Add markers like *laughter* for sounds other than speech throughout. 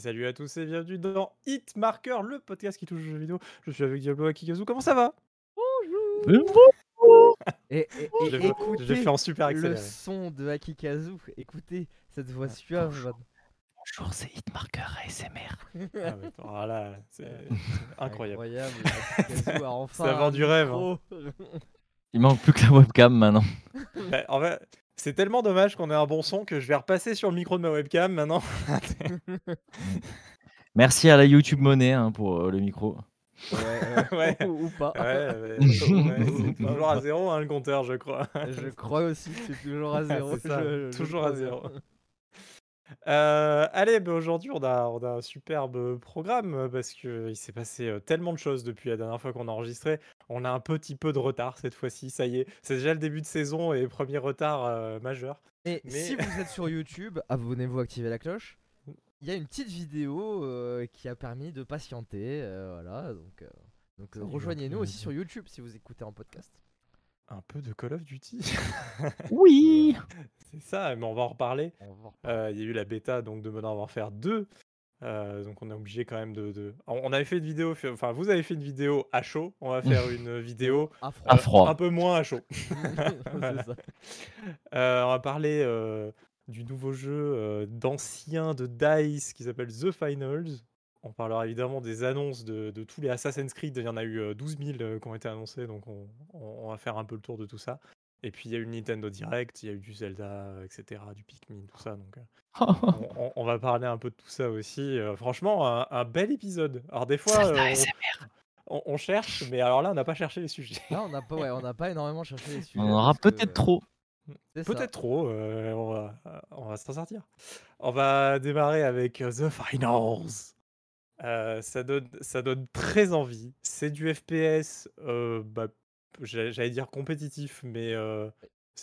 salut à tous et bienvenue dans Hitmarker, le podcast qui touche aux jeux vidéo. Je suis avec Diablo Akikazu, comment ça va? Et, et- fait- je écoutez fait en super le son de Akikazu, écoutez cette voix Ah, suave. Bonjour, c'est Hitmarker ASMR. *laughs* Ah, mais attends, ah là, c'est *laughs* incroyable. Incroyable, Akikazu a *laughs* enfin Ça vend un du rêve, micro. Il manque plus que la webcam maintenant. Bah, en fait, c'est tellement dommage qu'on ait un bon son que je vais repasser sur le micro de ma webcam maintenant. *laughs* Merci à la YouTube Monnaie hein, pour euh, le micro. Ouais, Ouais. ou, ou pas. Ouais, ouais, *laughs* ouais, c'est toujours à zéro hein, le compteur, je crois. Je crois aussi que c'est toujours à *laughs* zéro. C'est ça, je- je toujours à zéro. Euh, allez, aujourd'hui on a, on a un superbe programme euh, parce qu'il s'est passé euh, tellement de choses depuis la dernière fois qu'on a enregistré. On a un petit peu de retard cette fois-ci, ça y est. C'est déjà le début de saison et premier retard euh, majeur. Et Mais- si vous êtes sur YouTube, *laughs* abonnez-vous, activez la cloche. Il y a une petite vidéo euh, qui a permis de patienter. euh, voilà, donc, euh, donc euh, rejoignez-nous aussi sur YouTube si vous écoutez en podcast. Un peu de Call of Duty. *laughs* Oui *laughs* C'est ça, mais on va en reparler. Euh, Il y a eu la bêta donc de Modern Warfare 2. euh, donc on est obligé quand même de, de- On avait fait une vidéo, enfin vous avez fait une vidéo à chaud, on va faire *laughs* une vidéo à froid. À froid. un peu moins à chaud. Ça. Euh, on va parler euh, du nouveau jeu euh, d'anciens de DICE qui s'appelle The Finals. On parlera évidemment des annonces de, de tous les Assassin's Creed. Il y en a eu euh, 12 000 euh, qui ont été annoncés, donc on, on- on va faire un peu le tour de tout ça. Et puis il y a eu le Nintendo Direct, il y a eu du Zelda, euh, etc., du Pikmin, tout ça. Donc euh, *laughs* on, on- on va parler un peu de tout ça aussi. Euh, franchement, un, un bel épisode. Alors des fois, euh, on, cherche, mais alors là, on n'a pas cherché les sujets. Là, on n'a pas, ouais, on n'a pas énormément cherché les sujets. On en aura que- peut-être trop. Peut-être trop, euh, on, va, on va s'en sortir. On va démarrer avec euh, The Finals. Euh, ça, donne, ça donne très envie. C'est du FPS, euh, bah, j'a- j'allais dire compétitif, mais euh,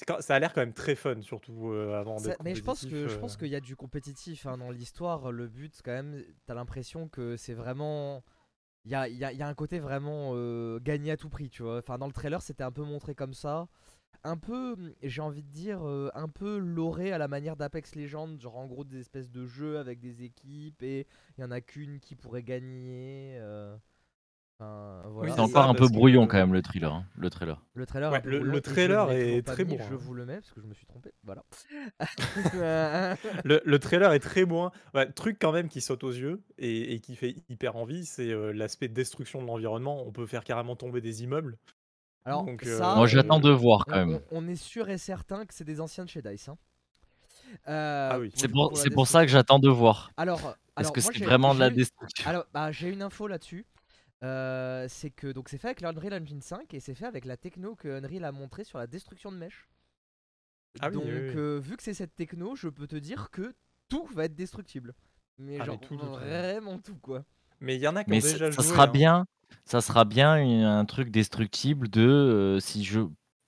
quand- ça a l'air quand même très fun, surtout avant Ça- mais je pense que je pense qu'il y a du compétitif hein, dans l'histoire. Le but, quand même, t'as l'impression que c'est vraiment. Il y a, y a- y a un côté vraiment gagné à tout prix, tu vois. Enfin, dans le trailer, c'était un peu montré comme ça. Un peu, j'ai envie de dire, euh, un peu loré à la manière d'Apex Legends. Genre, en gros, des espèces de jeux avec des équipes et il y en a qu'une qui pourrait gagner. euh, Enfin, voilà. C'est Et- encore un peu que- brouillon quand même le thriller. hein, le trailer. Le trailer, est Ouais, le- le trailer très bon, Je vous le mets parce que je me suis trompé. Voilà. *laughs* *laughs* Le, le trailer est très bon. Ouais, truc quand même qui saute aux yeux et, et qui fait hyper envie, c'est euh, l'aspect destruction de l'environnement. On peut faire carrément tomber des immeubles. Alors, Donc, euh, ça, Moi j'attends de voir quand on, même. on- on est sûr et certain que c'est des anciens de chez Dice. hein. Euh, Ah oui. C'est pour, c'est pour destruction. ça que j'attends de voir. Alors, Est-ce que c'est j'ai- vraiment de la destruction Alors, bah, j'ai une info là-dessus. Euh, c'est que donc c'est fait avec l'Unreal Engine 5 et c'est fait avec la techno que Unreal a montré sur la destruction de mèches. Ah donc oui, oui. euh, vu que c'est cette techno, je peux te dire que tout va être destructible. Mais Ah, mais genre tout, tout, tout. vraiment tout quoi. Mais il y en a qui Mais ont ça, déjà ça joué. sera hein. bien, ça sera bien une- un truc destructible de euh, si je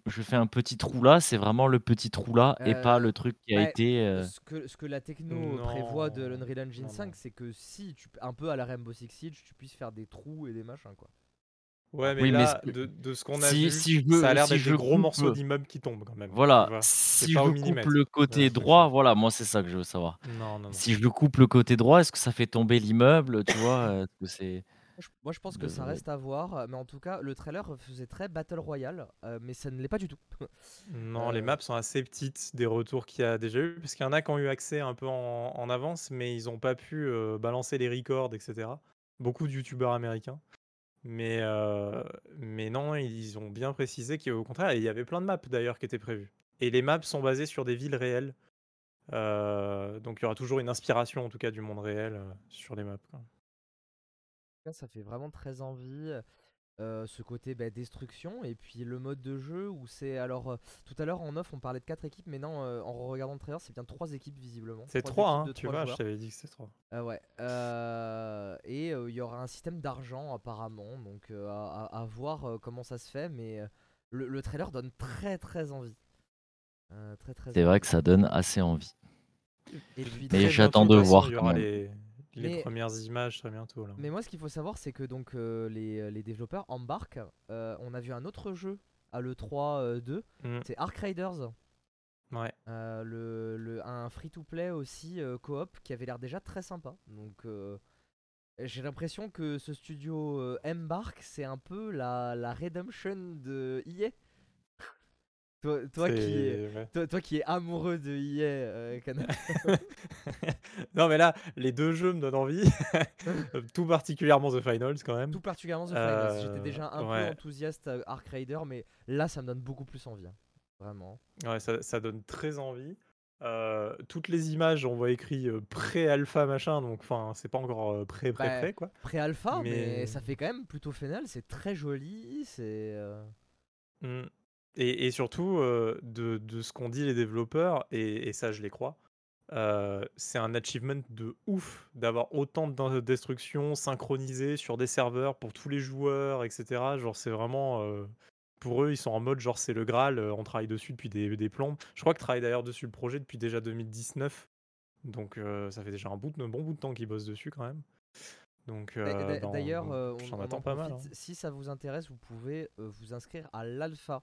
je fais un petit trou là, c'est vraiment le petit trou là et pas Euh, le truc qui a ouais, été. euh, Ce, que, ce que la techno prévoit de Non, l'Unreal Engine non, 5, non. c'est que si, tu, un peu à la Rainbow Six Siege, tu puisses faire des trous et des machins quoi. Ouais, mais Oui, mais là, de, de ce qu'on a si- vu, si je veux- ça a l'air si d'être des gros coupe- morceaux d'immeubles qui tombent quand même. Voilà, si je coupe le côté droit, ça. voilà, moi c'est ça que je veux savoir. Non, non, non. Si je coupe le côté droit, est-ce que ça fait tomber l'immeuble, tu vois? *laughs* Euh, que c'est Moi, je- pense que ça reste à voir, euh, mais en tout cas le trailer faisait très Battle Royale, euh, mais ça ne l'est pas du tout. *laughs* Non, les Euh, maps sont assez petites des retours qu'il y a déjà eu, parce qu'il y en a qui ont eu accès un peu en, en avance, mais ils n'ont pas pu euh, balancer les records, etc. Beaucoup de youtubeurs américains. Mais, euh, mais non, ils ont bien précisé qu'au contraire, il y avait plein de maps d'ailleurs qui étaient prévues. Et les maps sont basées sur des villes réelles. Euh, donc il y aura toujours une inspiration, en tout cas, du monde réel euh, sur les maps. ça fait vraiment très envie. Euh, ce côté bah, destruction et puis le mode de jeu où c'est alors euh, tout à l'heure en off on parlait de 4 équipes mais non euh, en regardant le trailer c'est bien 3 équipes visiblement C'est Trois 3, équipes hein, tu vois, je t'avais dit que c'est 3. Ah ouais euh, et euh, il y aura un système d'argent apparemment donc euh, à, voir euh, comment ça se fait mais euh, le, le trailer donne très très envie Euh, très très C'est vrai que ça donne assez envie. et puis Mais j'attends de voir quand même. les, les Mais- premières images très bientôt. Là. Mais moi, ce qu'il faut savoir, c'est que donc euh, les, les développeurs embarquent. euh, on a vu un autre jeu à l'E3 2, Mm. c'est Ark Raiders. Ouais. Euh, le, le- un free-to-play aussi euh, coop qui avait l'air déjà très sympa. Donc euh, j'ai l'impression que ce studio euh, Embark, c'est un peu la, la redemption de EA. Toi, toi, qui est, C'est- ouais. toi, toi qui es amoureux de EA, euh, Canal. *laughs* non, mais là, les deux jeux me donnent envie. *laughs* Tout particulièrement The Finals, quand même. tout particulièrement The Finals. J'étais Euh, déjà un ouais. peu enthousiaste à Ark Raider, mais là ça me donne beaucoup plus envie. hein. Vraiment. Ouais, ça, ça donne très envie. Euh, toutes les images, on voit écrit euh, pré-alpha machin, donc enfin, c'est pas encore euh, pré pré Bah, pré quoi. Pré-alpha, mais... Mais- ça fait quand même plutôt final. C'est très joli. C'est. euh, Mm. Et, et surtout, euh, de, de ce qu'ont dit les développeurs, et, et ça je les crois, euh, c'est un achievement de ouf d'avoir autant de destruction synchronisée sur des serveurs pour tous les joueurs, etc. Genre c'est vraiment... euh, pour eux, ils sont en mode genre c'est le Graal, on travaille dessus depuis des, des plombes. Je crois qu'ils travaillent d'ailleurs dessus le projet depuis déjà 2019. Donc euh, ça fait déjà un, bout de- un bon bout de temps qu'ils bossent dessus quand même. Donc D'a- d'a- D'ailleurs, on- on, en pas mal. hein. Si ça vous intéresse, vous pouvez vous inscrire à l'alpha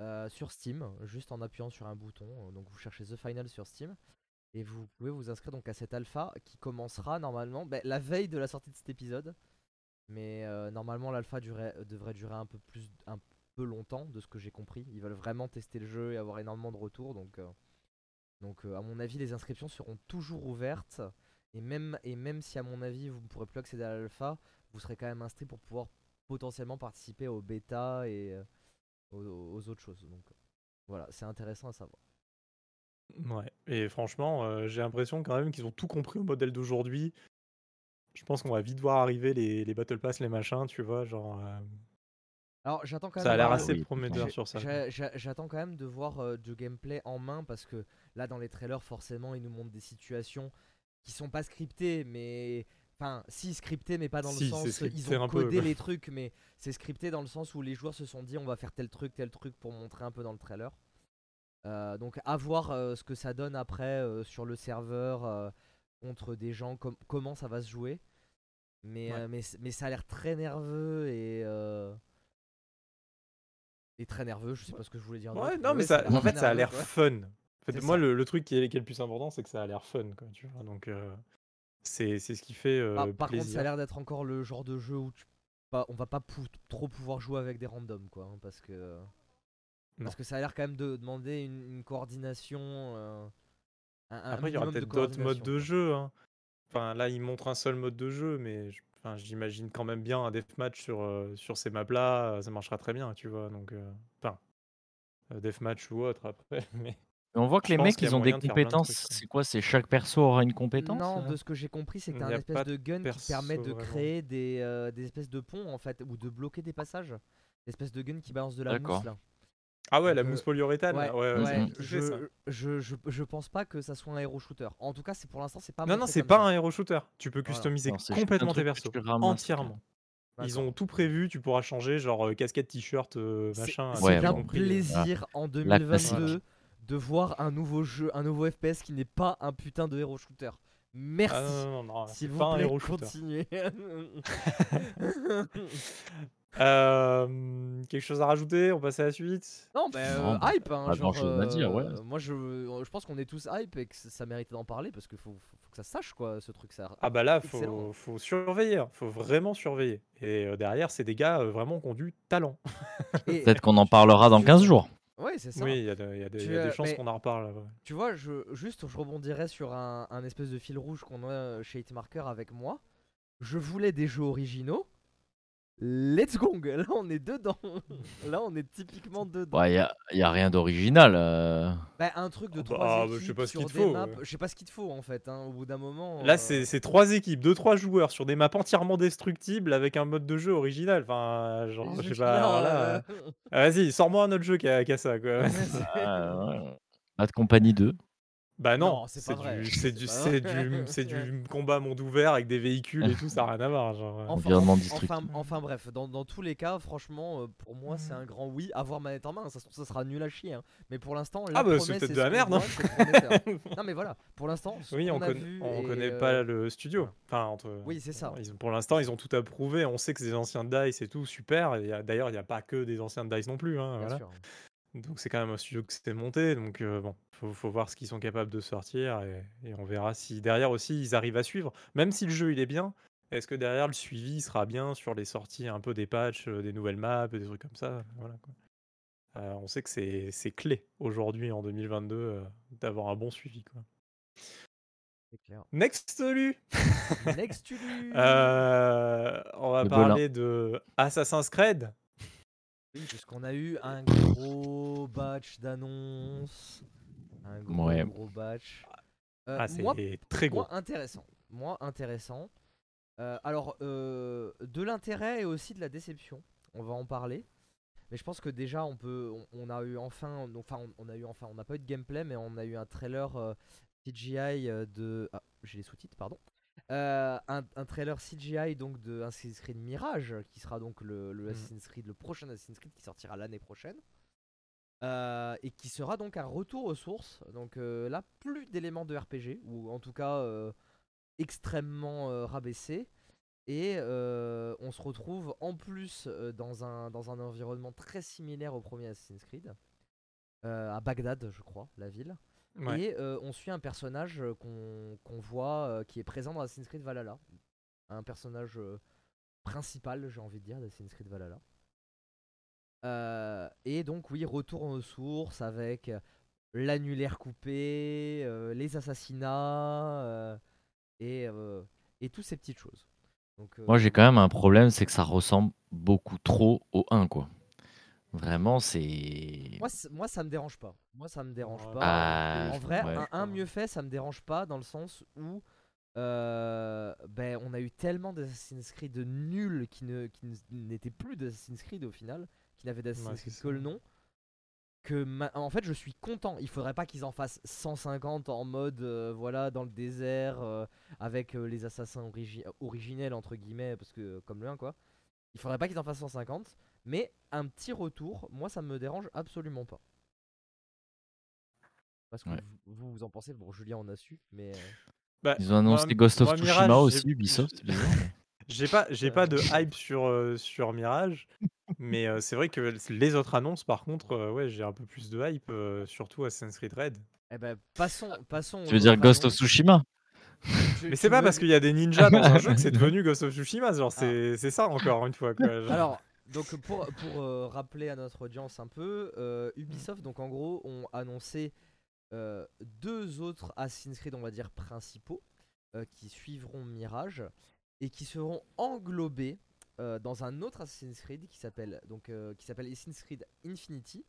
euh, sur Steam, juste en appuyant sur un bouton. Euh, Donc vous cherchez The Final sur Steam. Et vous pouvez vous inscrire donc à cette alpha qui commencera normalement ben, la veille de la sortie de cet épisode. Mais euh, normalement l'alpha devrait durer un peu plus, un peu longtemps de ce que j'ai compris. Ils veulent vraiment tester le jeu et avoir énormément de retours. Donc, donc à mon avis les inscriptions seront toujours ouvertes. Et même, et même si à mon avis vous ne pourrez plus accéder à l'alpha, vous serez quand même inscrit pour pouvoir potentiellement participer au bêta et aux, aux autres choses. Donc voilà, c'est intéressant à savoir. Ouais, et franchement, euh, j'ai l'impression quand même qu'ils ont tout compris au modèle d'aujourd'hui. Je pense qu'on va vite voir arriver les, les Battle Pass, les machins, tu vois, genre... euh, Alors j'attends quand même. ça a de l'air voir- assez oui, prometteur sur ça. J'attends quand même de voir euh, du gameplay en main parce que là dans les trailers forcément ils nous montrent des situations qui sont pas scriptées mais enfin si scriptées mais pas dans Si, le c'est sens scripté ils ont peu, codé les trucs mais c'est scripté dans le sens où les joueurs se sont dit on va faire tel truc tel truc pour montrer un peu dans le trailer. Euh, donc à voir euh, ce que ça donne après euh, sur le serveur contre des gens com- comment ça va se jouer. Mais, Ouais. mais, mais ça a l'air très nerveux et et très nerveux, je sais pas ce que je voulais dire. Ouais, non, mais ouais, ça en fait, ça a l'air fun. En fait, moi, le, le truc qui est, qui est le plus important, c'est que ça a l'air fun, quoi, tu vois. Donc, euh, c'est ce qui fait euh, Par, contre, ça a l'air d'être encore le genre de jeu où tu, pas, on va pas pou- trop pouvoir jouer avec des randoms, quoi, hein, parce que parce que ça a l'air quand même de demander une, une coordination. euh, un- un Après, il y aura peut-être d'autres modes de jeu. hein. Enfin, là, ils montrent un seul mode de jeu, mais j'imagine quand même bien un deathmatch sur, euh, sur ces maps-là, ça marchera très bien, tu vois. Donc, euh, enfin, deathmatch ou autre après. *laughs* Mais Mais on voit que Je les mecs, qu'il y a ils ont des moyen de faire plein de compétences. trucs. C'est quoi C'est chaque perso aura une compétence Non, euh de ce que j'ai compris, c'est que Il t'as n'y un a espèce pas de gun qui perso permet de vraiment. créer des, euh, des espèces de ponts en fait, ou de bloquer des passages. L'espèce de gun qui balance de la D'accord. mousse là. Ah ouais, la Donc, euh, mousse polyuréthane. Là, ouais, ouais, ouais, je, je, je, je pense pas que ça soit un héros shooter. En tout cas, c'est pour l'instant, c'est pas. Non, non, montré c'est comme pas ça. un hero shooter. Tu peux Voilà. customiser Non, c'est juste un complètement tes truc que persos. tu ramasses, quoi. Entièrement. Ils D'accord. ont tout prévu, tu pourras changer, genre euh, casquette, t-shirt, euh, C'est- machin. C'est Ouais, tout d'un bon. compris, euh. plaisir en La classique. 2022 de voir un nouveau jeu, un nouveau FPS qui n'est pas un putain de héros shooter. Merci. Ah non, non, non, non, c'est S'il vous plaît, hero shooter. continuez. *laughs* Euh, quelque chose à rajouter On passe à la suite? Non, bah, euh, Non, hype. Hein, pas genre, grand-chose à dire, ouais. euh, Moi, je, je pense qu'on est tous hype et que ça ça méritait d'en parler parce qu'il faut, faut, faut que ça sache, quoi, ce truc. Ça... Ah bah là, faut, faut surveiller, hein. faut vraiment surveiller. Et derrière, c'est des gars euh, vraiment qui ont du talent. Peut-être qu'on en parlera dans 15 jours. Ouais, c'est ça. Oui, il y a, de- il y a de- il y a Tu, des chances qu'on en reparle. ouais. Tu vois, je, juste, je rebondirais sur un, un espèce de fil rouge qu'on a euh, chez Hitmarker avec moi. Je voulais des jeux originaux. Let's go *laughs* Là, on est dedans. Là, on est typiquement dedans. Il n'y a, y a rien d'original. euh. Bah, un truc de Ah bah, trois ah bah, équipes je sais pas ce sur qu'il te des faut, maps. ouais. Je sais pas ce qu'il te faut en fait. hein, Au bout d'un moment. Là, euh, c'est c'est trois équipes, deux trois joueurs sur des maps entièrement destructibles avec un mode de jeu original. Enfin, genre, je sais pas. alors là, euh, Vas-y, sors-moi un autre jeu qui a, qui a ça, quoi. Ah, ouais. Bad Company 2. Bah non, Non, c'est pas vrai. du, c'est C'est du, pas c'est vrai. du, *laughs* c'est du combat monde ouvert avec des véhicules et tout, ça n'a rien à voir. Genre. Enfin, Environnement enfin, enfin, enfin, bref, dans, dans tous les cas, franchement, euh, pour moi, c'est un grand oui. Avoir manette en main, ça, ça sera nul à chier. hein. Mais pour l'instant, la Ah bah, c'est peut-être de la merde, hein. *laughs* non mais voilà, pour l'instant, ce Oui, qu'on on, a conna- vu on connaît euh, pas le studio. Enfin, entre, Oui, c'est ça. Ils ont, pour l'instant, ils ont tout approuvé. On sait que c'est des anciens de DICE et tout, super. Et y a- D'ailleurs, il n'y a pas que des anciens de DICE non plus. hein, bien voilà. sûr. Donc c'est quand même un studio que c'était monté, donc euh, bon, faut, faut voir ce qu'ils sont capables de sortir et, et on verra si derrière aussi ils arrivent à suivre. Même si le jeu il est bien, est-ce que derrière le suivi sera bien sur les sorties un peu des patchs, euh, des nouvelles maps, des trucs comme ça, voilà quoi. Euh, on sait que c'est clé aujourd'hui en 2022 euh, d'avoir un bon suivi quoi. Clair. Next Lu Next *laughs* Euh, On va parler de Assassin's Creed. Oui, parce qu'on a eu un gros batch d'annonces. Un gros, Ouais. gros batch. Euh, Ah, c'est moi, très gros. Moi, intéressant. Moi, intéressant. Euh, alors, euh, de l'intérêt et aussi de la déception. On va en parler. Mais je pense que déjà, on peut, on, on a eu enfin, enfin, on, on a eu enfin, on n'a pas eu de gameplay, mais on a eu un trailer euh, CGI euh, de, ah, j'ai les sous-titres, pardon. Euh, un, un trailer CGI donc de Assassin's Creed Mirage, qui sera donc le, le Mhm. Assassin's Creed, le prochain Assassin's Creed qui sortira l'année prochaine. Euh, et qui sera donc un retour aux sources. Donc euh, là, plus d'éléments de RPG, ou en tout cas extrêmement euh, rabaissé. Et on se retrouve en plus dans, un, dans un environnement très similaire au premier Assassin's Creed. À Bagdad, je crois, la ville. Ouais. Et euh, on suit un personnage euh, qu'on voit euh, qui est présent dans Assassin's Creed Valhalla. Un personnage euh, principal, j'ai envie de dire, d'Assassin's Creed Valhalla. Euh, et donc, oui, retour aux sources avec l'annulaire coupé, euh, les assassinats euh, et, euh, et toutes ces petites choses. Donc, Moi, j'ai quand même un problème, c'est que ça ressemble beaucoup trop au 1, quoi. Vraiment, c'est. Moi, moi, ça me dérange pas. Moi, ça me dérange pas. Ah, en vrai, ouais. un, un mieux fait, ça me dérange pas dans le sens où euh, ben, on a eu tellement d'Assassin's Creed nuls qui ne qui n'étaient plus d'Assassin's Creed au final, qui n'avaient d'Assassin's Ouais, Creed que le nom. Que ma- en fait, je suis content. Il faudrait pas qu'ils en fassent 150 en mode euh, voilà dans le désert euh, avec euh, les assassins origi- originels entre guillemets parce que comme le 1 quoi. Il faudrait pas qu'ils en fassent 150, mais un petit retour, moi ça me dérange absolument pas. Parce que Ouais. vous, vous, vous en pensez, bon Julien en a su, mais euh, Bah, Ils ont annoncé moi- Ghost of moi, Tsushima Mirage, aussi, *laughs* Ubisoft. J'ai pas, j'ai pas de hype sur, euh, sur Mirage, mais euh, c'est vrai que les autres annonces, par contre, euh, ouais, j'ai un peu plus de hype, euh, surtout Assassin's Creed Red. eh ben passons, passons. Tu veux dire Ghost of. Tsushima? Mais c'est pas parce qu'il y a des ninjas *laughs* dans un jeu que c'est devenu Ghost of Tsushima, genre c'est c'est ça encore une fois. Quoi. Genre. Alors, donc pour, pour euh, rappeler à notre audience un peu, euh, Ubisoft, donc en gros, ont annoncé euh, deux autres Assassin's Creed, on va dire principaux, qui suivront Mirage et qui seront englobés dans un autre Assassin's Creed qui s'appelle donc qui s'appelle Assassin's Creed Infinity.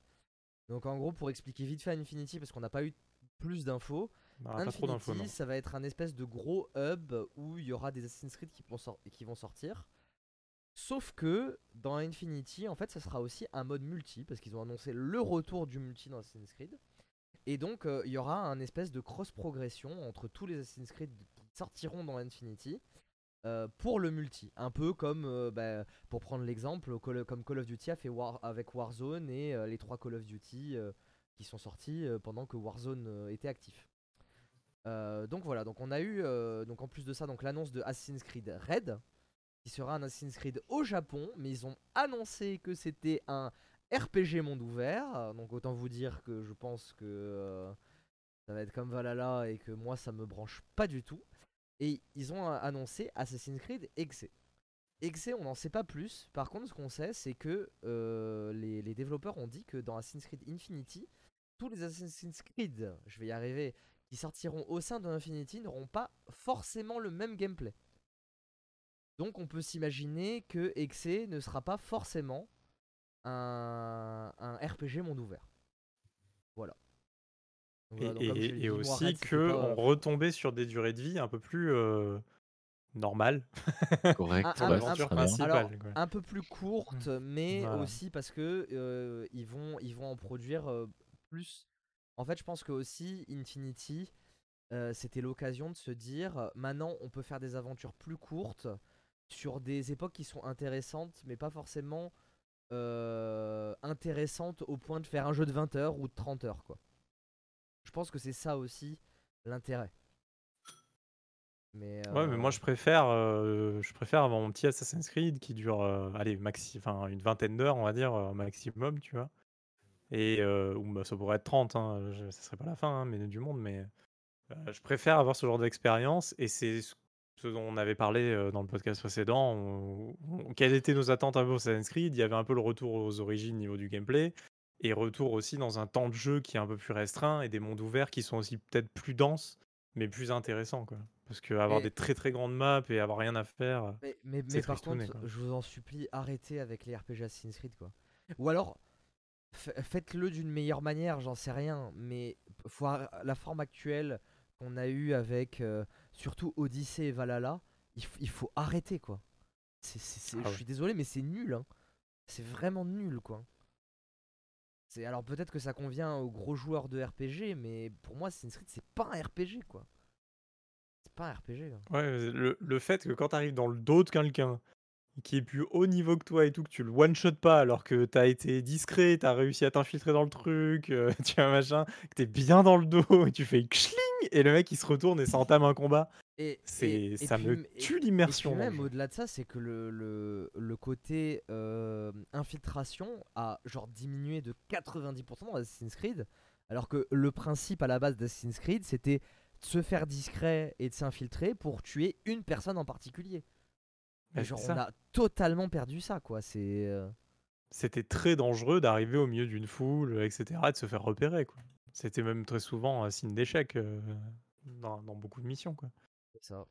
Donc en gros, pour expliquer vite fait Infinity, parce qu'on n'a pas eu plus d'infos, Ah, pas trop. Infinity, ça va être un espèce de gros hub où il y aura des Assassin's Creed qui vont, sor- qui vont sortir. Sauf que dans Infinity, en fait, ça sera aussi un mode multi parce qu'ils ont annoncé le retour du multi dans Assassin's Creed. Et donc, euh, il y aura un espèce de cross-progression entre tous les Assassin's Creed qui sortiront dans Infinity euh, pour le multi. Un peu comme, euh, bah, pour prendre l'exemple, comme Call of Duty a fait avec Warzone et les trois Call of Duty qui sont sortis pendant que Warzone était actif. Donc voilà, donc on a eu donc en plus de ça l'annonce de Assassin's Creed Red qui sera un Assassin's Creed au Japon, mais ils ont annoncé que c'était un RPG monde ouvert. Donc autant vous dire que je pense que euh, ça va être comme Valhalla et que moi ça me branche pas du tout. Et ils ont euh, annoncé Assassin's Creed Exe. Exe, on n'en sait pas plus. Par contre, ce qu'on sait, c'est que euh, les, les développeurs ont dit que dans Assassin's Creed Infinity, tous les Assassin's Creed, je vais y arriver, qui sortiront au sein de Infinity n'auront pas forcément le même gameplay. Donc on peut s'imaginer que Exe ne sera pas forcément un, un RPG monde ouvert. Voilà. Et, donc aussi que pas- on retombait sur des durées de vie un peu plus euh, normales. Correct. Un-. Alors, peu plus courte, mais Voilà. aussi parce que euh, ils vont ils vont en produire euh, plus. En fait, je pense que aussi Infinity, euh, c'était l'occasion de se dire, euh, maintenant, on peut faire des aventures plus courtes sur des époques qui sont intéressantes, mais pas forcément euh, intéressantes au point de faire un jeu de 20 heures ou de 30 heures, quoi. Je pense que c'est ça aussi l'intérêt. Mais, Ouais, mais moi euh, je préfère, euh, je préfère avoir mon petit Assassin's Creed qui dure, allez, maxi, enfin une vingtaine d'heures, on va dire, maximum, tu vois. Et ou bah, ça pourrait être 30, hein, je ça serait pas la fin, hein, mais du monde, mais je préfère avoir ce genre d'expérience et c'est ce dont on avait parlé, dans le podcast précédent. quelles étaient nos attentes un peu Assassin's Creed? Il y avait un peu le retour aux origines au niveau du gameplay et retour aussi dans un temps de jeu qui est un peu plus restreint et des mondes ouverts qui sont aussi peut-être plus denses, mais plus intéressants, quoi. Parce qu'avoir des très, très grandes maps et avoir rien à faire, Mais mais par contre, je vous en supplie, arrêtez avec les RPG Assassin's Creed, quoi. Ou alors faites-le d'une meilleure manière, j'en sais rien, mais la forme actuelle qu'on a eue avec euh, surtout Odyssey et Valhalla, il, faut arrêter quoi. Ah je suis désolé, mais c'est nul. Hein. C'est vraiment nul quoi. Alors peut-être que ça convient aux gros joueurs de RPG, mais pour moi, Assassin's Creed, c'est pas un RPG quoi. C'est pas un RPG. Hein. Ouais, le, le fait que quand t'arrives dans le dos de quelqu'un qui est plus haut niveau que toi et tout, que tu le one-shot pas alors que t'as été discret, t'as réussi à t'infiltrer dans le truc, euh, *laughs* tu vois machin, que t'es bien dans le dos et tu fais et le mec il se retourne et ça entame un combat. Et, c'est, ça me tue l'immersion. même au-delà de ça, c'est que le, le, le côté euh, infiltration a genre diminué de 90% dans Assassin's Creed, alors que le principe à la base d'Assassin's Creed c'était de se faire discret et de s'infiltrer pour tuer une personne en particulier. Mais genre, on a totalement perdu ça, quoi. C'est. Euh, C'était très dangereux d'arriver au milieu d'une foule, etc., et de se faire repérer, quoi. C'était même très souvent un signe d'échec euh, dans, beaucoup de missions, quoi. Ça.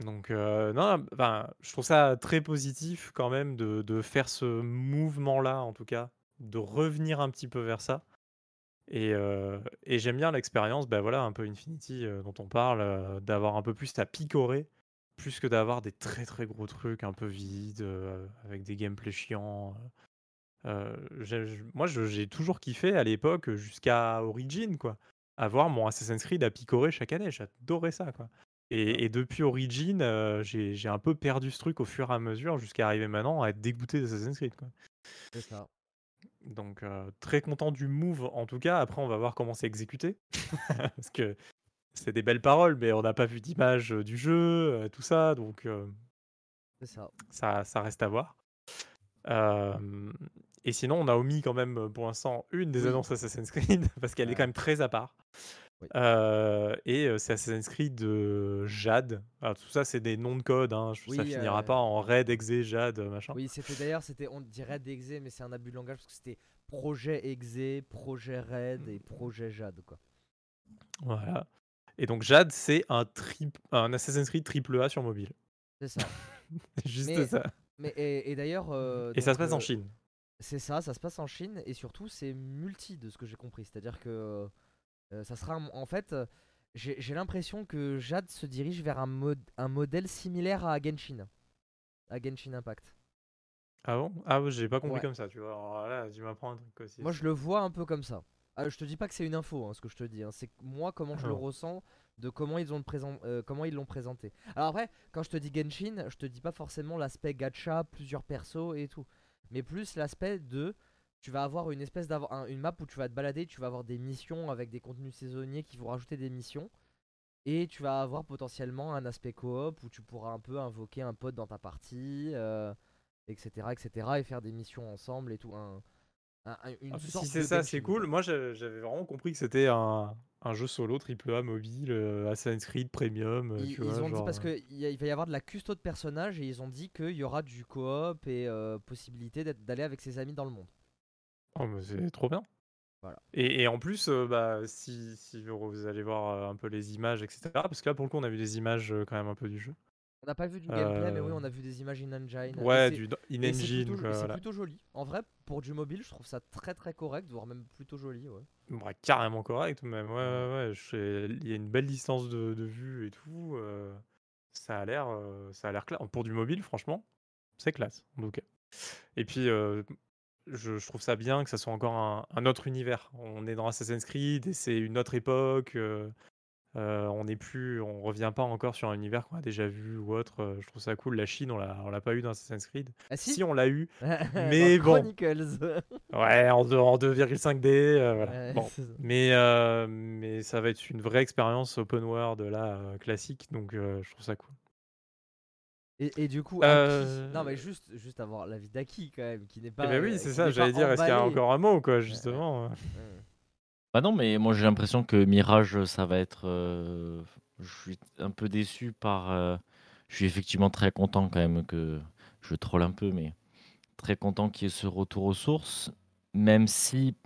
Donc, euh, non, enfin, je trouve ça très positif quand même de, de faire ce mouvement-là, en tout cas, de revenir un petit peu vers ça. Et, et j'aime bien l'expérience, ben voilà, un peu Infinity dont on parle, d'avoir un peu plus à picorer plus que d'avoir des très très gros trucs un peu vides, euh, avec des gameplays chiants. Euh, moi, j'ai toujours kiffé à l'époque, jusqu'à Origin, quoi. Avoir mon Assassin's Creed à picorer chaque année. J'adorais ça, quoi. Et, depuis Origin, euh, j'ai un peu perdu ce truc au fur et à mesure, jusqu'à arriver maintenant à être dégoûté d'Assassin's Creed, quoi. C'est ça. Donc, très content du move, en tout cas. Après, on va voir comment c'est exécuté. *laughs* Parce que c'est des belles paroles, mais on n'a pas vu d'image du jeu, tout ça, donc ça. ça. ça. reste à voir. Et sinon, on a omis quand même pour l'instant une des annonces Assassin's Creed, *laughs* parce qu'elle est quand même très à part. et c'est Assassin's Creed de Jade. Alors, tout ça, c'est des noms de code. Hein. ça finira pas en Red, Exe, Jade, machin. Oui, c'était d'ailleurs, c'était, on dirait Red Exe, mais c'est un abus de langage parce que c'était projet Exe, projet Red et projet Jade, quoi. Voilà. Et donc Jade, c'est un, un Assassin's Creed triple A sur mobile. C'est ça. *laughs* Juste ça. Mais, et, d'ailleurs. Euh, et ça se passe en euh, Chine. C'est ça, ça se passe en Chine et surtout c'est multi de ce que j'ai compris. C'est-à-dire que euh, ça sera en fait, j'ai l'impression que Jade se dirige vers un, mode, un modèle similaire à Genshin, à Genshin Impact. Ah bon? Ah j'ai pas compris comme ça, tu vois. Alors là, tu m'apprends un truc aussi. Moi je le vois un peu comme ça. Ah, je te dis pas que c'est une info, hein, ce que je te dis. Hein. C'est moi comment je le ressens, de comment ils ont euh, comment ils l'ont présenté. Alors après, quand je te dis Genshin, je te dis pas forcément l'aspect gacha, plusieurs persos et tout, mais plus l'aspect de tu vas avoir une espèce d'avoir une map où tu vas te balader, tu vas avoir des missions avec des contenus saisonniers qui vont rajouter des missions. Et tu vas avoir potentiellement un aspect coop où tu pourras un peu invoquer un pote dans ta partie, etc., euh, etc. Et faire des missions ensemble et tout. Ah, si c'est ça, c'est cool. Moi, j'avais vraiment compris que c'était un, un, jeu solo AAA mobile, euh, Assassin's Creed Premium. Euh, ils, ont dit parce qu'il va y avoir de la custo de personnages et ils ont dit qu'il y aura du coop et euh, possibilité d'aller avec ses amis dans le monde. Oh, mais c'est trop bien. Voilà. Et, et en plus, bah, si, si, vous allez voir un peu les images, etc. Parce que là, pour le coup, on a vu des images quand même un peu du jeu. On n'a pas vu du gameplay, mais oui, on a vu des images in-engine. Ouais, du in-engine. C'est plutôt, joli. En vrai, pour du mobile, je trouve ça très très correct, voire même plutôt joli. Ouais. carrément correct, même. Ouais, ouais, ouais. Il y a une belle distance de, de vue et tout. Euh, ça a l'air euh, ça a l'air clair. Pour du mobile, franchement, c'est classe, en tout cas. Et puis, euh, je, je, trouve ça bien que ça soit encore un, un, autre univers. On est dans Assassin's Creed et c'est une autre époque. Euh, on n'est plus, on revient pas encore sur un univers qu'on a déjà vu ou autre. Euh, je trouve ça cool. La Chine, on l'a, on l'a pas eu dans Assassin's Creed. Ah, si, on l'a eu, *laughs* mais bon. *laughs* ouais, en, 2,5D. Euh, mais mais ça va être une vraie expérience open world là classique, donc je trouve ça cool. Et, et du coup, Aki- Euh, non mais juste, juste avoir l'avis d'Aki quand même, qui n'est Eh pas. ben oui, euh, c'est ça, j'allais pas dire, est-ce qu'il y a encore un mot, quoi, justement euh. Bah non, mais moi j'ai l'impression que Mirage, ça va être. euh, Je suis un peu déçu par. euh, Je suis effectivement très content quand même que. Je troll un peu, mais très content qu'il y ait ce retour aux sources. Même si,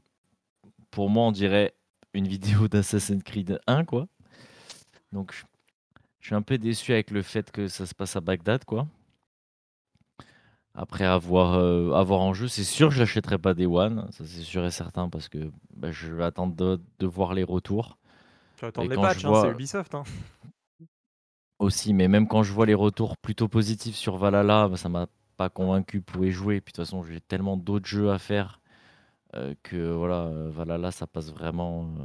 pour moi, on dirait une vidéo *laughs* d'Assassin's Creed 1, quoi. Donc, je suis un peu déçu avec le fait que ça se passe à Bagdad, quoi. Après avoir, euh, avoir en jeu, c'est sûr que je l'achèterai pas Day One, ça c'est sûr et certain, parce que bah, je vais attendre de, de voir les retours Tu vas attendre les patchs, hein, c'est Ubisoft. Hein. aussi. Mais même quand je vois les retours plutôt positifs sur Valhalla, bah, ça m'a pas convaincu pour y jouer. Puis de toute façon, j'ai tellement d'autres jeux à faire euh, que voilà, Valhalla, ça passe vraiment euh,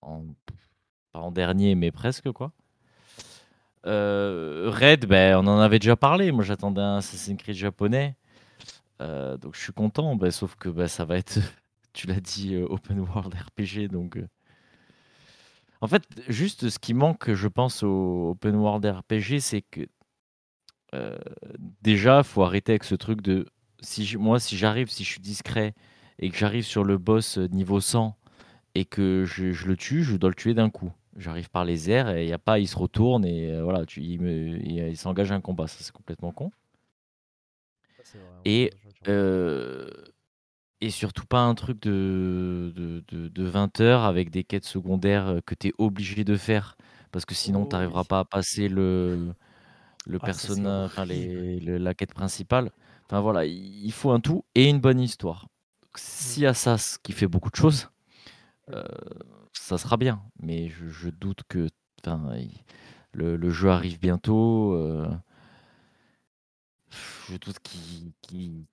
en, pas en dernier, mais presque quoi. Euh, Red, ben, on en avait déjà parlé. Moi, j'attendais un Assassin's Creed japonais. Euh, donc, je suis content. ben, sauf que ben, ça va être, *laughs* tu l'as dit, euh, Open World RPG. Donc, euh, en fait, juste ce qui manque, je pense, au Open World RPG, c'est que euh, déjà, faut arrêter avec ce truc de si moi, si j'arrive, si je suis discret et que j'arrive sur le boss niveau 100 et que je le tue, je dois le tuer d'un coup. J'arrive par les airs et il y a pas, il se retourne et euh, voilà, tu, il, me- il- il s'engage à un combat. Ça, c'est complètement con. Ça, c'est vrai, Et, Euh, et surtout pas un truc de, de, de, de 20 heures avec des quêtes secondaires euh, que tu es obligé de faire parce que sinon Oh tu n'arriveras oui. pas à passer le, le Ah, personnage, enfin horrible. les, le- la quête principale. Enfin voilà, il il faut un tout et une bonne histoire. S'il y a ça, ce qui fait beaucoup de choses, euh, ça sera bien. Mais je, je doute que enfin, il- le, le jeu arrive bientôt. euh, je doute qu'il qu'il-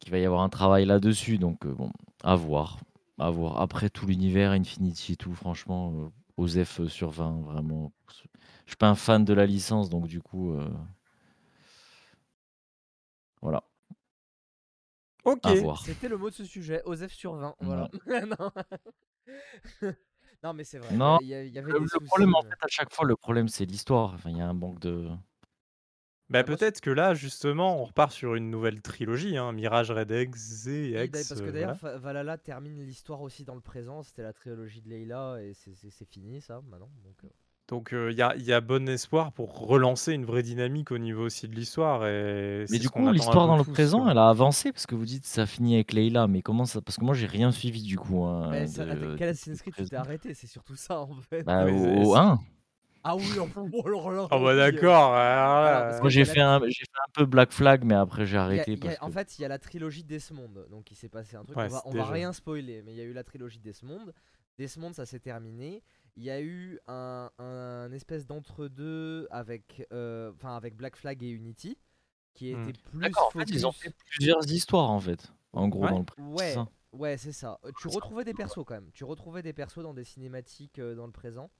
qu'il va y avoir un travail là-dessus. Donc euh, bon, à voir. À voir. Après tout l'univers, Infinity et tout, franchement, euh, Osef euh, sur 20, vraiment. Je suis pas un fan de la licence, donc du coup, euh, voilà, Ok. à voir. C'était le mot de ce sujet, Osef sur 20. Voilà. *laughs* non. *laughs* Non, mais c'est vrai. Non, Il y, a- il y avait Le, des le problème, en fait, à chaque fois, le problème, c'est l'histoire. Enfin, il y a un manque de. Bah, Ah, peut-être que là, justement, on repart sur une nouvelle trilogie, hein, Mirage, Red X et d'ailleurs, X. parce que euh, d'ailleurs, voilà. Valhalla termine l'histoire aussi dans le présent. C'était la trilogie de Leila et c'est- fini ça maintenant. Donc, euh, Donc, il y, a, y a bon espoir pour relancer une vraie dynamique au niveau aussi de l'histoire. Et Mais du coup, l'histoire dans le tous, présent, quoi. elle a avancé parce que vous dites ça finit avec Leila. Mais comment ça Parce que moi, j'ai rien suivi du coup. hein, mais ça- de- quel Assassin's Creed tu t'es arrêté? C'est surtout ça en fait. Bah, Mais au, au c'est- 1. Ah oui, oh, Ah, bah, oui, euh, d'accord. Voilà, alors parce là, que Moi, j'ai y a la- fait, un, j'ai fait un peu Black Flag, mais après, j'ai a- arrêté. a- parce en que... fait, il y a la trilogie Desmond, donc il s'est passé un truc. Ouais, on va, on va rien spoiler, mais il y a eu la trilogie Desmond. Desmond, ça s'est terminé. Il y a eu un, un espèce d'entre-deux avec, euh, enfin avec Black Flag et Unity, qui Hmm. était plus D'accord, en fait, ils ont fait plusieurs histoires, en fait. En gros, Ouais. dans le présent. c'est Ouais, ça. ouais, c'est ça. Euh, Tu retrouvais des persos quand même. Tu retrouvais des persos dans des cinématiques euh, dans le présent.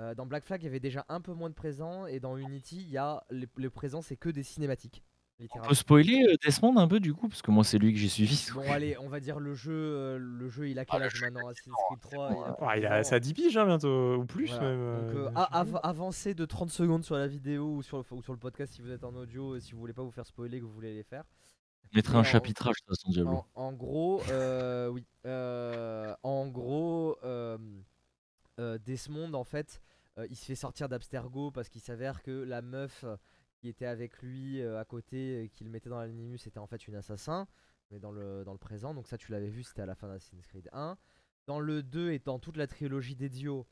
Euh, dans Black Flag, il y avait déjà un peu moins de présents, et dans Unity, il y a les présents, c'est que des cinématiques, On peut spoiler euh, Desmond un peu, du coup, parce que moi, c'est lui que j'ai suivi. Bon allez, on va dire le jeu, euh, le jeu il a quel âge maintenant? Assassin's Creed 3 bon, il a plus Ah, de il 10 a ans. ça 10 piges hein, bientôt, ou plus Voilà. même. euh, Donc euh, av- avancez de 30 secondes sur la vidéo ou sur, le, ou sur le podcast si vous êtes en audio, et si vous voulez pas vous faire spoiler que vous voulez les faire. Je mettrai Mais un en- chapitrage, de toute façon, Diablo. En, en gros, euh, oui. euh, en gros, euh, euh, Desmond, en fait, euh, il se fait sortir d'Abstergo parce qu'il s'avère que la meuf euh, qui était avec lui euh, à côté, et qu'il mettait dans l'animus, était en fait une assassin, mais dans le, dans le présent. Donc ça, tu l'avais vu, c'était à la fin d'Assassin's Creed 1. Dans le 2 et dans toute la trilogie d'Ezio,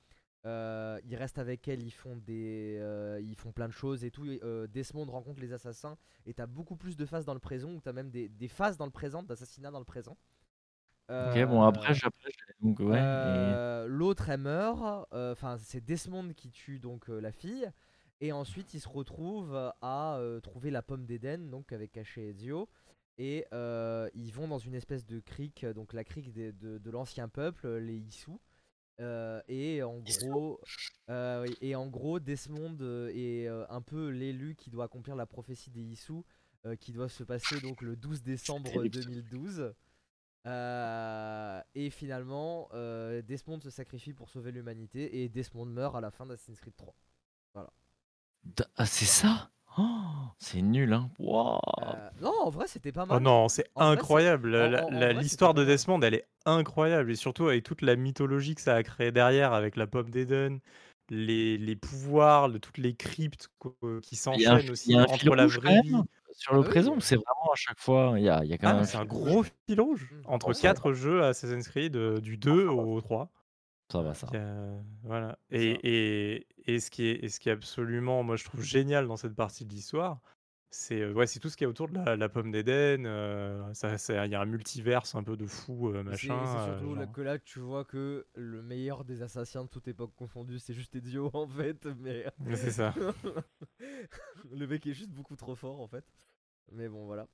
euh, ils restent avec elle, ils font, des, euh, ils font plein de choses et tout. euh, Desmond rencontre les assassins et t'as beaucoup plus de phases dans le présent, ou t'as même des, des phases dans le présent, d'assassinat dans le présent. Ok, bon, Euh, après, après, donc, ouais. et- euh, L'autre, elle meurt. euh, Enfin, c'est Desmond qui tue donc euh, la fille. Et ensuite, il se retrouve à euh, trouver la pomme d'Éden, donc avec Caché Ezio. Et euh, ils vont dans une espèce de crique, donc la crique de, de l'ancien peuple, les Issous. Euh, et en gros, euh, et en gros, Desmond euh, est euh, un peu l'élu qui doit accomplir la prophétie des Issous, euh, qui doit se passer donc le 12 décembre terrible, ça. 2012. Euh, et finalement, euh, Desmond se sacrifie pour sauver l'humanité et Desmond meurt à la fin d'Assassin's Creed 3. D- Ah, c'est ça? Oh, C'est nul, hein. Euh, non, en vrai, c'était pas Oh mal. non, c'est En vrai, c'est- incroyable. La- en- la- en- en la- vrai, c'était L'histoire pas de mal. Desmond, elle est incroyable. Et surtout avec toute la mythologie que ça a créé derrière, avec la pomme d'Eden, les, les pouvoirs, le- toutes les cryptes quoi, qui Il y a un, s'enchaînent il aussi y a un fil entre la rouge quand vraie vie. même sur le Ah oui, présent. euh. C'est vraiment à chaque fois, il y a, il y a quand Ah, même un c'est un fil gros fil rouge Mm. entre Oh, ça quatre jeux Assassin's Creed, euh, du 2 au 3. Ça va, ça. Il y a- voilà. Et, ça. et, et, ce qui est, et ce qui est absolument, moi je trouve génial dans cette partie de l'histoire, c'est euh, ouais, c'est tout ce qui est autour de la, la pomme d'Éden. euh, ça, ça- il y a un multiverse un peu de fou, euh, machin. c'est euh, surtout là que là tu vois que le meilleur des assassins de toute époque confondue, c'est juste Ezio *laughs* en fait. Mais Mais c'est ça. *laughs* le mec est juste beaucoup trop fort en fait. Mais bon, voilà.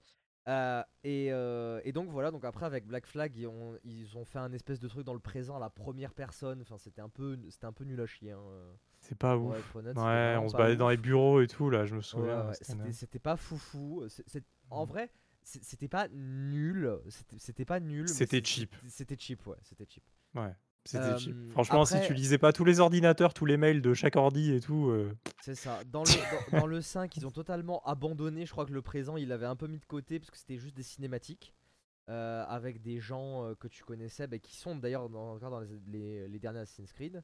Euh, et, euh, et donc voilà, donc après avec Black Flag, ils ont, ils ont fait un espèce de truc dans le présent à la première personne. Enfin, c'était un peu, c'était un peu nul à chier. Hein. C'est pas ouf. être honnête, Ouais, on se baladait ouf. dans les bureaux et tout, là, je me Ouais, souviens. ouais, c'était pas foufou. c'est- En Mm. vrai, c'était pas nul. C'était pas nul. C'était cheap. C'était cheap, ouais. C'était cheap. Ouais, c'était cheap. Euh, Franchement, si tu lisais pas tous les ordinateurs, tous les mails de chaque ordi et tout, euh, C'est ça. Dans le, dans, dans le 5, ils ont totalement abandonné. Je crois que le présent, il avait un peu mis de côté parce que c'était juste des cinématiques euh, avec des gens euh, que tu connaissais, bah, qui sont d'ailleurs dans, encore dans les, les- les derniers Assassin's Creed.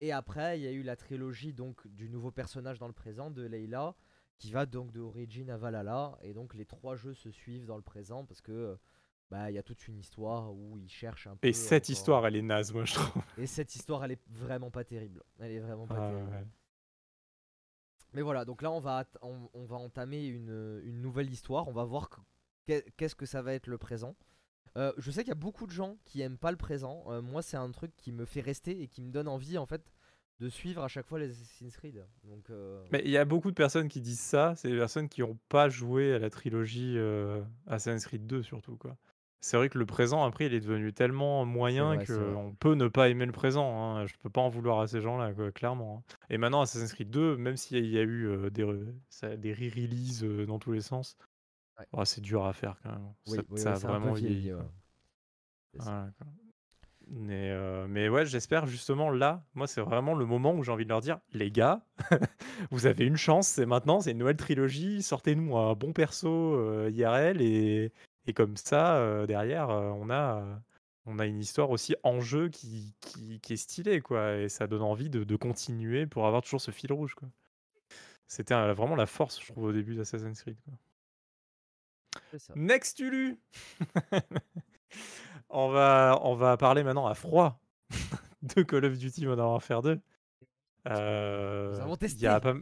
Et après, il y a eu la trilogie donc du nouveau personnage dans le présent de Leila, qui va donc de Origin à Valhalla. Et donc les trois jeux se suivent dans le présent parce que bah il y a toute une histoire où ils cherchent un peu. Et cette encore- histoire, elle est naze, moi, je trouve. Et cette histoire, elle est vraiment pas terrible. Elle est vraiment pas Ah, terrible. ouais. Mais voilà, donc là on va, on, on va entamer une, une nouvelle histoire. On va voir que- qu'est- qu'est-ce que ça va être le présent. Euh, je sais qu'il y a beaucoup de gens qui aiment pas le présent. Euh, moi, c'est un truc qui me fait rester et qui me donne envie en fait de suivre à chaque fois les Assassin's Creed. Donc, euh, Mais il y a beaucoup de personnes qui disent ça, c'est des personnes qui n'ont pas joué à la trilogie Assassin's Creed 2 surtout quoi. C'est vrai que le présent après il est devenu tellement moyen vrai, c'est vrai. qu'on peut ne pas aimer le présent. Hein. Je peux pas en vouloir à ces gens-là quoi, clairement. hein. Et maintenant Assassin's Creed 2, même s'il y a eu euh, des, re- ça- des re-releases euh, dans tous les sens, Ouais. oh, c'est dur à faire quand même. oui, ça, oui, ça oui, a c'est un peu vraiment vieilli, vieilli. ouais. quoi. C'est ça. Voilà, quoi. Mais, euh, mais ouais, j'espère justement là, moi c'est vraiment le moment où j'ai envie de leur dire, les gars, *laughs* vous avez une chance, c'est maintenant, c'est une nouvelle trilogie, sortez-nous un bon perso euh, IRL et, et comme ça, euh, derrière, euh, on a, euh, on a une histoire aussi en jeu qui, qui, qui est stylée, quoi, et ça donne envie de, de continuer pour avoir toujours ce fil rouge, quoi. C'était vraiment la force, je trouve, au début d'Assassin's Creed. quoi. Ça. Next Ulu *laughs* on, va, on va parler maintenant à froid *laughs* de Call of Duty Modern Warfare 2. Euh, avons Il y, a testé pas,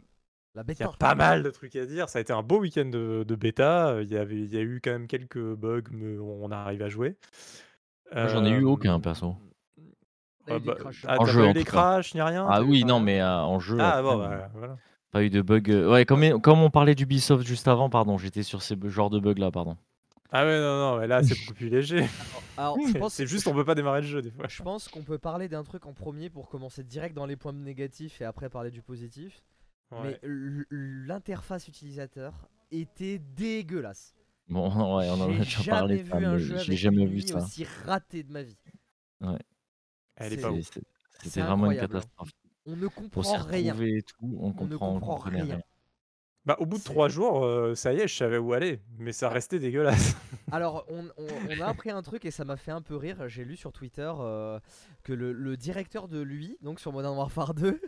La il y a bêta. pas mal de trucs à dire. Ça a été un beau week-end de, de bêta. Il y, avait, il y a eu quand même quelques bugs, mais on arrive à jouer. J'en ai eu aucun, Euh, perso. T'as eu ah des bah, ah, En t'as jeu, pas eu cas. crashs ni rien Ah oui, pas non, mais euh, en jeu, Ah bon, euh, bah, voilà. pas eu de bug. euh, Ouais, comme, comme on parlait d'Ubisoft juste avant, pardon, j'étais sur ces genres de bugs là, pardon. Ah ouais, non, non, mais là c'est beaucoup plus léger. *laughs* Alors, *laughs* je pense, C'est juste on peut pas démarrer le jeu des fois. je pense qu'on peut parler d'un truc en premier pour commencer direct dans les points négatifs et après parler du positif. Ouais. Mais l'interface utilisateur était dégueulasse. Bon, *laughs* ouais, on en a J'ai déjà jamais parlé. vu ça, un mais jeu J'ai jamais vu ça. aussi raté de ma vie. Elle est c'est- pas C'était vraiment une hein. catastrophe. On ne comprend rien. retrouver et tout, on On ne comprend, on rien. rien. Bah, au bout de trois jours, euh, ça y est, je savais où aller, mais ça restait dégueulasse. *laughs* Alors, on, on- on a appris un truc et ça m'a fait un peu rire. J'ai lu sur Twitter euh, que le, le directeur de lui, donc sur Modern Warfare 2,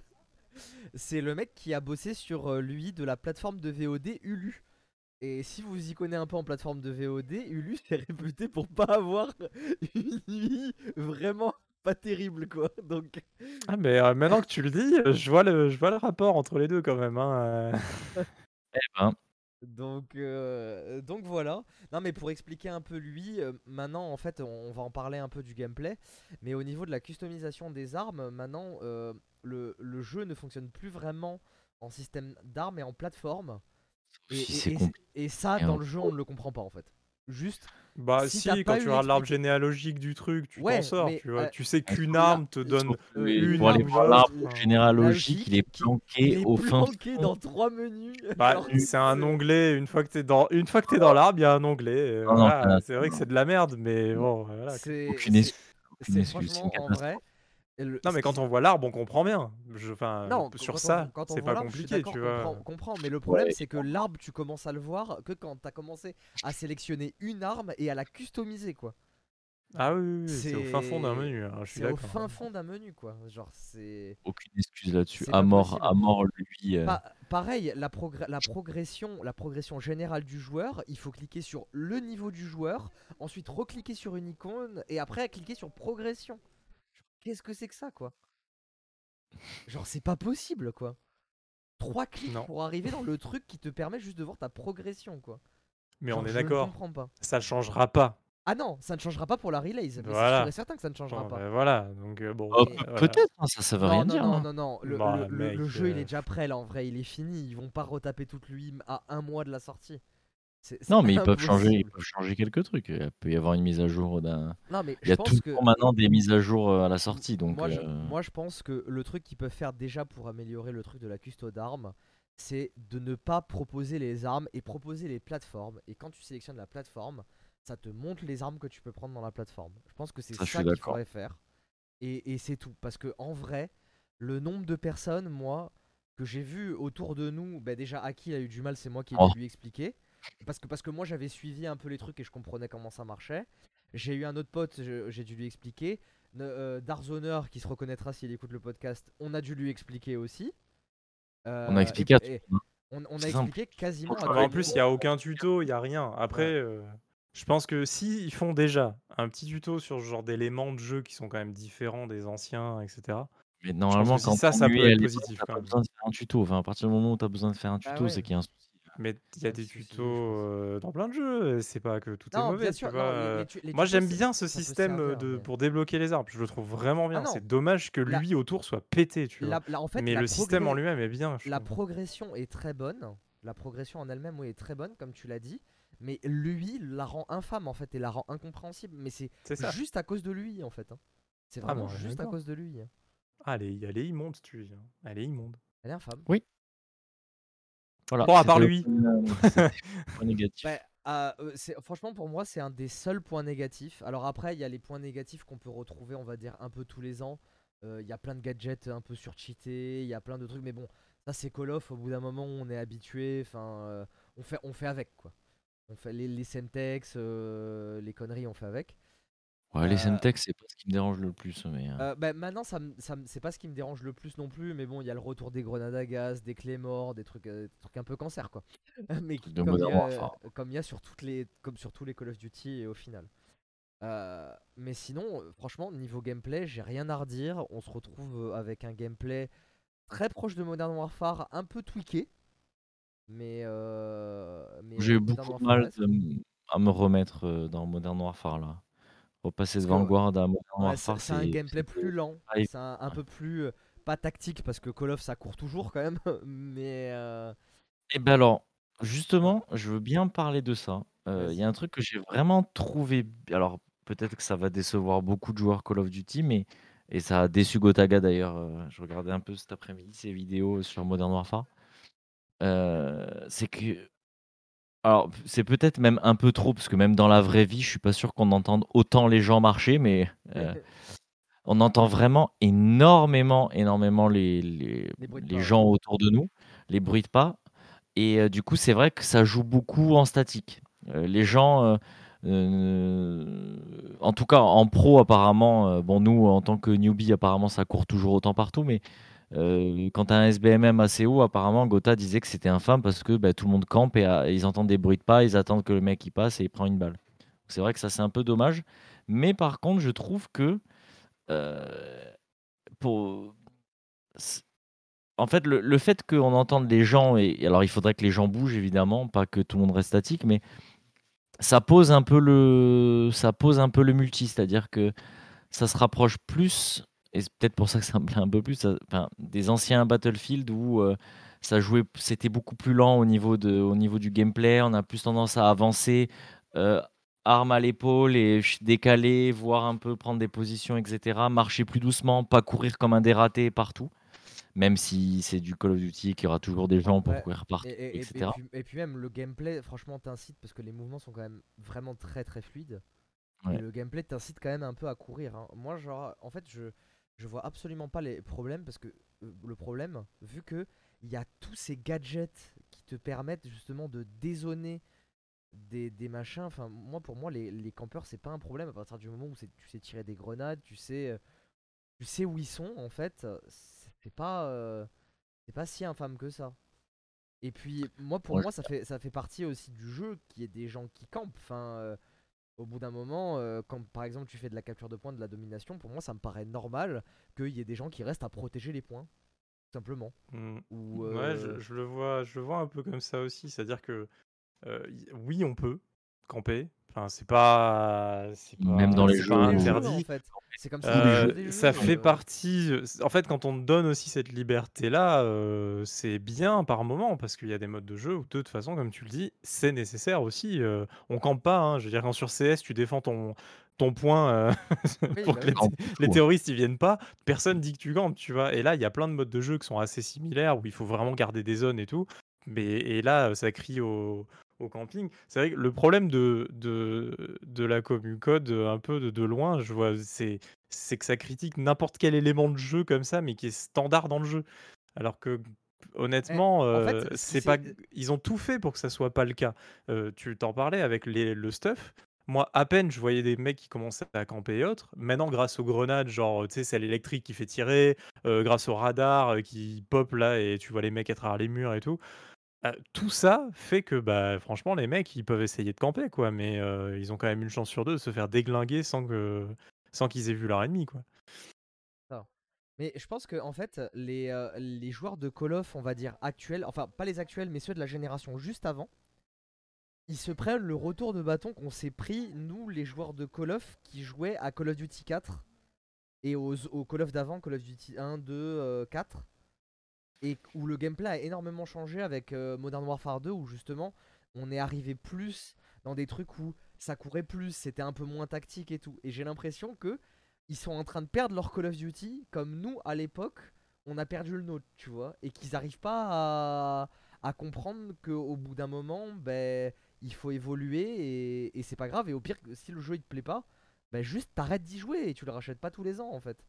c'est le mec qui a bossé sur euh, lui de la plateforme de VOD Ulu. Et si vous y connaissez un peu en plateforme de VOD, Ulu c'est réputé pour pas avoir une UI vraiment pas terrible quoi. Donc, Ah, mais euh, maintenant que tu le dis, euh, je vois le, je vois le rapport entre les deux quand même. Hein. euh. *laughs* Eh ben, Donc, euh, donc voilà. Non, mais pour expliquer un peu lui, euh, maintenant en fait, on, on va en parler un peu du gameplay. Mais au niveau de la customisation des armes, maintenant euh, le, le jeu ne fonctionne plus vraiment en système d'armes et en plateforme. Et, si et- c'est et- compliqué. et ça, Et dans le jeu, on ne le comprend pas en fait. Juste, Bah, Si quand tu regardes l'arbre généalogique du truc, tu Ouais, t'en sors. mais, Tu, vois. euh, tu sais qu'une arme te donne une pour aller ou voir l'autre, l'arbre généalogique, il est planqué il est au fin planqué dans trois menus. Bah, *laughs* c'est un onglet. Une fois que t'es dans, une fois que t'es dans l'arbre, il y a un onglet. voilà, c'est vrai que c'est de la merde, mais bon, voilà. Aucune excuse. c'est excuse, c'est une franchement en vrai. Et le- Non, ce mais quand on voit l'arbre, on comprend bien. Je, enfin, Non, sur quand on- ça, quand on c'est voit pas l'arbre, je suis compliqué, d'accord, tu comprends- vois? comprends, mais le problème Ouais, c'est que l'arbre, tu commences à le voir que quand t'as commencé à sélectionner une arme et à la customiser, quoi. Ah oui, oui, oui, c'est au fin fond d'un C'est- menu. hein, je suis C'est au d'accord. fin fond d'un menu, quoi. Genre, c'est. Aucune excuse là-dessus. C'est À pas mort, possible. à mort lui. euh, Pa- pareil, la, progr- la, progression, la progression générale du joueur, il faut cliquer sur le niveau du joueur, ensuite recliquer sur une icône et après cliquer sur progression. Qu'est-ce que c'est que ça, quoi? Genre, c'est pas possible, quoi. Trois clics Non. pour arriver dans le *laughs* truc qui te permet juste de voir ta progression, quoi. Mais Genre, on est je ne d'accord, comprends pas. ça changera pas. Ah non, ça ne changera pas pour la release. Mais c'est Voilà. sûr et certain que ça ne changera Bon, pas. ben voilà, donc euh, bon. oh, voilà. Peut-être, hein, ça, ça veut non, rien non, dire. non, hein. non, non, le, Bah, le- le jeu il euh, est déjà prêt là en vrai, il est fini, ils vont pas retaper toute lui à un mois de la sortie. Non, mais ils peuvent changer, ils peuvent changer quelques trucs. Il peut y avoir une mise à jour d'un. Non mais Il y a tout que maintenant des mises à jour euh, à la sortie, donc. moi, je, euh, moi je pense que le truc qu'ils peuvent faire déjà pour améliorer le truc de la custo d'armes, c'est de ne pas proposer les armes et proposer les plateformes. Et quand tu sélectionnes la plateforme, ça te montre les armes que tu peux prendre dans la plateforme. Je pense que c'est Ça, qu'il faudrait faire. Et, et c'est tout. Parce que en vrai, le nombre de personnes, moi, que j'ai vu autour de nous, bah déjà Aki a eu du mal, c'est moi qui ai Oh. dû lui expliquer. Parce que, parce que moi j'avais suivi un peu les trucs et je comprenais comment ça marchait. J'ai eu un autre pote, j'ai dû lui expliquer. Euh, Darzoneur qui se reconnaîtra s'il écoute le podcast, on a dû lui expliquer aussi. Euh, On a et- expliqué à tout et le monde. on, on a expliqué quasiment à en plus, il n'y a aucun tuto, il n'y a rien. Après, euh, je pense que si ils font déjà un petit tuto sur ce genre d'éléments de jeu qui sont quand même différents des anciens, etc. Mais normalement, que si quand ça, ça peut être positif, t'as quand pas même. besoin de faire un tuto. Enfin, à partir du moment où tu as besoin de faire un Bah tuto, ouais. c'est qu'il y a un souci. Mais il y a Un des tutos euh, dans plein de jeux, c'est pas que tout est mauvais, bien tu sûr, vois. non, les- les tu- les Moi, j'aime bien ce système euh, servir, de, mais- pour débloquer les arbres, je le trouve vraiment bien. Ah c'est dommage que La- lui autour soit pété, tu vois. La- la- en fait, Mais le système en lui-même est bien. La trouve. progression est très bonne. La progression en elle-même oui, est très bonne, comme tu l'as dit. Mais lui la rend infâme en fait et la rend incompréhensible. Mais c'est C'est ça. juste à cause de lui en fait. hein. C'est Ah, vraiment juste à cause de lui. hein. Ah, elle est, elle est immonde, tu dis. hein. Elle est immonde. Elle est infâme. Voilà, Bon, à part lui. point, euh, *laughs* point négatif. Bah, ah, euh, c'est- franchement, pour moi, c'est un des seuls points négatifs. Alors après, il y a les points négatifs qu'on peut retrouver, on va dire, un peu tous les ans. Euh, Il y a plein de gadgets un peu surcheatés, il y a plein de trucs, mais bon, ça c'est Call of. Au bout d'un moment, on est habitué. Enfin, euh, on fait, on fait avec quoi. On fait les, les Semtex, euh, les conneries, on fait avec. Ouais, les euh, Semtex, c'est pas ce qui me dérange le plus. Mais, euh, Euh, bah, maintenant, ça, me- ça me- c'est pas ce qui me dérange le plus non plus, mais bon, il y a le retour des grenades à gaz, des clés morts, des trucs, euh, des trucs un peu cancer quoi. *laughs* mais qui- De comme il y Modern a, Warfare. comme il y a sur toutes les, comme sur tous les Call of Duty et au final. Euh, mais sinon, euh, franchement, niveau gameplay, j'ai rien à redire. On se retrouve euh, avec un gameplay très proche de Modern Warfare, un peu tweaké. Mais, euh, mais J'ai euh, eu Modern beaucoup de Warfare mal reste. de m- à me remettre euh, dans Modern Warfare là. Repasser de Vanguard à Modern Ouais, Warfare, c'est un gameplay plus lent, et- c'est un, un peu plus euh, pas tactique parce que Call of ça court toujours quand même, *laughs* mais euh, Eh ben alors, justement, je veux bien parler de ça. Euh, Il y a un truc que j'ai vraiment trouvé. Alors, peut-être que ça va décevoir beaucoup de joueurs Call of Duty, mais. Et ça a déçu Gotaga d'ailleurs. euh, je regardais un peu cet après-midi ses vidéos sur Modern Warfare. C'est que. Alors, c'est peut-être même un peu trop, parce que même dans la vraie vie, je suis pas sûr qu'on entende autant les gens marcher, mais euh, *laughs* on entend vraiment énormément, énormément les, les, Les bruits de les pas, ouais. gens autour de nous, les bruits de pas. Et euh, du coup, c'est vrai que ça joue beaucoup en statique. Euh, les gens, euh, euh, en tout cas en pro apparemment, euh, bon nous en tant que newbie apparemment ça court toujours autant partout, mais euh, quand tu as un SBMM assez haut, apparemment Gotha disait que c'était infâme parce que bah, tout le monde campe et, ils entendent des bruits de pas, ils attendent que le mec il passe et il prend une balle. C'est vrai que ça c'est un peu dommage, mais par contre je trouve que euh, en fait, le, fait qu'on entende les gens, et alors il faudrait que les gens bougent évidemment, pas que tout le monde reste statique, mais ça pose un peu le, ça pose un peu le multi, c'est-à-dire que ça se rapproche plus, et c'est peut-être pour ça que ça me plaît un peu plus, ça- enfin, des anciens Battlefield où euh, ça jouait, c'était beaucoup plus lent au niveau, de, au niveau du gameplay, on a plus tendance à avancer, euh, arme à l'épaule et ch- décaler, voir un peu prendre des positions, etc., marcher plus doucement, pas courir comme un dératé partout même si c'est du Call of Duty, qu'il y aura toujours des gens pour Ouais, courir partout, Et, et- et- et etc. puis, et puis même le gameplay, franchement, t'incite parce que les mouvements sont quand même vraiment très très fluides. Ouais. Le gameplay t'incite quand même un peu à courir. hein. Moi, genre, en fait, je, je vois absolument pas les problèmes parce que euh, le problème, vu que il y a tous ces gadgets qui te permettent justement de dézoner des, des machins. Enfin, moi, pour moi, les, les campeurs, c'est pas un problème à partir du moment où tu sais tirer des grenades, tu sais, euh, tu sais où ils sont. En fait, c'est pas, euh, c'est pas si infâme que ça. Et puis, moi, pour Ouais. moi, ça fait, ça fait partie aussi du jeu qu'il y ait des gens qui campent. Enfin, euh, au bout d'un moment, euh, quand par exemple tu fais de la capture de points, de la domination, pour moi, ça me paraît normal qu'il y ait des gens qui restent à protéger les points, tout simplement. Mm. Ou, Ouais, je, euh, je le vois, je le vois un peu comme ça aussi. C'est-à-dire que euh, oui, on peut camper. Enfin, c'est pas, c'est Même pas- dans les jeux, interdit. en fait. C'est comme ça Euh, ça jeux, fait euh, partie. euh, En fait, quand on te donne aussi cette liberté-là, euh, c'est bien par moment parce qu'il y a des modes de jeu où, de toute façon, comme tu le dis, c'est nécessaire aussi. euh, on campe pas. hein. Je veux dire, quand sur CS, tu défends ton, ton point euh, *laughs* pour bah que les, terroristes ils viennent pas, personne dit que tu campes, tu vois. Et là, il y a plein de modes de jeu qui sont assez similaires où il faut vraiment garder des zones et tout. Mais et là, ça crie au, au camping. C'est vrai que le problème de, de, de la commu code, euh, un peu de, de loin, je vois, c'est c'est que ça critique n'importe quel élément de jeu comme ça, mais qui est standard dans le jeu. Alors que honnêtement, en fait, euh, c'est pas, ils ont tout fait pour que ça soit pas le cas. Euh, tu t'en parlais avec les, le stuff. Moi, à peine je voyais des mecs qui commençaient à camper et autres. Maintenant, grâce aux grenades, genre, tu sais, c'est l'électrique qui fait tirer, euh, grâce au radar qui pop là et tu vois les mecs à travers les murs et tout. Tout ça fait que, bah, franchement, les mecs, ils peuvent essayer de camper, quoi, mais ils ont quand même une chance sur deux de se faire déglinguer sans qu'ils aient vu leur ennemi, quoi. Mais je pense que en fait, les, joueurs de Call of, on va dire actuels, enfin pas les actuels, mais ceux de la génération juste avant, ils se prennent le retour de bâton qu'on s'est pris, nous, les joueurs de Call of, qui jouaient à Call of Duty 4 et aux, aux Call of d'avant, Call of Duty 1, 2, euh, 4, et où le gameplay a énormément changé avec euh, Modern Warfare 2, où justement on est arrivé plus dans des trucs où ça courait plus, c'était un peu moins tactique et tout. Et j'ai l'impression que ils sont en train de perdre leur Call of Duty comme nous à l'époque on a perdu le nôtre, tu vois, et qu'ils n'arrivent pas à, à comprendre qu'au bout d'un moment, ben il faut évoluer et, et c'est pas grave. Et au pire, si le jeu il te plaît pas, ben juste t'arrêtes d'y jouer et tu le rachètes pas tous les ans en fait.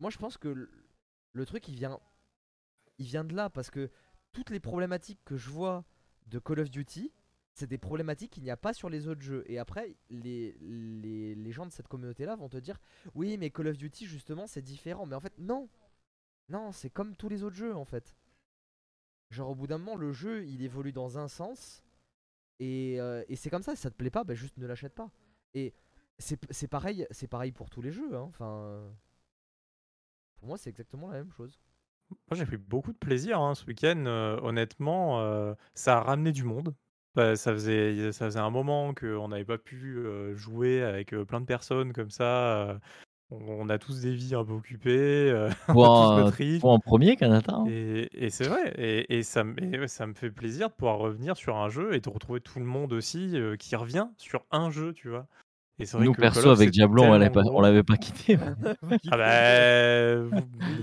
Moi je pense que le, le truc il vient, il vient de là parce que toutes les problématiques que je vois de Call of Duty, c'est des problématiques qu'il n'y a pas sur les autres jeux. Et après, les, les, les gens de cette communauté-là vont te dire Oui, mais Call of Duty, justement, c'est différent. Mais en fait, non. Non, c'est comme tous les autres jeux, en fait. Genre, au bout d'un moment, le jeu, il évolue dans un sens. Et, euh, et c'est comme ça. Si ça te plaît pas, bah, juste ne l'achète pas. Et c'est pareil, pareil pour tous les jeux. hein. Enfin, pour moi, c'est exactement la même chose. Moi, j'ai pris beaucoup de plaisir hein, ce week-end. euh, honnêtement, euh, ça a ramené du monde. Bah, ça faisait, ça faisait un moment qu'on n'avait pas pu euh, jouer avec euh, plein de personnes comme ça. euh, on, on a tous des vies un peu occupées, euh, *laughs* on a tous Toi, notre toi rythme. en premier, Canada. hein. Et, et c'est vrai, et, et ça, me- et ouais, ça me fait plaisir de pouvoir revenir sur un jeu et de retrouver tout le monde aussi euh, qui revient sur un jeu, tu vois. Et vrai Nous, que perso, avec Diablo, on l'avait pas, on quitté. *laughs* ouais. Ah bah,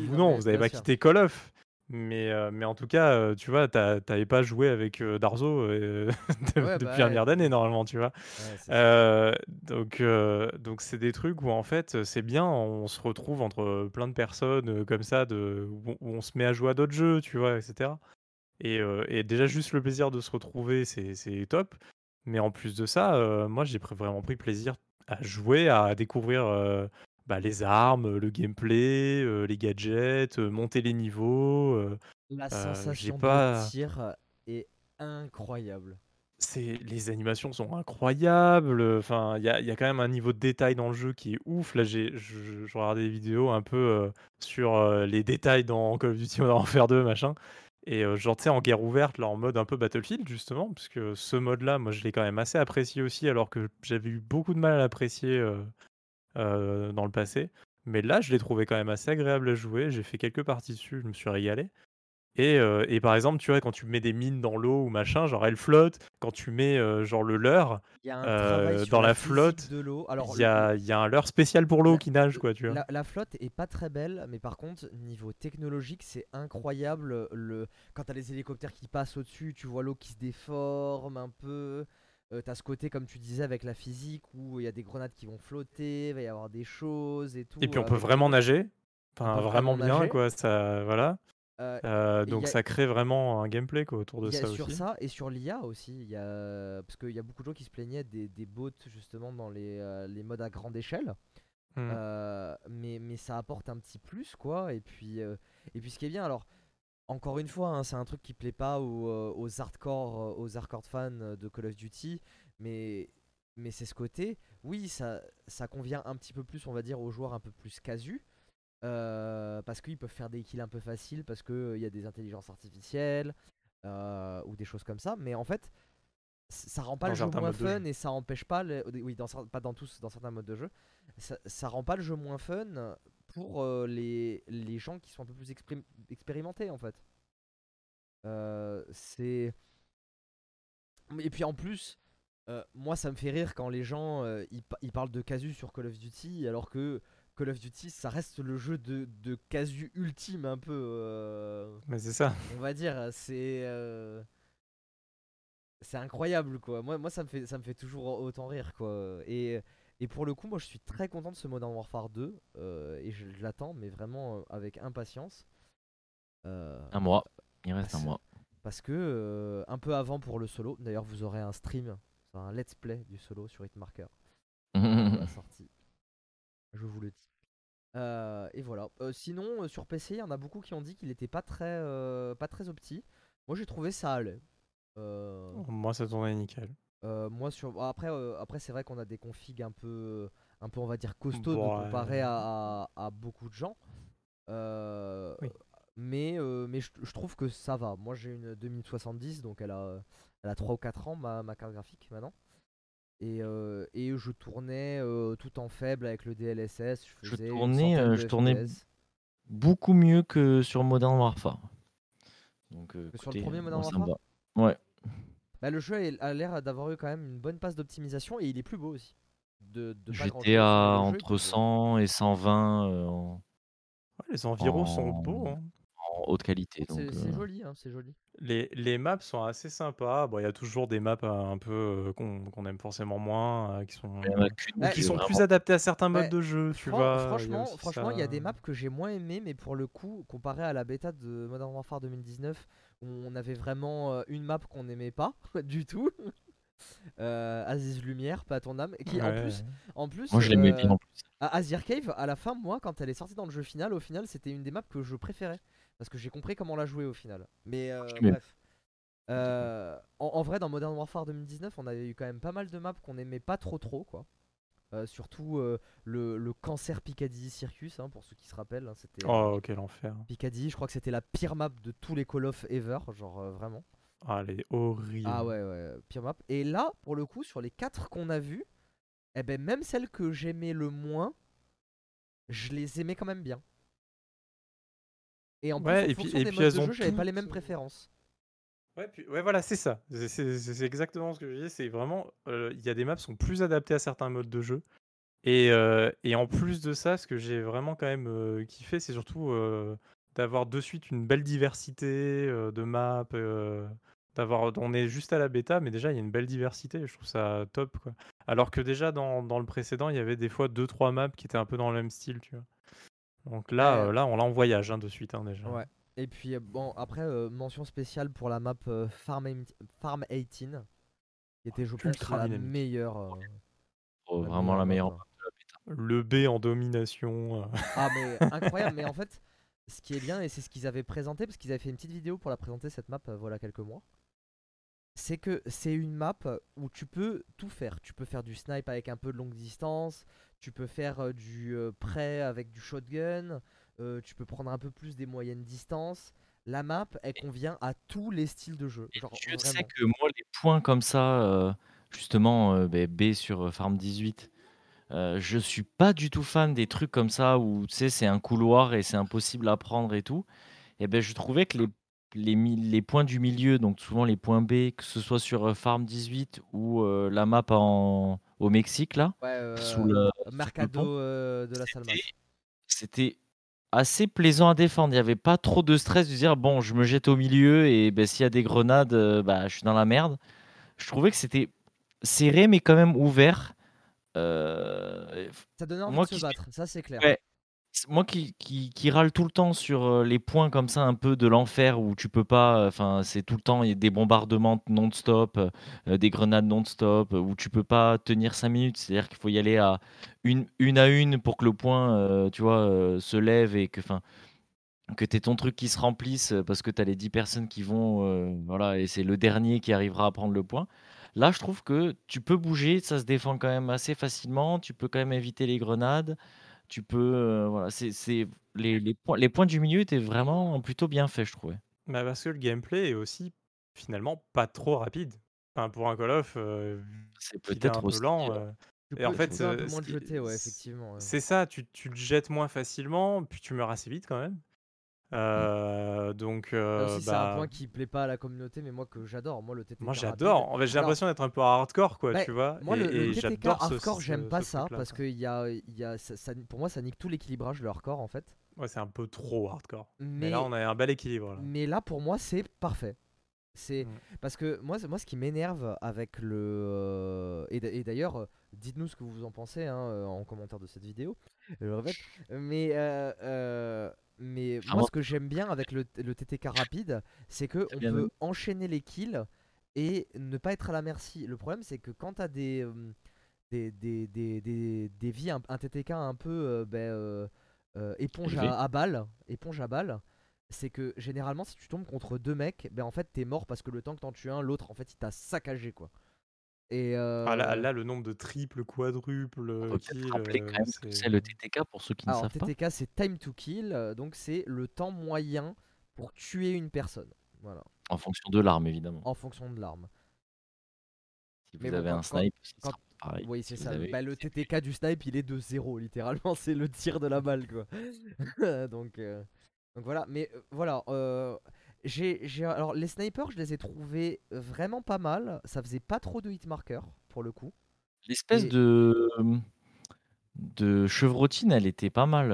vous, non, vous avez bien pas quitté Call of. Mais, euh, mais en tout cas, euh, tu vois, t'avais pas joué avec euh, Darzo euh, *laughs* de- Ouais, bah depuis un ouais. milliard d'années, normalement, tu vois. Ouais. Euh, donc, euh, donc c'est des trucs où en fait c'est bien, on se retrouve entre plein de personnes euh, comme ça, de, où, on- où on se met à jouer à d'autres jeux, tu vois, etc. Et, euh, et déjà juste le plaisir de se retrouver, c'est c'est top. Mais en plus de ça, euh, moi j'ai pr- vraiment pris plaisir à jouer, à découvrir euh, bah, les armes, le gameplay, euh, les gadgets, monter les niveaux. La j'ai sensation pas. de tir est incroyable. C'est les animations sont incroyables. Enfin, il y a, il y a quand même un niveau de détail dans le jeu qui est ouf. Là, j'ai, je, je regardais des vidéos un peu euh, sur euh, les détails dans Call of Duty Modern Warfare 2, machin. Et euh, genre, tu sais, en guerre ouverte, là, en mode un peu Battlefield, justement, parce que ce mode-là, moi, je l'ai quand même assez apprécié aussi, alors que j'avais eu beaucoup de mal à l'apprécier dans le passé. Mais là, je l'ai trouvé quand même assez agréable à jouer. J'ai fait quelques parties dessus, je me suis régalé. Et, euh, et par exemple, tu vois, quand tu mets des mines dans l'eau ou machin, genre elles flottent. Quand tu mets euh, genre le leurre euh, dans la, flotte, il y a, il y a un leurre spécial pour l'eau la- qui nage, quoi, tu vois. La, la flotte est pas très belle, mais par contre, niveau technologique, c'est incroyable. Le... Quand t'as les hélicoptères qui passent au-dessus, tu vois l'eau qui se déforme un peu. T'as ce côté, comme tu disais, avec la physique où il y a des grenades qui vont flotter, il va y avoir des choses et tout. Et puis on peut vraiment nager. enfin, vraiment vraiment bien, nager. quoi. Ça, voilà. Euh, Euh, donc a- ça crée vraiment un gameplay quoi, autour de y a ça sur aussi. ça et sur l'IA aussi, il y a... parce qu'il y a beaucoup de gens qui se plaignaient des, des bots justement dans les, euh, les modes à grande échelle. Euh, mais, mais ça apporte un petit plus quoi. Et puis, euh, et puis ce qui est bien, alors encore une fois, hein, c'est un truc qui plaît pas aux, euh, aux hardcore, euh, aux hardcore fans de Call of Duty, mais, mais c'est ce côté. Oui, ça, ça convient un petit peu plus, on va dire, aux joueurs un peu plus casus. Euh, parce qu'ils peuvent faire des kills un peu faciles, parce qu'il y a des intelligences artificielles euh, ou des choses comme ça. Mais en fait, ça rend pas Dans le jeu moins fun jeu. et ça empêche pas. le- Oui, dans, pas dans tous, dans certains modes de jeu. Ça, ça rend pas le jeu moins fun pour euh, les, les gens qui sont un peu plus exprim- expérimentés en fait. Euh, c'est. Et puis en plus, euh, moi ça me fait rire quand les gens euh, ils, pa- ils parlent de casu sur Call of Duty alors que Call of Duty ça reste le jeu de, de casu ultime un peu. euh, Mais c'est ça. on va dire, c'est. euh, C'est incroyable quoi. Moi, moi ça, me fait, ça me fait toujours autant rire quoi. Et, et pour le coup, moi je suis très content de ce Modern Warfare 2 euh, et je, je l'attends, mais vraiment avec impatience. Euh, Un mois. Il reste un c'est- mois. parce que euh, un peu avant pour le solo, d'ailleurs vous aurez un stream, un let's play du solo sur Hitmarker pour la *laughs* sortie. Je vous le dis. Euh, et voilà. Euh, sinon, euh, sur PC, il y en a beaucoup qui ont dit qu'il était pas très, pas très opti. Moi, j'ai trouvé ça allait. Moi ça tournait nickel. moi, sur après, après c'est vrai qu'on a des configs un peu, un peu, on va dire costauds Bon, comparé à, à- à beaucoup de gens. Oui. Mais, mais je, je trouve que ça va. Moi, j'ai une 2070, donc elle a, elle a 3 ou 4 ans ma, ma carte graphique maintenant. Et, euh, et je tournais euh, tout en faible avec le DLSS. Je, Je faisais tournais, euh, je tournais. Beaucoup mieux que sur Modern Warfare. Donc, euh, sur le premier Modern ça me Warfare. Ouais. Bah, le jeu a l'air d'avoir eu quand même une bonne passe d'optimisation et il est plus beau aussi. De, de J'étais à jeu entre plus beau. 100 et 120 euh, en, Ouais, les environs sont beaux. hein. En haute qualité. C'est Donc, c'est euh, joli, hein, c'est joli. Les, les maps sont assez sympas. Bon, il y a toujours des maps un peu euh, qu'on aime forcément moins, euh, qui sont, il en Ouais, qui sont plus adaptés à certains Ouais, modes de jeu, tu Fran- vois. il franchement, aussi franchement, il y a des maps que j'ai moins aimées, mais pour le coup, comparé à la bêta de Modern Warfare 2019, où on avait vraiment une map qu'on n'aimait pas *laughs* du tout. *laughs* Euh, Aziz Lumière, pas ton âme, qui en Ouais, plus, ouais. en plus, Moi, je l'aimais euh, bien en plus. à Azir Cave, à la fin, moi, quand elle est sortie dans le jeu final, au final, c'était une des maps que je préférais. Parce que j'ai compris comment la jouer au final. Mais euh, bref. Euh, en, en vrai, dans Modern Warfare 2019, on avait eu quand même pas mal de maps qu'on aimait pas trop trop, quoi. Euh, surtout euh, le, le cancer Piccadilly Circus, hein, pour ceux qui se rappellent. hein, c'était Oh, quel enfer. Piccadilly, je crois que c'était la pire map de tous les Call of ever, genre euh, vraiment. Ah, elle est horrible. Ah ouais, ouais, pire map. Et là, pour le coup, sur les 4 qu'on a vues, eh ben même celles que j'aimais le moins, je les aimais quand même bien. Et en plus, Ouais, en et puis- et modes elles de ont jeu, j'avais pas les mêmes préférences. Ouais, puis- ouais, voilà, c'est ça. C'est- exactement ce que je disais. C'est vraiment, euh, il y a des maps qui sont plus adaptées à certains modes de jeu. Et, euh, et en plus de ça, ce que j'ai vraiment quand même euh, kiffé, c'est surtout d'avoir de suite une belle diversité de maps. d'avoir, on est juste à la bêta, mais déjà il y a une belle diversité. Je trouve ça top, quoi. Alors que déjà dans, dans le précédent, il y avait des fois deux trois maps qui étaient un peu dans le même style, tu vois. Donc là, Ouais. euh, là, on là en voyage hein, de suite hein, déjà. Ouais. Et puis, euh, bon, après, euh, mention spéciale pour la map euh, Farm, Aim- Farm 18, qui était, je pense, Ultra la dynamique. meilleure. euh, Oh, vraiment la meilleure. map. Le B en domination. Ah mais *laughs* incroyable, mais en fait, ce qui est bien, et c'est ce qu'ils avaient présenté, parce qu'ils avaient fait une petite vidéo pour la présenter cette map, euh, voilà quelques mois, c'est que c'est une map où tu peux tout faire. Tu peux faire du snipe avec un peu de longue distance, tu peux faire du prêt avec du shotgun, tu peux prendre un peu plus des moyennes distances. La map, elle convient à tous les styles de jeu. Genre, vraiment. sait que moi, les points comme ça, justement, ben, B sur Farm 18, euh, je suis pas du tout fan des trucs comme ça où tu sais, c'est un couloir et c'est impossible à prendre et tout. Et ben, je trouvais que les, les, points du milieu, donc souvent les points B, que ce soit sur Farm 18 ou euh, la map en, au Mexique, là, Ouais, sous le, sous le Mercado euh, de la Salmas. c'était- assez plaisant à défendre. Il n'y avait pas trop de stress de dire bon, je me jette au milieu et ben, s'il y a des grenades, bah, je suis dans la merde. Je trouvais que c'était serré mais quand même ouvert. Euh, Ça donnait envie Moi de se qui- battre, ça c'est clair. Ouais. Moi qui qui râle tout le temps sur, heu, les points comme ça un peu de l'enfer où tu peux pas, enfin, c'est tout le temps il y a des bombardements non-stop, heu, des grenades non-stop, où tu peux pas tenir 5 minutes. C'est-à-dire qu'il faut y aller à une une à une pour que le point, tu vois, se lève et que enfin, que tu ton truc qui se remplisse, parce que tu as les 10 personnes qui vont, voilà et c'est le dernier qui arrivera à prendre le point. Là, je trouve que tu peux bouger, ça se défend quand même assez facilement, tu peux quand même éviter les grenades, tu peux, heu, voilà, c'est c'est les les points les points du milieu étaient vraiment plutôt bien faits, je trouvais. Bah, parce que le gameplay est aussi finalement pas trop rapide. Enfin, pour un Call of, vu C'est est un peut-être peu lent, Tu et en fait, ce te ouais, effectivement, c'est ça, tu tu le jettes moins facilement, puis tu meurs assez vite quand même. Mmh. Heu, donc aussi, c'est un point bah qui plaît pas à la communauté, mais moi que j'adore. Moi, le TTK moi j'adore. En fait, j'ai l'impression d'être un peu hardcore quoi, bah, tu vois? moi, le, le Et et TTK hardcore, j'aime pas ce ça parce qu'il y a, il y a ça, ça- pour moi, ça nique tout l'équilibrage le hardcore en fait. Ouais, c'est un peu trop hardcore. Mais là, on a un bel équilibre là. mais là, pour moi, c'est parfait. C'est Mmh. parce que moi, moi, ce qui m'énerve avec le euh, et d'a- et d'ailleurs, euh, dites-nous ce que vous en pensez hein, euh, en commentaire de cette vidéo. Je le répète. Mais euh, euh, mais moi, Clairement, ce que j'aime bien avec le, le TTK rapide, c'est que on peut enchaîner les kills et ne pas être à la merci. Le problème, c'est que quand t'as des euh, des, des, des, des, des vies, un, un TTK un peu euh, ben, euh, éponge à, à balles, éponge à balles, c'est que généralement si tu tombes contre deux mecs, ben en fait t'es mort parce que le temps que t'en tues un, l'autre en fait il t'a saccagé quoi. Et Ah là euh, là, le nombre de triples, quadruples, peut peut-être kills, rappeler quand heu, même ce que c'est c'est le TTK pour ceux qui ne alors savent pas? TTK c'est time to kill, euh, donc c'est le temps moyen pour tuer une personne. Voilà, En fonction de l'arme évidemment. en fonction de l'arme. Si Mais vous bon, avez quand- un snipe, ça quand- sera pareil. Oui, c'est Si ça. vous le- avez bah, le TTK du snipe, il est de zéro, littéralement. *laughs* C'est le tir de la balle, quoi. *laughs* donc, euh, donc voilà. Mais euh, voilà. euh, j'ai, j'ai- alors, les snipers, je les ai trouvés vraiment pas mal. Ça faisait pas trop de hitmarker, pour le coup. L'espèce Et de, de chevrotine, elle était pas mal,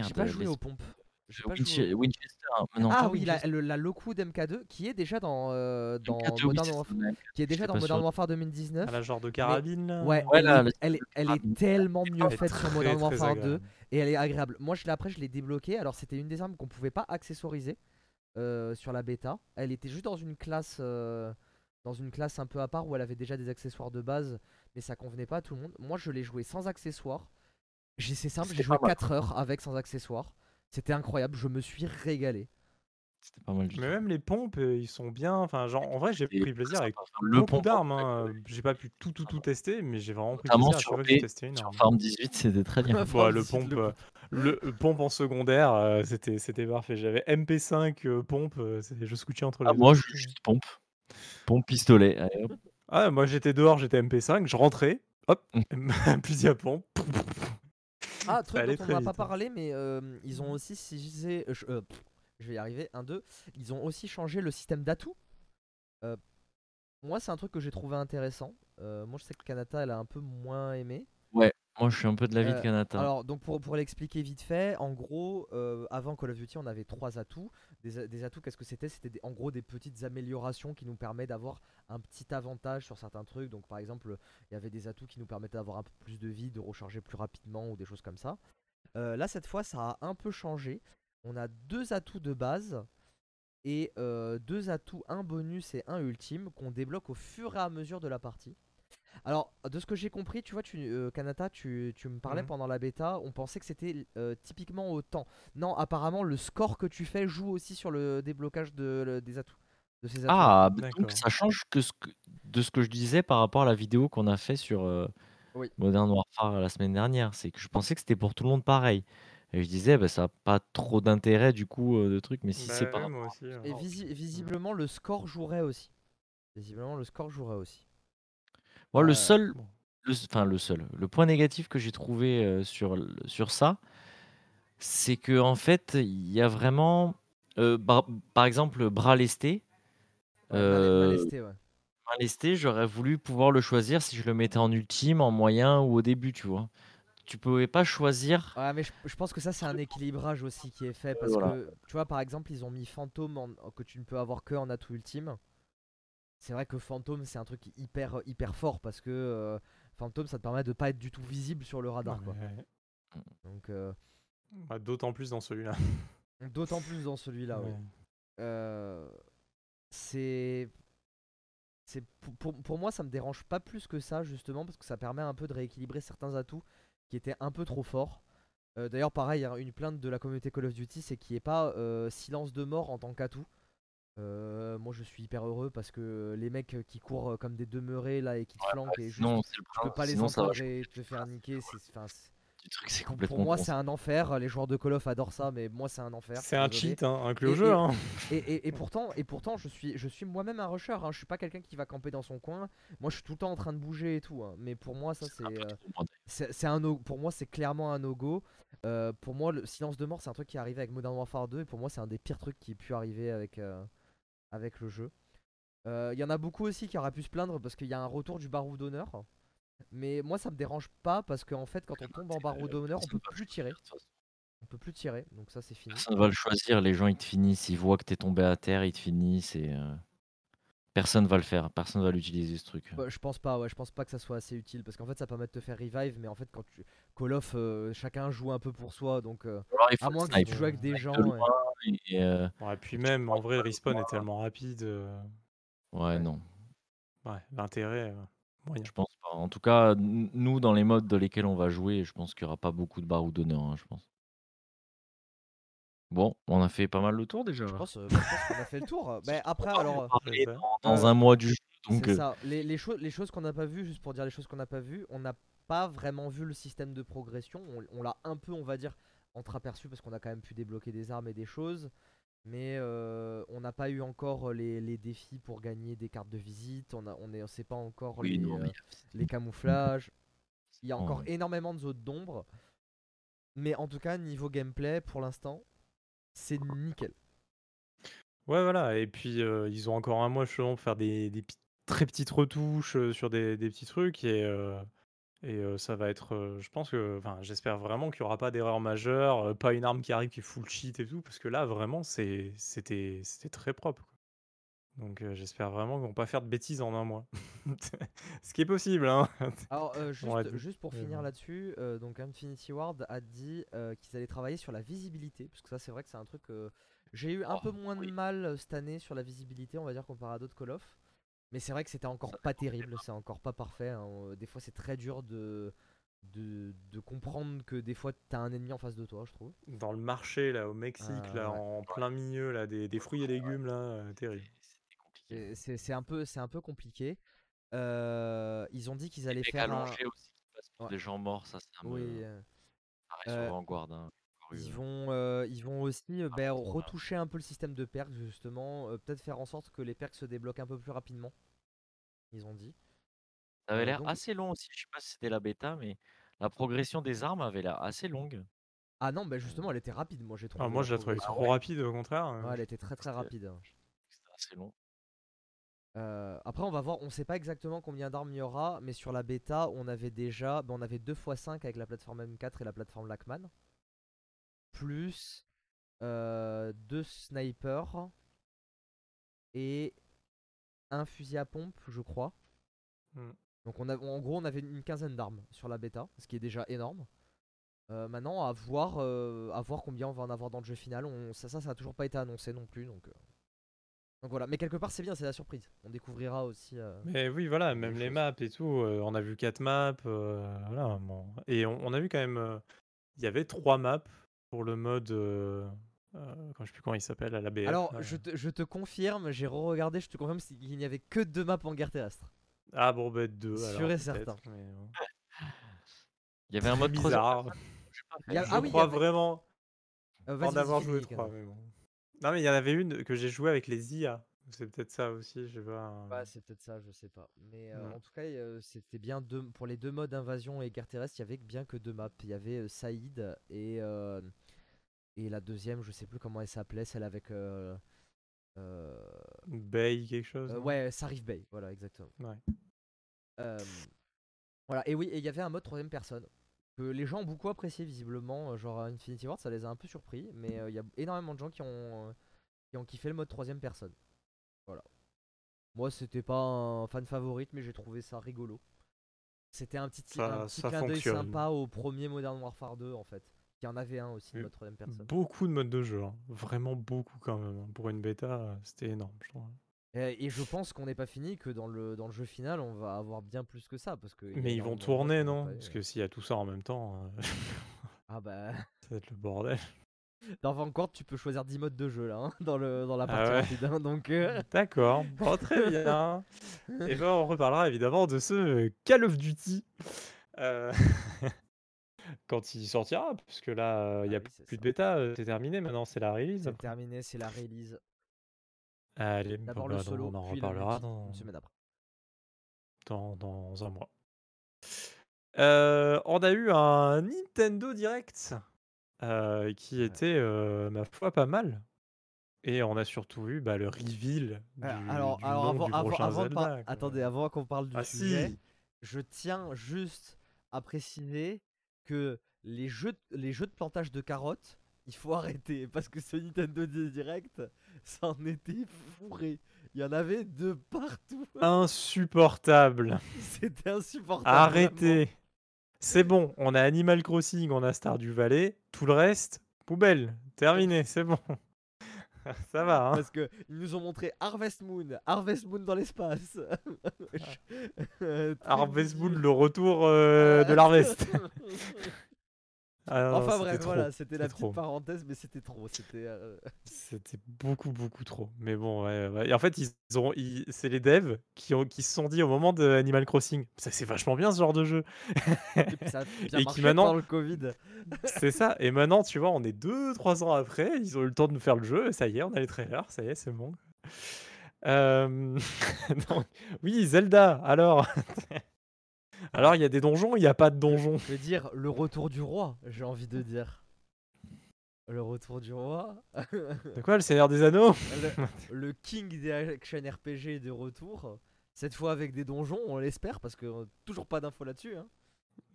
j'ai merde, pas heu, joué aux pompes. Pas. Winchester, hein, non Ah pas oui, la, le- la Lockwood MK2 qui est déjà dans, euh, dans MK2, oui, Modern Warfare, qui est déjà dans Modern sûr. Warfare à 2019. la genre de carabine là? ouais, Ouais, elle, là, elle, est, elle tellement mieux faite sur Modern Warfare 2 agréable. et elle est agréable. Moi, je l'ai- après, je l'ai débloquée. Alors, c'était une des armes qu'on pouvait pas accessoriser euh, sur la bêta. Elle était juste dans une classe, euh, dans une classe un peu à part où elle avait déjà des accessoires de base, mais ça convenait pas à tout le monde. Moi, je l'ai joué sans accessoires. J'ai- C'est simple, j'ai joué pas mal. 4 heures avec sans accessoires. C'était incroyable, je me suis régalé. C'était pas mal du Mais tout. même les pompes, heu, ils sont bien. Enfin, genre, en vrai, j'ai pris plaisir avec le beaucoup pompe d'armes, hein, j'ai pas pu tout, tout, tout tester, mais j'ai vraiment pris notamment plaisir à chaque fois que testé une sur arme. Farm 18, c'était très bien. *laughs* Le 18, pompe, le heu, le le pompe en secondaire, c'était c'était parfait. J'avais MP5, heu, pompe, je switchais entre Ah les 2, moi, je c'était juste pompe. Pompe, pistolet, allez ah, moi, j'étais dehors, j'étais MP5, je rentrais, hop, *laughs* Mmh. fusil à pompe. Ah, truc dont on n'a pas hein. parlé, mais euh, ils ont aussi, si je disais, euh, je, euh, pff, je vais y arriver, un, deux, ils ont aussi changé le système d'atouts. Euh, moi, c'est un truc que j'ai trouvé intéressant. Euh, moi, je sais que Kanata, elle a un peu moins aimé. Ouais, moi je suis un peu de l'avis de Euh, Kanata. alors, donc pour, pour l'expliquer vite fait, en gros, euh, avant Call of Duty, on avait trois atouts. Des, a- des atouts, qu'est-ce que c'était? C'était des- en gros des petites améliorations qui nous permettent d'avoir un petit avantage sur certains trucs. Donc, par exemple, il y avait des atouts qui nous permettaient d'avoir un peu plus de vie, de recharger plus rapidement ou des choses comme ça. Euh, là, cette fois, ça a un peu changé. On a deux atouts de base et euh, deux atouts, un bonus et un ultime qu'on débloque au fur et à mesure de la partie. Alors, de ce que j'ai compris, tu vois, tu, euh, Kanata, tu, tu me parlais Mhm. pendant la bêta, on pensait que c'était euh, typiquement au temps. Non, apparemment, le score que tu fais joue aussi sur le déblocage de, le- des atouts. De ces atouts. Ah, bah, donc ça change que ce que de ce que je disais par rapport à la vidéo qu'on a fait sur, Oui. Modern Warfare la semaine dernière. C'est que je pensais que c'était pour tout le monde pareil et je disais: «Bah, ça a pas trop d'intérêt du coup, de trucs», mais si c'est Bah, ouais, à aussi, hein. Et visi- visiblement, le score jouerait aussi. Visiblement, le score jouerait aussi. Moi le Euh, seul bon. le s enfin le seul, le point négatif que j'ai trouvé, heu, sur l sur ça, c'est qu'en fait, il y a vraiment, heu, par par exemple, bras lesté, Ouais, mal, mal heu, esté, ouais. bras lesté, j'aurais voulu pouvoir le choisir si je le mettais en ultime, en moyen ou au début, tu vois? Tu pouvais pas choisir Ouais, mais je, je pense que ça, c'est un équilibrage aussi qui est fait. Parce voilà. que, tu vois, par exemple, ils ont mis Fantôme en- que tu ne peux avoir que en atout ultime. C'est vrai que Fantôme, c'est un truc hyper, hyper fort parce que euh, Fantôme, ça te permet de pas être du tout visible sur le radar. Quoi. Donc, euh, Bah, D'autant plus dans celui-là. *laughs* d'autant plus dans celui-là, oui. Euh, c'est. c'est pour, pour- pour moi, ça me dérange pas plus que ça, justement, parce que ça permet un peu de rééquilibrer certains atouts qui étaient un peu trop forts. Euh, D'ailleurs, pareil, hein, une plainte de la communauté Call of Duty, c'est qu'il n'y ait pas euh, silence de mort en tant qu'atout. Euh, moi, je suis hyper heureux parce que les mecs qui courent euh, comme des demeurés là et qui te flanquent et juste le tu peux pas les entendre et te faire niquer. c'est- truc, pour- complètement pour moi, c'est un enfer. Les joueurs de Call of adorent ça, mais moi, c'est un enfer. C'est un cheat, hein, inclus au jeu. et- Hein. Et, et- et pourtant, et pourtant, je suis, je suis moi-même un rusher. Hein. Je suis pas quelqu'un qui va camper dans son coin. Moi, je suis tout le temps en train de bouger et tout. hein. Mais pour moi, ça, c'est, euh, c'est c'est un no- Pour moi, c'est clairement un no-go. Euh, pour moi, le silence de mort, c'est un truc qui est arrivé avec Modern Warfare 2. Et pour moi, c'est un des pires trucs qui ait pu arriver avec, euh, avec le jeu. Euh, Il y en a beaucoup aussi qui auraient pu se plaindre parce qu'il y a un retour du barreau d'honneur. Mais moi, ça me dérange pas parce qu'en fait, quand on tombe en barreau d'honneur, on peut plus tirer. On peut plus tirer. Donc ça, c'est fini. Personne va le choisir, les gens ils te finissent, ils voient que t'es tombé à terre, ils te finissent et euh, personne va le faire, personne va l'utiliser ce truc. Bah, je pense pas, ouais, je pense pas que ça soit assez utile parce qu'en fait ça permet de te faire revive, mais en fait quand tu Call of, euh, chacun joue un peu pour soi, donc euh, Alors, il faut à moins que tu joues avec des de gens. loin. ouais. et, euh, Ouais, puis même, en vrai, le respawn est tellement rapide. euh, ouais, non, Ouais, l'intérêt, euh, moyen. je pense pas. En tout cas, nous dans les modes dans lesquels on va jouer, je pense qu'il y aura pas beaucoup de barreaux d'honneur, hein, je pense. Bon, on a fait pas mal le tour déjà. Je pense, euh, bah, je pense qu'on a fait le tour. *laughs* Bah, après On va alors, euh, dans, Euh, un mois du jeu, donc c'est euh, ça. Les, les, choses, les choses qu'on n'a pas vues, juste pour dire les choses qu'on n'a pas vues, on n'a pas vraiment vu le système de progression. On, on l'a un peu, on va dire, entreaperçu parce qu'on a quand même pu débloquer des armes et des choses. Mais euh, on n'a pas eu encore les, les défis pour gagner des cartes de visite. On a, on est, on sait pas encore oui, les, non, mais euh, les camouflages. Il y a Oh. encore énormément de zones d'ombre. Mais en tout cas, niveau gameplay, pour l'instant, c'est nickel. Ouais, voilà. Et puis, euh, ils ont encore un mois justement pour faire des, très petites retouches euh, sur des, petits trucs. Et, euh, ça va être. je pense que. Enfin, j'espère vraiment qu'il n'y aura pas d'erreur majeure. pas une arme qui arrive qui est full cheat et tout. Parce que là, vraiment, c'était très propre. Donc, euh, j'espère vraiment qu'ils vont pas faire de bêtises en un mois. *laughs* Ce qui est possible, hein. Alors, euh, juste, juste pour finir là-dessus, euh, donc Infinity Ward a dit euh, qu'ils allaient travailler sur la visibilité. Parce que ça, c'est vrai que c'est un truc. J'ai eu un Oh, peu moins oui. de mal euh, cette année sur la visibilité, on va dire, comparé à d'autres Call of. Mais c'est vrai que c'était encore pas terrible, c'est encore pas parfait. hein. Des fois, c'est très dur de, de, de comprendre que des fois, t'as un ennemi en face de toi, je trouve. Dans le marché, là, au Mexique, là, ouais. en plein milieu, là, des, des fruits et légumes, là, euh, terrible. Compliqué. C'est c'est un, peu- c'est un peu compliqué. Euh, ils ont dit qu'ils allaient faire un. allongés aussi Ouais. des gens morts, ça c'est un Oui, peu pareil sur Vanguard. hein. Encore eu, Ils vont, euh, ils vont aussi euh, Ah, ben, retoucher un peu le système de perks justement, euh, peut-être faire en sorte que les perks se débloquent un peu plus rapidement. Ils ont dit. Ça avait l'air donc- assez long aussi, je sais pas si c'était la bêta, mais la progression des armes avait l'air assez longue. Ah non, ben justement, elle était rapide, moi j'ai trouvé. Ah, moi, la je la trouvais trop rapide, au contraire. Ouais, elle était très très rapide. hein. C'était assez long. Euh, après, on va voir, on sait pas exactement combien d'armes il y aura, mais sur la bêta, on avait déjà, ben, on avait 2 x 5 avec la plateforme M4 et la plateforme Lachman, plus 2 snipers et un fusil à pompe, je crois. Hmm. Donc on a, en gros, on avait une quinzaine d'armes sur la bêta, ce qui est déjà énorme. Euh, maintenant, à voir, euh, à voir combien on va en avoir dans le jeu final. On, ça, ça, ça a toujours pas été annoncé non plus, donc. Donc voilà, mais quelque part c'est bien, c'est la surprise. On découvrira aussi. euh, Mais oui, voilà, même les choses. maps et tout, euh, on a vu 4 maps, euh, voilà, bon. Et on, on a vu quand même, euh, il y avait 3 maps pour le mode, euh, euh, quand je sais plus comment il s'appelle, à la BF. Alors, je te, je te confirme, j'ai re-regardé, je te confirme qu'il n'y avait que deux maps en guerre terrestre. Ah bon, bah 2 Sûr alors, et certain. mais bon. *laughs* Il y avait un mode bizarre. personne, je a- ah oui, crois avait- vraiment Euh, en avoir joué Nick, 3, alors. mais bon. Non, mais il y en avait une que j'ai joué avec les IA. C'est peut-être ça aussi, je sais pas. Ouais, c'est peut-être ça, je sais pas. Mais euh, Ouais. en tout cas, euh, c'était bien deux, pour les deux modes invasion et guerre terrestre, il y avait bien que deux maps. Il y avait euh, Saïd et et la deuxième, je sais plus comment elle s'appelait, celle avec Bay, quelque chose. ouais Sarif Bay, voilà exactement. Ouais. Voilà et oui, et il y avait un mode troisième personne que les gens ont beaucoup apprécié visiblement, euh, genre à Infinity Ward, ça les a un peu surpris, mais euh, il y a énormément de gens qui ont euh, qui ont kiffé le mode troisième personne. Voilà. Moi, c'était pas un fan favorite, mais j'ai trouvé ça rigolo. C'était un petit, Ça- un petit clin d'œil sympa au premier Modern Warfare 2 en fait. Il y en avait un aussi de mode troisième personne. Beaucoup de modes de jeu, hein. vraiment beaucoup quand même. hein. Pour une bêta, euh, c'était énorme, je trouve. Et, et je pense qu'on n'est pas fini, que dans le, dans le jeu final, on va avoir bien plus que ça. Parce que Mais ils vont tourner, non pas Parce que s'il y a tout ça en même temps, euh, *laughs* Ah bah. ça va être le bordel. *laughs* Dans Vanguard, tu peux choisir 10 modes de jeu là, hein, *laughs* dans, le, dans la Ah partie ouais. rapide. hein, donc. euh, D'accord, bon, très bien. Et ben on reparlera évidemment de ce Call of Duty. euh, Quand il sortira, parce que là, il n'y Ah a oui, plus de bêta, c'est terminé maintenant, c'est la release. C'est terminé, c'est la release. Allez, bon, D'abord bah, le donc solo, on en puis reparlera dans, une semaine après. dans, dans un mois. Euh, on a eu un Nintendo Direct euh, qui était, euh, ma foi, pas mal. Et on a surtout eu bah, le reveal du, alors, du alors nom avant, du avant, prochain par- attendez, avant qu'on parle du Ah sujet, si je tiens juste à préciser que les jeux, les jeux de plantage de carottes, il faut arrêter parce que ce Nintendo Direct, ça en était fourré. Il y en avait de partout. Insupportable. *laughs* C'était insupportable. Arrêtez. C'est bon, on a Animal Crossing, on a Stardew Valley, tout le reste, poubelle, terminé, *laughs* c'est bon. *laughs* Ça va, hein. Parce que ils nous ont montré Harvest Moon, Harvest Moon dans l'espace. Euh, Harvest Moon, le retour euh, de l'Harvest. Ah enfin bref, trop, voilà, c'était la petite trop. parenthèse, mais c'était trop. C'était. euh, *laughs* C'était beaucoup, beaucoup trop. Mais bon, ouais, ouais. Et en fait, ils ont, c'est les devs qui, ont, qui se sont dit au moment de Animal Crossing, ça c'est vachement bien ce genre de jeu. Et puis ça a *laughs* bien Et qui maintenant- le Covid. *laughs* c'est ça. Et maintenant, tu vois, on est 2-3 ans après, ils ont eu le temps de nous faire le jeu, et ça y est, on a les trailers, ça y est, c'est bon. Euh, Oui, Zelda, alors. Alors, il y a des donjons, il n'y a pas de donjons? Je veux dire, le retour du roi, j'ai envie de dire. Le retour du roi. De quoi, le Seigneur des Anneaux? *laughs* Le, le king des action RPG de retour. Cette fois avec des donjons, on l'espère, parce que euh, toujours pas d'infos là-dessus. Hein.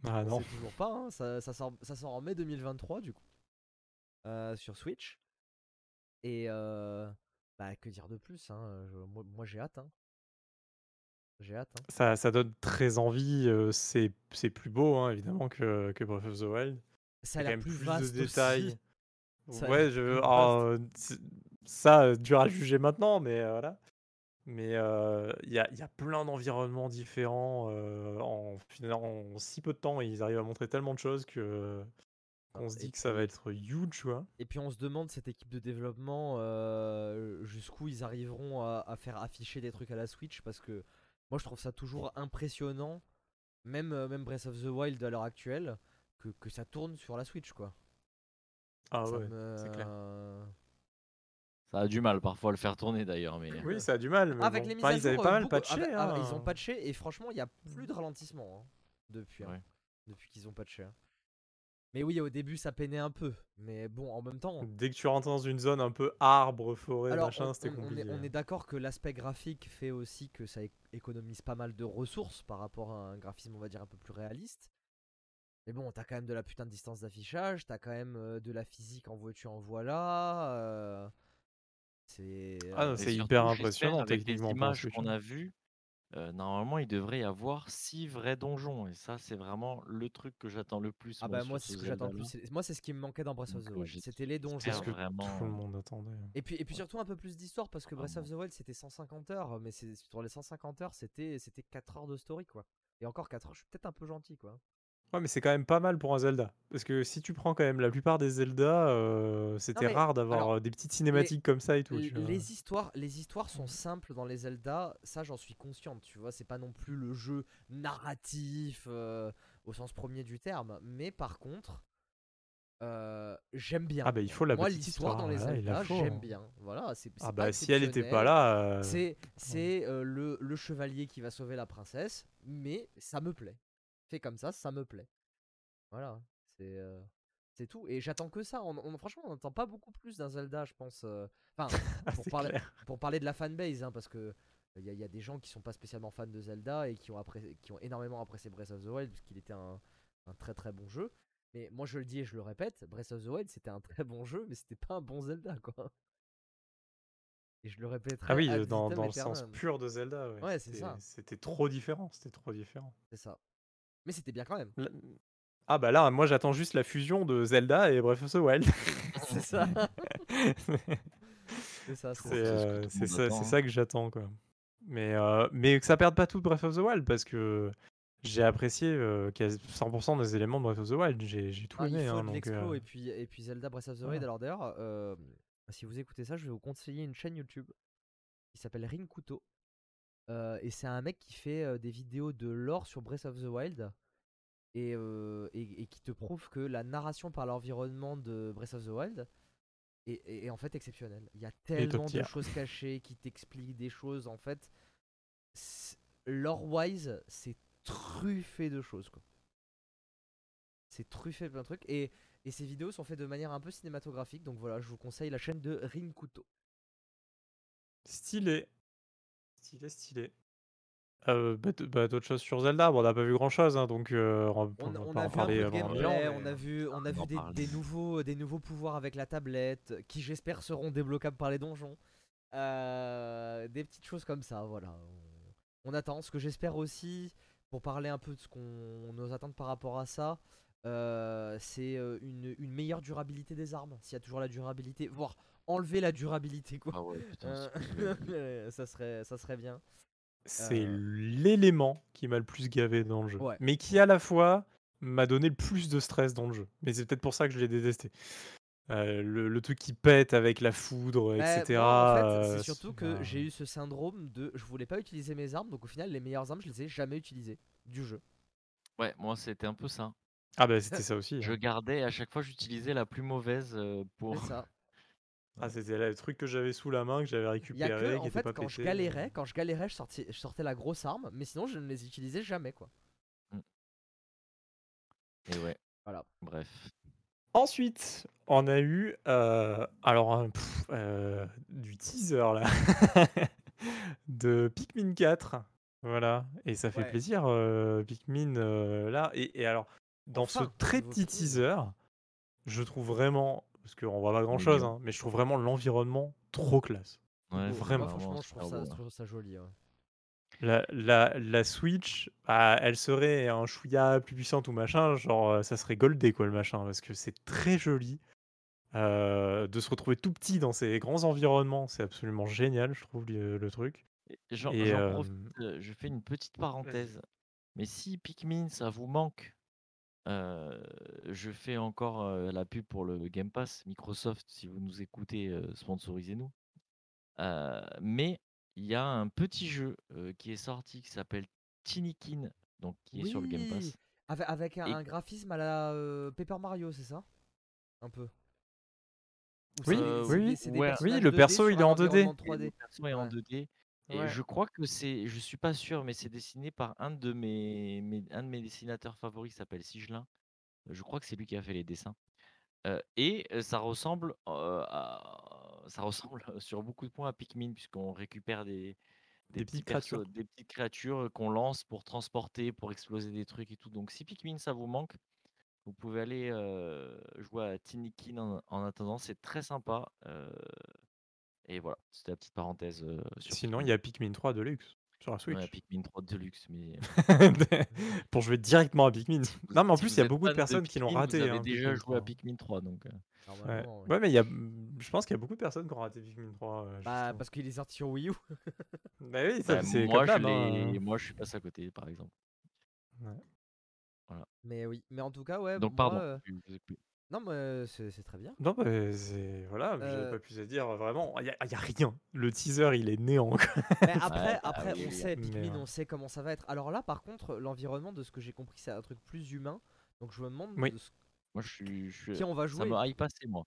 Ah On non. toujours pas. hein, Ça, ça, sort, ça sort en mai 2023, du coup. Euh, sur Switch. Et euh, bah, que dire de plus hein, je- Moi, moi, j'ai hâte. hein. J'ai hâte. hein. Ça, ça donne très envie. c'est c'est plus beau, hein, évidemment, que, que Breath of the Wild. Ça a l'air plus vaste de détails. aussi. Ça Ouais, je, ah, c'est- ça, dur à juger maintenant, mais euh, voilà. Mais euh, il y, a, y a plein d'environnements différents. euh, en, en si peu de temps, ils arrivent à montrer tellement de choses que qu'on se Et dit que ça va être huge, quoi. Et puis on se demande cette équipe de développement jusqu'où ils arriveront à, à faire afficher des trucs à la Switch parce que moi je trouve ça toujours impressionnant, même, euh, même Breath of the Wild à l'heure actuelle, que, que ça tourne sur la Switch quoi. Ah Ça ouais, me- c'est clair. Ça a du mal parfois à le faire tourner d'ailleurs, mais Oui, ça a du mal. Mais Avec bon. les mises Enfin, ils avaient jour, pas euh, mal beaucoup- patché. ils ont hein. patché et franchement il y a plus de ralentissement hein, depuis, hein, depuis qu'ils ont patché. Mais oui au début ça peinait un peu, mais bon en même temps. Dès que tu rentres dans une zone un peu arbre, forêt, Alors, machin, c'était on compliqué. est, on est d'accord que l'aspect graphique fait aussi que ça économise pas mal de ressources par rapport à un graphisme, on va dire, un peu plus réaliste. Mais bon, t'as quand même de la putain de distance d'affichage, t'as quand même euh, de la physique en voiture en voilà. euh, c'est. Ah non, euh, c'est hyper impressionnant avec les techniquement un images qu'on a vues, euh, normalement, il devrait y avoir six vrais donjons. Et ça, c'est vraiment le truc que j'attends le plus. Ah moi, bah sur moi c'est ce ce que j'attends le Zelda-là. plus. c'est- Moi c'est ce qui me manquait dans Breath of the Donc, euh, Wild. C'était les donjons. C'est ce que vraiment, tout le monde attendait. Et puis, et puis surtout un peu plus d'histoire parce que Breath of the Wild c'était 150 heures, mais c'est- sur les 150 heures c'était c'était 4 heures de story quoi. Et encore 4 heures, je suis peut-être un peu gentil quoi. Ouais, mais c'est quand même pas mal pour un Zelda. Parce que si tu prends quand même la plupart des Zelda, euh, c'était mais, rare d'avoir alors, euh, des petites cinématiques comme ça et tout. L- tu vois. les histoires, les histoires sont simples dans les Zelda, ça j'en suis consciente, tu vois, c'est pas non plus le jeu narratif euh, au sens premier du terme, mais par contre, euh, j'aime bien. Ah bah, il faut la Moi petite l'histoire dans les la Zelda, j'aime bien. Voilà, c'est Ah c'est bah pas si elle était pas là, C'est c'est le, le chevalier qui va sauver la princesse, mais ça me plaît. Fait comme ça, ça me plaît. Voilà, c'est euh, c'est tout. Et j'attends que ça. On, on- franchement, on n'entend pas beaucoup plus d'un Zelda, je pense. Enfin, *laughs* ah, pour parler, pour parler de la fanbase, hein, parce que il y, a- y a des gens qui sont pas spécialement fans de Zelda et qui ont, appré- qui ont énormément apprécié Breath of the Wild parce qu'il était un, un très très bon jeu. Mais moi je le dis et je le répète, Breath of the Wild c'était un très bon jeu, mais c'était pas un bon Zelda quoi. Et je le répéterai. Ah oui, dans, dans le sens pur de Zelda. Ouais, Ouais, c'est ça. C'était trop différent. C'était trop différent. C'est ça. Mais c'était bien quand même. L- Ah bah là, moi j'attends juste la fusion de Zelda et Breath of the Wild. *laughs* *laughs* c'est ça. c'est ça, c'est ce euh, c'est ça, hein. ça que j'attends quoi. Mais, euh, mais que ça perde pas tout de Breath of the Wild parce que j'ai apprécié euh, quasi 100% des éléments de Breath of the Wild. J'ai j'ai tout Ah, il aimé. faut hein, de donc, euh, et puis et puis Zelda Breath of the Wild. Alors d'ailleurs, euh, si vous écoutez ça, je vais vous conseiller une chaîne YouTube qui s'appelle Rinkuto. Euh, et c'est un mec qui fait des vidéos de lore sur Breath of the Wild et, et, et qui te prouve que la narration par l'environnement de Breath of the Wild est, est- est en fait exceptionnelle. Il y a tellement de choses cachées qui t'expliquent des choses. En fait, lore-wise, c'est truffé de choses. quoi. C'est truffé de plein de trucs. Et, et ces vidéos sont faites de manière un peu cinématographique. Donc voilà, je vous conseille la chaîne de Rinkuto. Stylé. Stylé, stylé. Euh, bah, bah, d'autres choses sur Zelda, bon, on n'a pas vu grand chose, donc euh, on, va- On, on a en vu un peu parler de un gameplay, bilan, on a vu, on a vu des, nouveaux, des nouveaux pouvoirs avec la tablette, qui j'espère seront débloquables par les donjons. Euh, des petites choses comme ça, voilà. On, attend. Ce que j'espère aussi, pour parler un peu de ce qu'on nos attentes par rapport à ça, euh, c'est euh, une, une meilleure durabilité des armes. S'il y a toujours la durabilité, voire enlever la durabilité, quoi. Ah ouais, putain, Euh, *laughs* ça serait, ça serait bien. C'est Euh. l'élément qui m'a le plus gavé dans le jeu. Ouais. Mais qui à la fois m'a donné le plus de stress dans le jeu. Mais c'est peut-être pour ça que je l'ai détesté. Euh, le, le truc qui pète avec la foudre, Bah, etc. en fait, euh, c'est surtout que bah, j'ai eu ce syndrome de je voulais pas utiliser mes armes, donc au final, les meilleures armes, je les ai jamais utilisées du jeu. Ouais, moi c'était un peu ça. Ah bah c'était ça aussi. Je hein. gardais, à chaque fois j'utilisais la plus mauvaise pour. C'est ça. Ah c'était le truc que j'avais sous la main, que j'avais Il y a récupéré, que, qui en était fait, pas quand je galérais, quand je galérais, je sortais, je sortais la grosse arme, mais sinon, je ne les utilisais jamais, quoi. Et ouais. Voilà. Bref. Ensuite, on a eu euh, alors un- pff, euh, du teaser là *laughs* de Pikmin 4. Voilà, et ça fait Ouais. plaisir euh, Pikmin euh, là. Et, et alors, dans ce très petit teaser, je trouve vraiment, parce qu'on voit pas grand chose, hein, mais je trouve vraiment l'environnement trop classe. Ouais, vraiment. Moi, franchement, je trouve ça, beau, je ouais. trouve ça joli. ouais. La, la, la Switch, bah, elle serait un chouïa plus puissante ou machin, genre euh, ça serait goldé quoi le machin, parce que c'est très joli. Euh, de se retrouver tout petit dans ces grands environnements, c'est absolument génial, je trouve, le, le truc. Et, euh, profite, je fais une petite parenthèse. Mais si Pikmin ça vous manque, euh, je fais encore euh, la pub pour le Game Pass Microsoft. Si vous nous écoutez, euh, sponsorisez-nous. Mais il y a un petit jeu qui est sorti qui s'appelle Tinikin, donc qui est sur le Game Pass. avec, avec un, Et- un graphisme à la Paper Mario, c'est ça? Un peu. Ou Oui, oui, des- oui. Ouais. le 2D perso, il est en 2D. environnement Et 3D. le perso est en Ouais. 2D. Et Ouais. je crois que c'est, je suis pas sûr, mais c'est dessiné par un de mes, mes- un de mes dessinateurs favoris qui s'appelle Sigelin. Je crois que c'est lui qui a fait les dessins. Euh, et ça ressemble, euh, à- ça ressemble *laughs* sur beaucoup de points à Pikmin puisqu'on récupère des, petites créatures. persos- des petites créatures qu'on lance pour transporter, pour exploser des trucs et tout. Donc si Pikmin ça vous manque, vous pouvez aller euh, jouer à Tinikin en, en attendant. C'est très sympa. et voilà, c'était la petite parenthèse sur Sinon, il y a Pikmin 3 Deluxe sur la Ouais, Switch. Pikmin 3 Deluxe, mais *laughs* Pour jouer directement à Pikmin. *laughs* Non, mais en si plus, il y a beaucoup de personnes qui l'ont raté. Vous avez hein, déjà Pikmin joué à 3. Pikmin 3, donc. euh, Ouais. Ouais. ouais, mais il y a... je pense qu'il y a beaucoup de personnes qui ont raté Pikmin 3. euh, Bah, parce qu'il est sorti sur Wii U. *laughs* Bah oui, ça, bah, c'est moi, comme je hein. moi, je suis passé à côté, par exemple. Mais oui, mais en tout cas, ouais. Donc, moi, pardon. euh, Non, mais euh, c'est c'est très bien. Non, bah, c'est. Voilà, j'avais Euh, pas plus à dire. Vraiment, il y, a- y a rien. Le teaser, il est néant. quoi. Mais *laughs* après, bah après oui, on oui. sait, Mais, Pikmin, euh, on sait comment ça va être. Alors là, par contre, l'environnement, de ce que j'ai compris, c'est un truc plus humain. Donc je me demande Oui. de ce- Moi, je suis. Je suis... qui on va Ça jouer. me hype moi.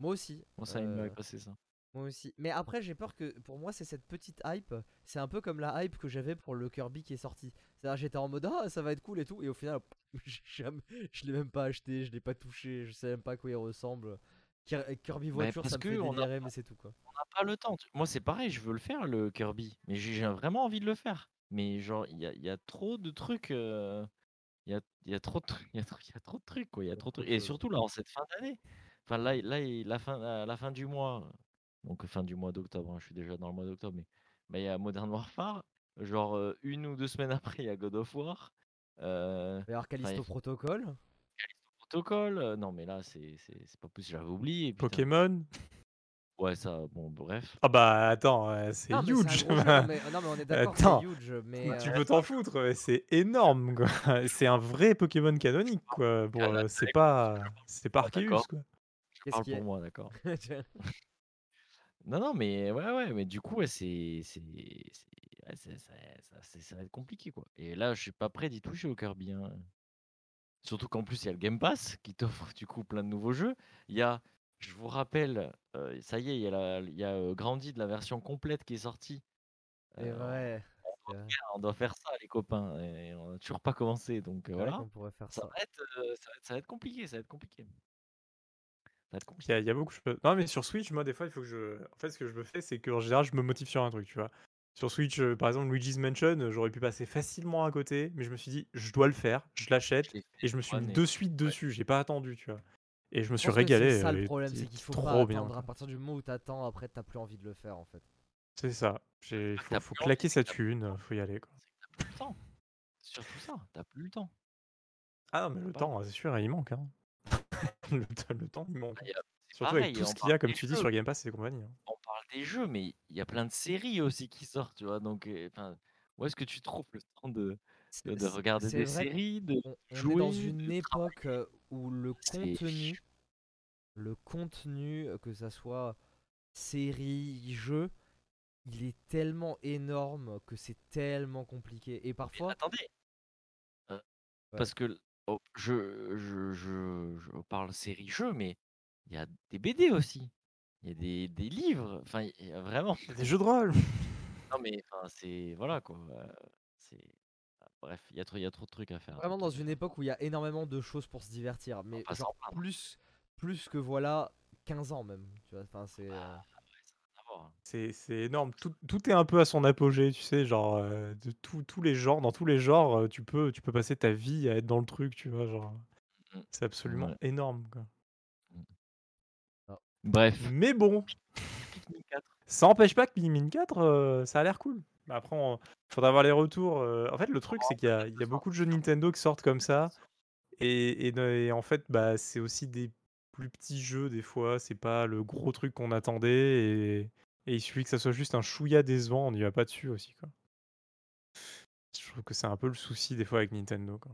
Moi aussi. Moi, ça me euh, hype passé, ça. Moi aussi. Mais après, j'ai peur que pour moi, c'est cette petite hype. C'est un peu comme la hype que j'avais pour le Kirby qui est sorti. C'est-à-dire, j'étais en mode ah, ça va être cool et tout. Et au final, *laughs* jamais- je l'ai même pas acheté, je l'ai pas touché, je sais même pas à quoi il ressemble. Kir- Kirby voiture, parce ça me que fait on a mais c'est tout quoi. On n'a pas le temps. Moi, c'est pareil, je veux le faire, le Kirby. Mais j'ai vraiment envie de le faire. Mais genre, il y a, y a trop de trucs. euh, Il y, a, y a trop de trucs. Il y a trop, il y a trop de trucs, quoi. Il y a trop de trucs. Et surtout, là, en cette fin d'année. Enfin, là, là, la fin, la fin du mois. Donc, fin du mois d'octobre. hein, je suis déjà dans le mois d'octobre. Mais bah, il y a Modern Warfare. Genre, euh, une ou deux semaines *laughs* après, il y a God of War. Euh, va y avoir Callisto Enfin, Protocol? euh, Non, mais là, c'est c'est- c'est pas possible. J'avais oublié. putain. Pokémon? Ouais, ça, bon, bref. Ah bah attends, euh, c'est mais huge. c'est un gros jeu, non, *laughs* mais, non, mais on est d'accord, c'est huge. Mais Tu euh, peux t'en foutre, c'est énorme quoi. *laughs* C'est un vrai Pokémon canonique quoi. Bon, Ah, c'est pas c'est pas Ah, Arceus quoi. Je parle pour moi, d'accord. Non, non, mais ouais, ouais, mais du coup, ouais, c'est, c'est, c'est- ouais, c'est- ça, ça- c'est- ça va être compliqué, quoi. Et là, je suis pas prêt d'y toucher au Kirby. hein. Surtout qu'en plus, il y a le Game Pass qui t'offre du coup plein de nouveaux jeux. Il y a, je vous rappelle, euh, ça y est, il y a, la, il y a euh, Grandi de la version complète qui est sortie. C'est Euh, vrai. c'est vrai. on doit faire ça, les copains. Et on n'a toujours pas commencé, donc euh, C'est vrai voilà. qu'on pourrait faire Ça ça. va, être, euh, ça, va être, ça va être compliqué, ça va être compliqué. Il y, a, il y a beaucoup de choses. Non mais sur Switch, moi des fois il faut que je. En fait ce que je me fais c'est qu'en général je me motive sur un truc, tu vois. Sur Switch, euh, par exemple Luigi's Mansion, euh, j'aurais pu passer facilement à côté, mais je me suis dit je dois le faire, je l'achète et je me suis mis de suite dessus, j'ai pas attendu, tu vois. Et je me Je suis régalé. C'est ça euh, le et problème, c'est qu'il faut trop pas bien. attendre. À partir du moment où t'attends, après t'as plus envie de le faire en fait. C'est ça. Il faut, T'as faut claquer sa thune, euh, faut y aller quoi. T'as plus le temps. Surtout ça, t'as plus le temps. Ah non mais le temps, c'est sûr, il manque. Hein. *laughs* le, temps- le temps il manque. Il y a- c'est Surtout avec tout ce qu'il y a, comme tu dis, sur Game Pass et compagnie. hein. on parle des jeux, mais il y a plein de séries aussi qui sortent, tu vois. Donc, euh, enfin, où est-ce que tu trouves le temps de, regarder des séries, de On, on est dans jouer, une époque euh, où le contenu, le contenu, euh, que ça soit série, jeu, il est tellement énorme que c'est tellement compliqué. Et Mais parfois, attendez, euh, Ouais. parce que oh, je, je, je, je parle série-jeu, mais il y a des BD aussi. Il y a des, des livres. Enfin, il y a vraiment. Il y a des jeux de rôle. *laughs* Non, mais enfin, c'est. Voilà quoi. euh, C'est. ah, Bref, il y, a trop- y a trop de trucs à faire. vraiment dans euh, une époque où il y a énormément de choses pour se divertir, mais pas genre plus, plus que voilà 15 ans même. Tu vois, enfin c'est. euh, voir, hein. C'est c'est énorme. Tout, tout est un peu à son apogée, tu sais, genre euh, de tous tous les genres, dans tous les genres, euh, tu peux tu peux passer ta vie à être dans le truc, tu vois, genre. Mm. C'est absolument Ouais. énorme, quoi. Bref. Mais bon, Pikmin 4. ça n'empêche pas que Pikmin 4, euh, ça a l'air cool. Bah, Après, il faudra avoir les retours. En fait, le truc, c'est qu'il y a, il y a beaucoup de jeux Nintendo qui sortent comme ça. Et, et en fait, bah, c'est aussi des plus petits jeux des fois. C'est pas le gros truc qu'on attendait. Et, et il suffit que ça soit juste un chouïa décevant, on n'y va pas dessus aussi. Quoi. Je trouve que c'est un peu le souci des fois avec Nintendo. Quoi.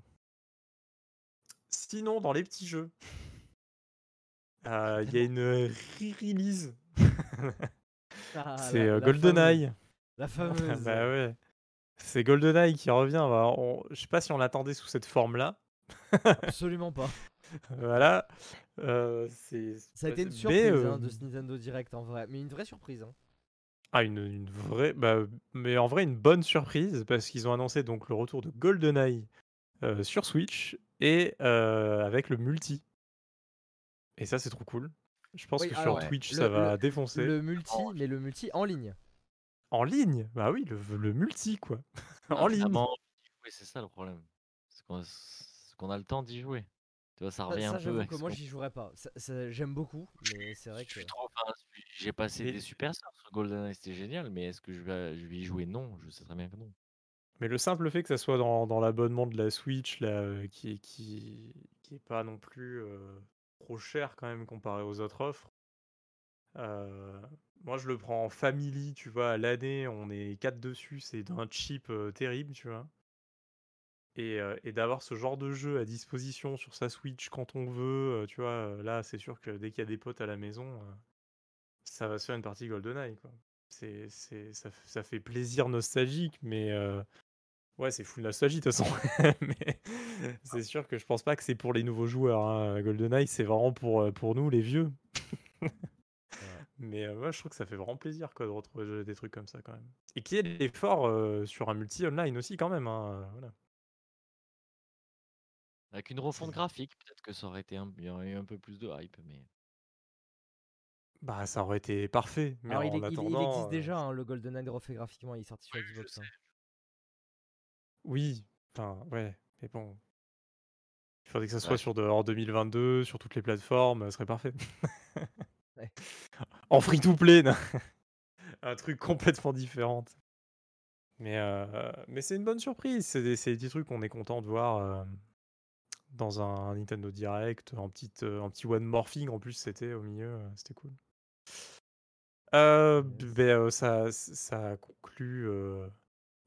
Sinon, dans les petits jeux, *laughs* euh, il y a une re-release. ah, *laughs* c'est euh, GoldenEye. La *laughs* fameuse. bah ouais. C'est GoldenEye qui revient. Bah, on- Je sais pas si on l'attendait sous cette forme-là. Absolument pas. Voilà. Euh, c'est Ça a été une c'est- surprise mais, hein, euh, de ce Nintendo Direct en vrai, mais une vraie surprise. hein. Ah, une, une vraie. Bah, mais en vrai, une bonne surprise parce qu'ils ont annoncé donc le retour de GoldenEye euh, sur Switch et euh, avec le multi. Et ça, c'est trop cool. Je pense Oui, que sur Twitch, le- ça va le- défoncer. Le multi, mais le multi en ligne. En ligne? Bah oui, le, le multi, quoi. *laughs* en ligne. Oui, c'est ça le problème. C'est qu'on c'est qu'on a le temps d'y jouer. Tu vois, ça revient ça, un peu que moi j'y jouerais pas. Ça- ça- J'aime beaucoup, mais c'est vrai je que. suis trop- enfin, J'ai passé Mais- des super sur GoldenEye, c'était génial, mais est-ce que je vais, je vais y jouer? Non, je sais très bien que non. Mais le simple fait que ça soit dans, dans l'abonnement de la Switch, là, euh, qui, est- qui, qui est pas non plus euh, trop cher quand même comparé aux autres offres, euh, moi je le prends en family, tu vois, à l'année, on est 4 dessus, c'est d'un cheap euh, terrible, tu vois. Et, euh, et d'avoir ce genre de jeu à disposition sur sa Switch quand on veut, euh, tu vois, euh, là c'est sûr que dès qu'il y a des potes à la maison, euh, ça va se faire une partie GoldenEye, quoi. C'est, c'est, ça, ça fait plaisir nostalgique, mais ouais, c'est full nostalgie de toute façon. *laughs* mais c'est sûr que je pense pas que c'est pour les nouveaux joueurs. hein. GoldenEye, c'est vraiment pour, pour nous, les vieux. *laughs* Mais euh, moi, je trouve que ça fait vraiment plaisir quoi, de retrouver des trucs comme ça quand même. Et qu'il y ait l'effort euh, sur un multi online aussi quand même. hein, voilà. Avec une refonte graphique, peut-être que ça aurait été un, il y aurait eu un peu plus de hype, mais Bah, ça aurait été parfait. Mais Alors il, en est- il- il attendant, existe euh, déjà, hein, le GoldenEye refait graphiquement, il est sorti sur Oui, je Xbox. hein. Oui, enfin, ouais, mais bon. Il faudrait que ça soit Ouais. sur de, en 2022, sur toutes les plateformes, ce serait parfait. Ouais. *laughs* En free-to-play, non. *laughs* un truc complètement différent. Mais, euh, mais c'est une bonne surprise. C'est des, c'est des petits trucs qu'on est content de voir euh, dans un Nintendo Direct, en, petite, euh, en petit one morphing en plus, c'était au milieu, euh, c'était cool. Euh, ben, euh, ça, ça conclut, euh,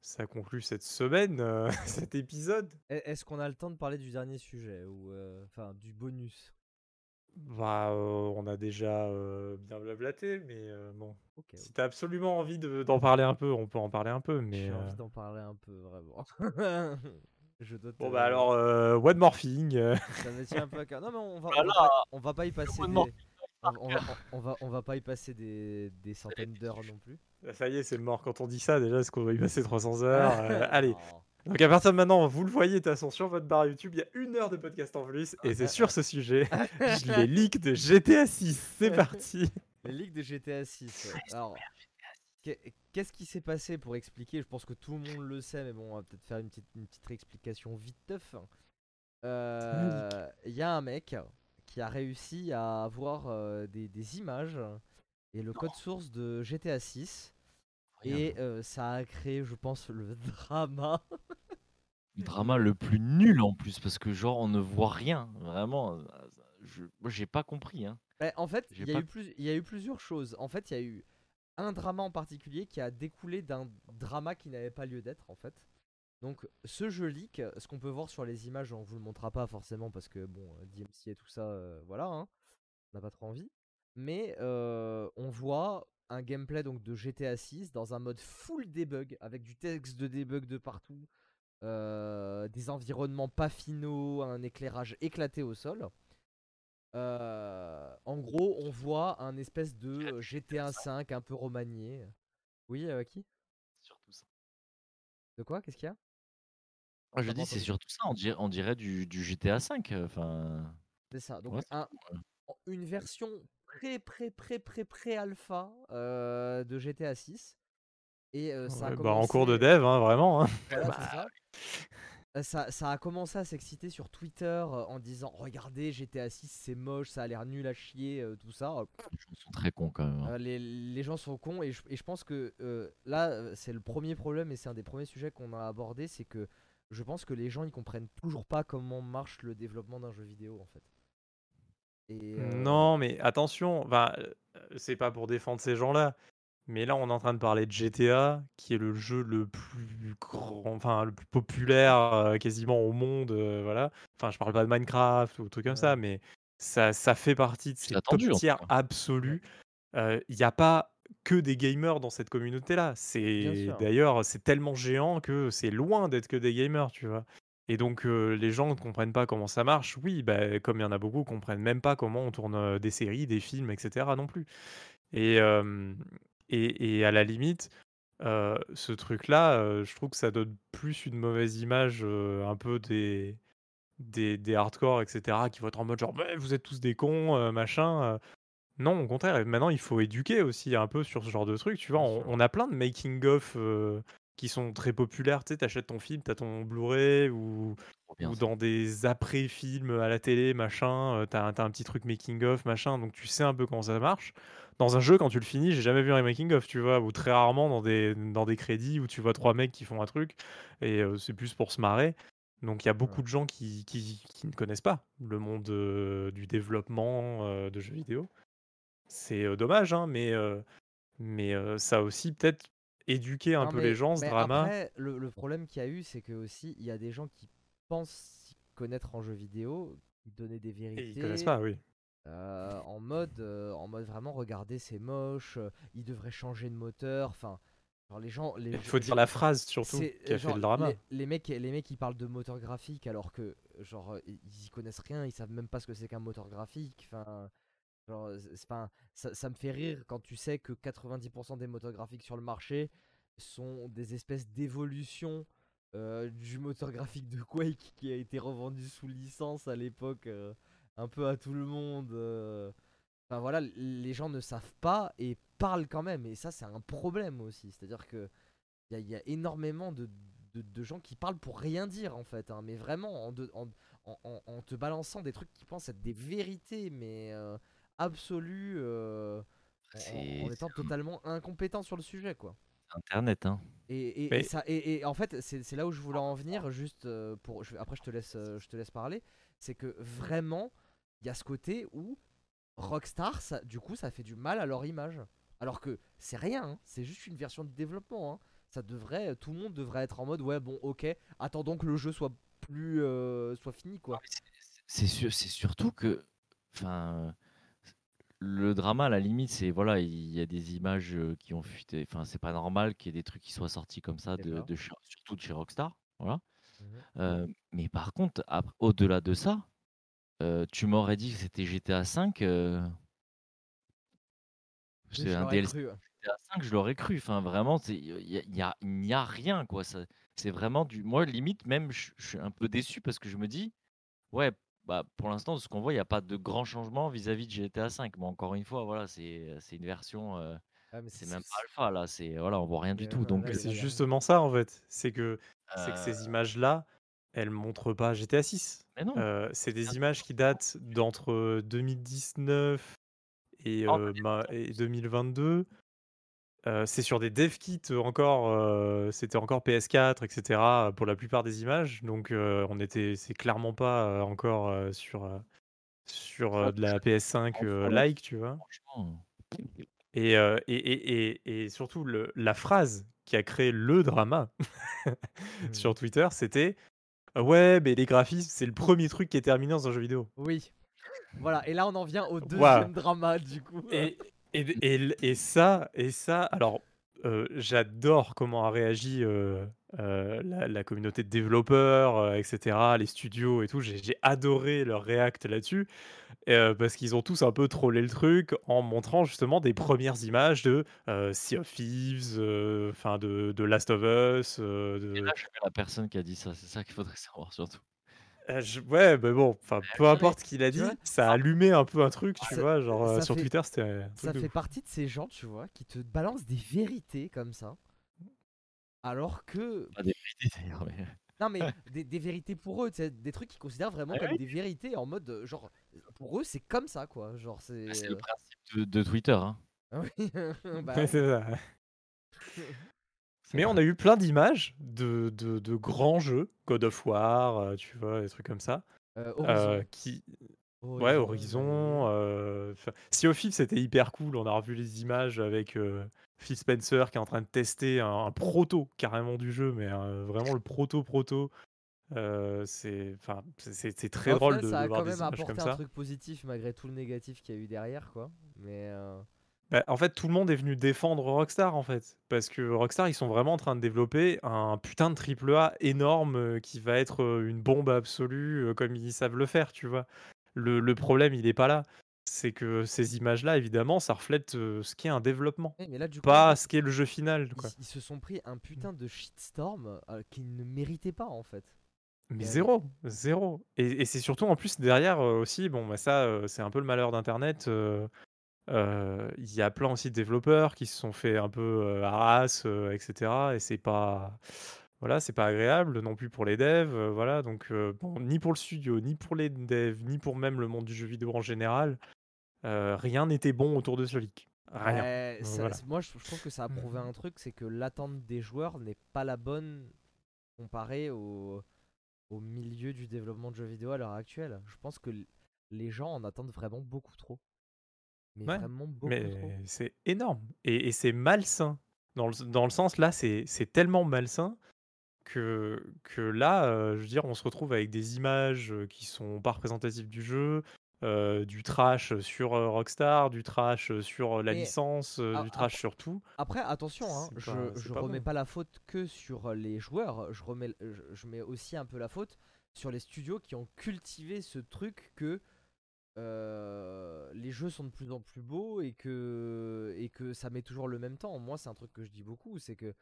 ça conclut cette semaine, euh, *laughs* cet épisode. E- Est-ce qu'on a le temps de parler du dernier sujet ou enfin du bonus? Bah, on a déjà bien blablaté, mais bon. Si t'as absolument envie de- d'en parler un peu, on peut en parler un peu, mais... J'ai envie d'en parler un peu vraiment. *laughs* Je dois Bon te- bah alors, euh, one morphing. euh, Ça me tient un peu à cœur. Non mais on va, Bah on va, là, pas, on va pas y passer des... On, va, on, va, on va pas y passer des, des centaines d'heures non plus. Bah, Ça y est, c'est mort quand on dit ça déjà, est-ce qu'on va y passer 300 heures euh, Allez, *laughs* donc à partir de maintenant, vous le voyez, de toute façon, sur votre barre YouTube, il y a une heure de podcast en plus, et c'est sur ce sujet, je *laughs* les leaks de GTA 6, c'est *laughs* parti Les ligues de GTA 6. Alors, qu'est- qu'est-ce qui s'est passé pour expliquer Je pense que tout le monde le sait, mais bon, on va peut-être faire une petite, une petite vite teuf. Euh, Il y a un mec qui a réussi à avoir euh, des, des images et le code source de GTA 6. Et euh, ça a créé, je pense, le *laughs* drama. Le drama le plus nul en plus, parce que genre on ne voit rien, vraiment. Je... Moi j'ai pas compris. Hein. Bah, en fait, y, pas- il y a eu plusieurs choses. En fait, il y a eu un drama en particulier qui a découlé d'un drama qui n'avait pas lieu d'être, en fait. Donc, ce jeu leak, ce qu'on peut voir sur les images, on vous le montrera pas forcément parce que, bon, euh, DMC et tout ça, euh, voilà, hein, on n'a pas trop envie. Mais euh, on voit un gameplay donc de GTA 6 dans un mode full debug avec du texte de debug de partout, des environnements pas finaux, un éclairage éclaté au sol. Euh, en gros, on voit un espèce de euh, GTA 5 un peu remanié. Oui, euh, qui? Surtout ça. De quoi? Qu'est-ce qu'il y a? Ah, je dis c'est surtout ça, on dirait, on dirait du, du GTA 5. Enfin, C'est ça. Donc Ouais, un- une version pré pré pré pré pré alpha euh, de GTA 6. Et euh, ça a bah, En cours de dev, hein, vraiment. hein. Voilà, *laughs* Bah, ça. Euh, Ça, ça a commencé à s'exciter sur Twitter euh, en disant Regardez, GTA 6 c'est moche, ça a l'air nul à chier, euh, tout ça. les gens sont très cons quand même. hein. Euh, les, les gens sont cons et je, et je pense que euh, là c'est le premier problème et c'est un des premiers sujets qu'on a abordé c'est que je pense que les gens ils comprennent toujours pas comment marche le développement d'un jeu vidéo en fait. Et, euh, Non, mais attention, euh, c'est pas pour défendre ces gens-là, mais là on est en train de parler de GTA, qui est le jeu le plus grand, enfin le plus populaire euh, quasiment au monde, euh, voilà. Enfin, je parle pas de Minecraft ou trucs comme ça, mais ça, ça fait partie de ces top tiers absolus. Il n'y a pas que des gamers dans cette communauté-là. C'est d'ailleurs, c'est tellement géant que c'est loin d'être que des gamers, tu vois. Et donc euh, les gens ne comprennent pas comment ça marche. Oui, bah, comme il y en a beaucoup, comprennent même pas comment on tourne euh, des séries, des films, etc. non plus. Et, euh, et, et à la limite, euh, ce truc-là, euh, je trouve que ça donne plus une mauvaise image euh, un peu des, des, des hardcore, etc. qui vont être en mode genre, vous êtes tous des cons, machin. Non, au contraire, et maintenant il faut éduquer aussi un peu sur ce genre de truc. Tu vois, on, a plein de making-of qui sont très populaires. Tu sais, t'achètes ton film, t'as ton Blu-ray ou, ça. dans des après-films à la télé, machin, t'as, t'as un petit truc making-of, machin, donc tu sais un peu comment ça marche. Dans un jeu, quand tu le finis, j'ai jamais vu un making-of, tu vois, ou très rarement dans des, dans des crédits où tu vois trois mecs qui font un truc, et euh, c'est plus pour se marrer. Donc il y a beaucoup de gens qui, qui, qui ne connaissent pas le monde euh, du développement euh, de jeux vidéo. C'est dommage, hein, mais, mais ça a aussi peut-être éduqué un Non, peu mais- les gens, ce drama. Après, le, le problème qu'il y a eu, c'est que aussi il y a des gens qui pensent s'y connaître en jeu vidéo, qui donnaient des Et vérités. ils connaissent pas, oui. Euh, en mode, euh, en mode vraiment, regardez, c'est moche, euh, ils devraient changer de moteur. Enfin, genre les gens, les, Il faut dire la phrase surtout qui a fait le drama. Les, les mecs, les mecs, ils parlent de moteur graphique alors que, genre, ils y connaissent rien, ils savent même pas ce que c'est qu'un moteur graphique. Enfin, genre, c'est- pas, ça, ça me fait rire quand tu sais que 90% des moteurs graphiques sur le marché sont des espèces d'évolutions du moteur graphique de Quake qui a été revendu sous licence à l'époque, un peu à tout le monde. euh. Enfin voilà, les gens ne savent pas et parlent quand même, et ça c'est un problème aussi. C'est-à-dire que il y, a- il y a énormément de, de, de gens qui parlent pour rien dire en fait, hein, mais vraiment en, de- en, en- en- en te balançant des trucs qui pensent être des vérités, mais euh, absolues, euh, en- étant totalement incompétent sur le sujet quoi. Internet. Hein. Et, et- ça, et, et en fait, c'est là où je voulais en venir, juste euh, pour. je- après, je te laisse, je te laisse parler. C'est que vraiment, il y a ce côté où Rockstar, ça, du coup, ça fait du mal à leur image. Alors que c'est rien, hein, c'est juste une version de développement. hein. Ça devrait, tout le monde devrait être en mode ouais, bon, ok, attendons que le jeu soit plus, euh, soit fini quoi. C'est sûr, c'est surtout que, enfin, le drama à la limite, c'est voilà, il y a des images euh, qui ont fuité. Enfin, c'est pas normal qu'il y ait des trucs qui soient sortis comme ça, de, D'accord. de chez- surtout de chez Rockstar, voilà. Euh, mais par contre, au-delà de ça, euh, tu m'aurais dit que c'était GTA 5. Je c'est un l'aurais DLC cru, ouais. GTA 5, je l'aurais cru. Enfin, vraiment, c'est- il y a, il y a- il n'y a rien, quoi. Ça, c'est vraiment du. Moi, limite, même, je je suis un peu déçu parce que je me dis, ouais, bah, pour l'instant, de ce qu'on voit, il n'y a pas de grand changement vis-à-vis de GTA 5. Mais encore une fois, voilà, c'est c'est une version. euh, mais c'est même pas alpha, là. C'est voilà, on voit rien du tout. Donc, Mais c'est il y a- justement ça en fait. C'est que, c'est que ces euh, images-là, elles montrent pas GTA 6. mais non. Euh, c'est des images qui datent d'entre 2019 et, Oh, euh, et 2022. Euh, c'est sur des dev kits encore, c'était encore PS4, etc. pour la plupart des images. Donc on était, c'est clairement pas encore sur, sur de la PS5 Enfin, euh, là, like, tu vois. Et, et, et, et, surtout, le, la phrase qui a créé le drama Mhm. *laughs* sur Twitter, c'était Ouais, mais les graphismes, c'est le premier truc qui est terminé dans un jeu vidéo. Oui. Voilà, et là on en vient au deuxième drama du coup. Et, et, et, et ça, et ça, alors, euh, j'adore comment a réagi euh, euh, la, la communauté de développeurs, euh, etc., les studios et tout. J'ai j'ai adoré leur react là-dessus, euh, parce qu'ils ont tous un peu trollé le truc en montrant justement des premières images de euh, Sea of Thieves, euh, enfin de, de Last of Us, euh, Et de, là, je la personne qui a dit ça. C'est ça qu'il faudrait savoir surtout. Euh, je- ouais, mais bon, enfin, peu importe ce qu'il a dit, vois, ça a allumé un peu un truc, tu Ça- vois, genre sur fait- Twitter, c'était Ça de fait ouf. partie de ces gens, tu vois, qui te balancent des vérités comme ça. Alors que. Pas des vérités d'ailleurs. Mais... *laughs* Non, mais des, des vérités pour eux, tu sais, des trucs qu'ils considèrent vraiment Ouais, comme ouais. des vérités en mode. euh, Genre, pour eux, c'est comme ça, quoi. Genre, c'est. C'est le euh, principe de, de Twitter. Hein. Oui, *laughs* bah, Ouais, c'est ça. Mais on a eu plein d'images de, de, de grands jeux, God of War, euh, tu vois, des trucs comme ça, euh, euh, qui, ouais, Horizon, euh, enfin, Sea of Thieves, c'était hyper cool, on a revu les images avec euh, Phil Spencer qui est en train de tester un, un proto carrément du jeu, mais euh, vraiment le proto-proto. Euh, c'est enfin, c'est- c'est c'est très Au drôle final, de, ça de a voir quand des même images apporté un ça. truc positif malgré tout le négatif qu'il y a eu derrière, quoi. Mais. euh, Bah, en fait, tout le monde est venu défendre Rockstar, en fait. Parce que Rockstar, ils sont vraiment en train de développer un putain de triple A énorme euh, qui va être euh, une bombe absolue, euh, comme ils savent le faire, tu vois. Le, le problème, il est pas là. C'est que ces images-là, évidemment, ça reflète euh, ce qu'est un développement. mais là, du coup, Pas ce qu'est le jeu final, ils, quoi. ils se sont pris un putain de shitstorm euh, qu'ils ne méritaient pas, en fait. Mais Ouais. zéro, zéro. Et, et c'est surtout en plus derrière euh, aussi, bon, bah ça, euh, c'est un peu le malheur d'Internet. euh, Il y a plein aussi de développeurs qui se sont fait un peu harass, etc. Et c'est pas, voilà, c'est pas agréable non plus pour les devs. euh, voilà, donc euh, bon, ni pour le studio, ni pour les devs, ni pour même le monde du jeu vidéo en général, euh, rien n'était bon autour de ce leak. Rien. Ouais, Donc ça- voilà. c'est- Moi, je, je trouve que ça a prouvé un truc, c'est que l'attente des joueurs n'est pas la bonne comparée au, au milieu du développement de jeux vidéo à l'heure actuelle. Je pense que l- les gens en attendent vraiment beaucoup trop. Mais Ouais, vraiment beaucoup trop. Mais c'est énorme. Et, et c'est malsain. Dans le, dans le sens, là, c'est c'est tellement malsain que, que là, euh, je veux dire, on se retrouve avec des images euh, qui sont pas représentatives du jeu, euh, du trash sur euh, Rockstar, du trash sur la Mais licence, euh, du trash sur tout. Après, attention, hein, je, pas- je c'est pas remets bon. pas la faute que sur les joueurs, je, remets, je, je mets aussi un peu la faute sur les studios qui ont cultivé ce truc que les jeux sont de plus en plus beaux et que, et que ça met toujours le même temps. Moi, c'est un truc que je dis beaucoup, c'est que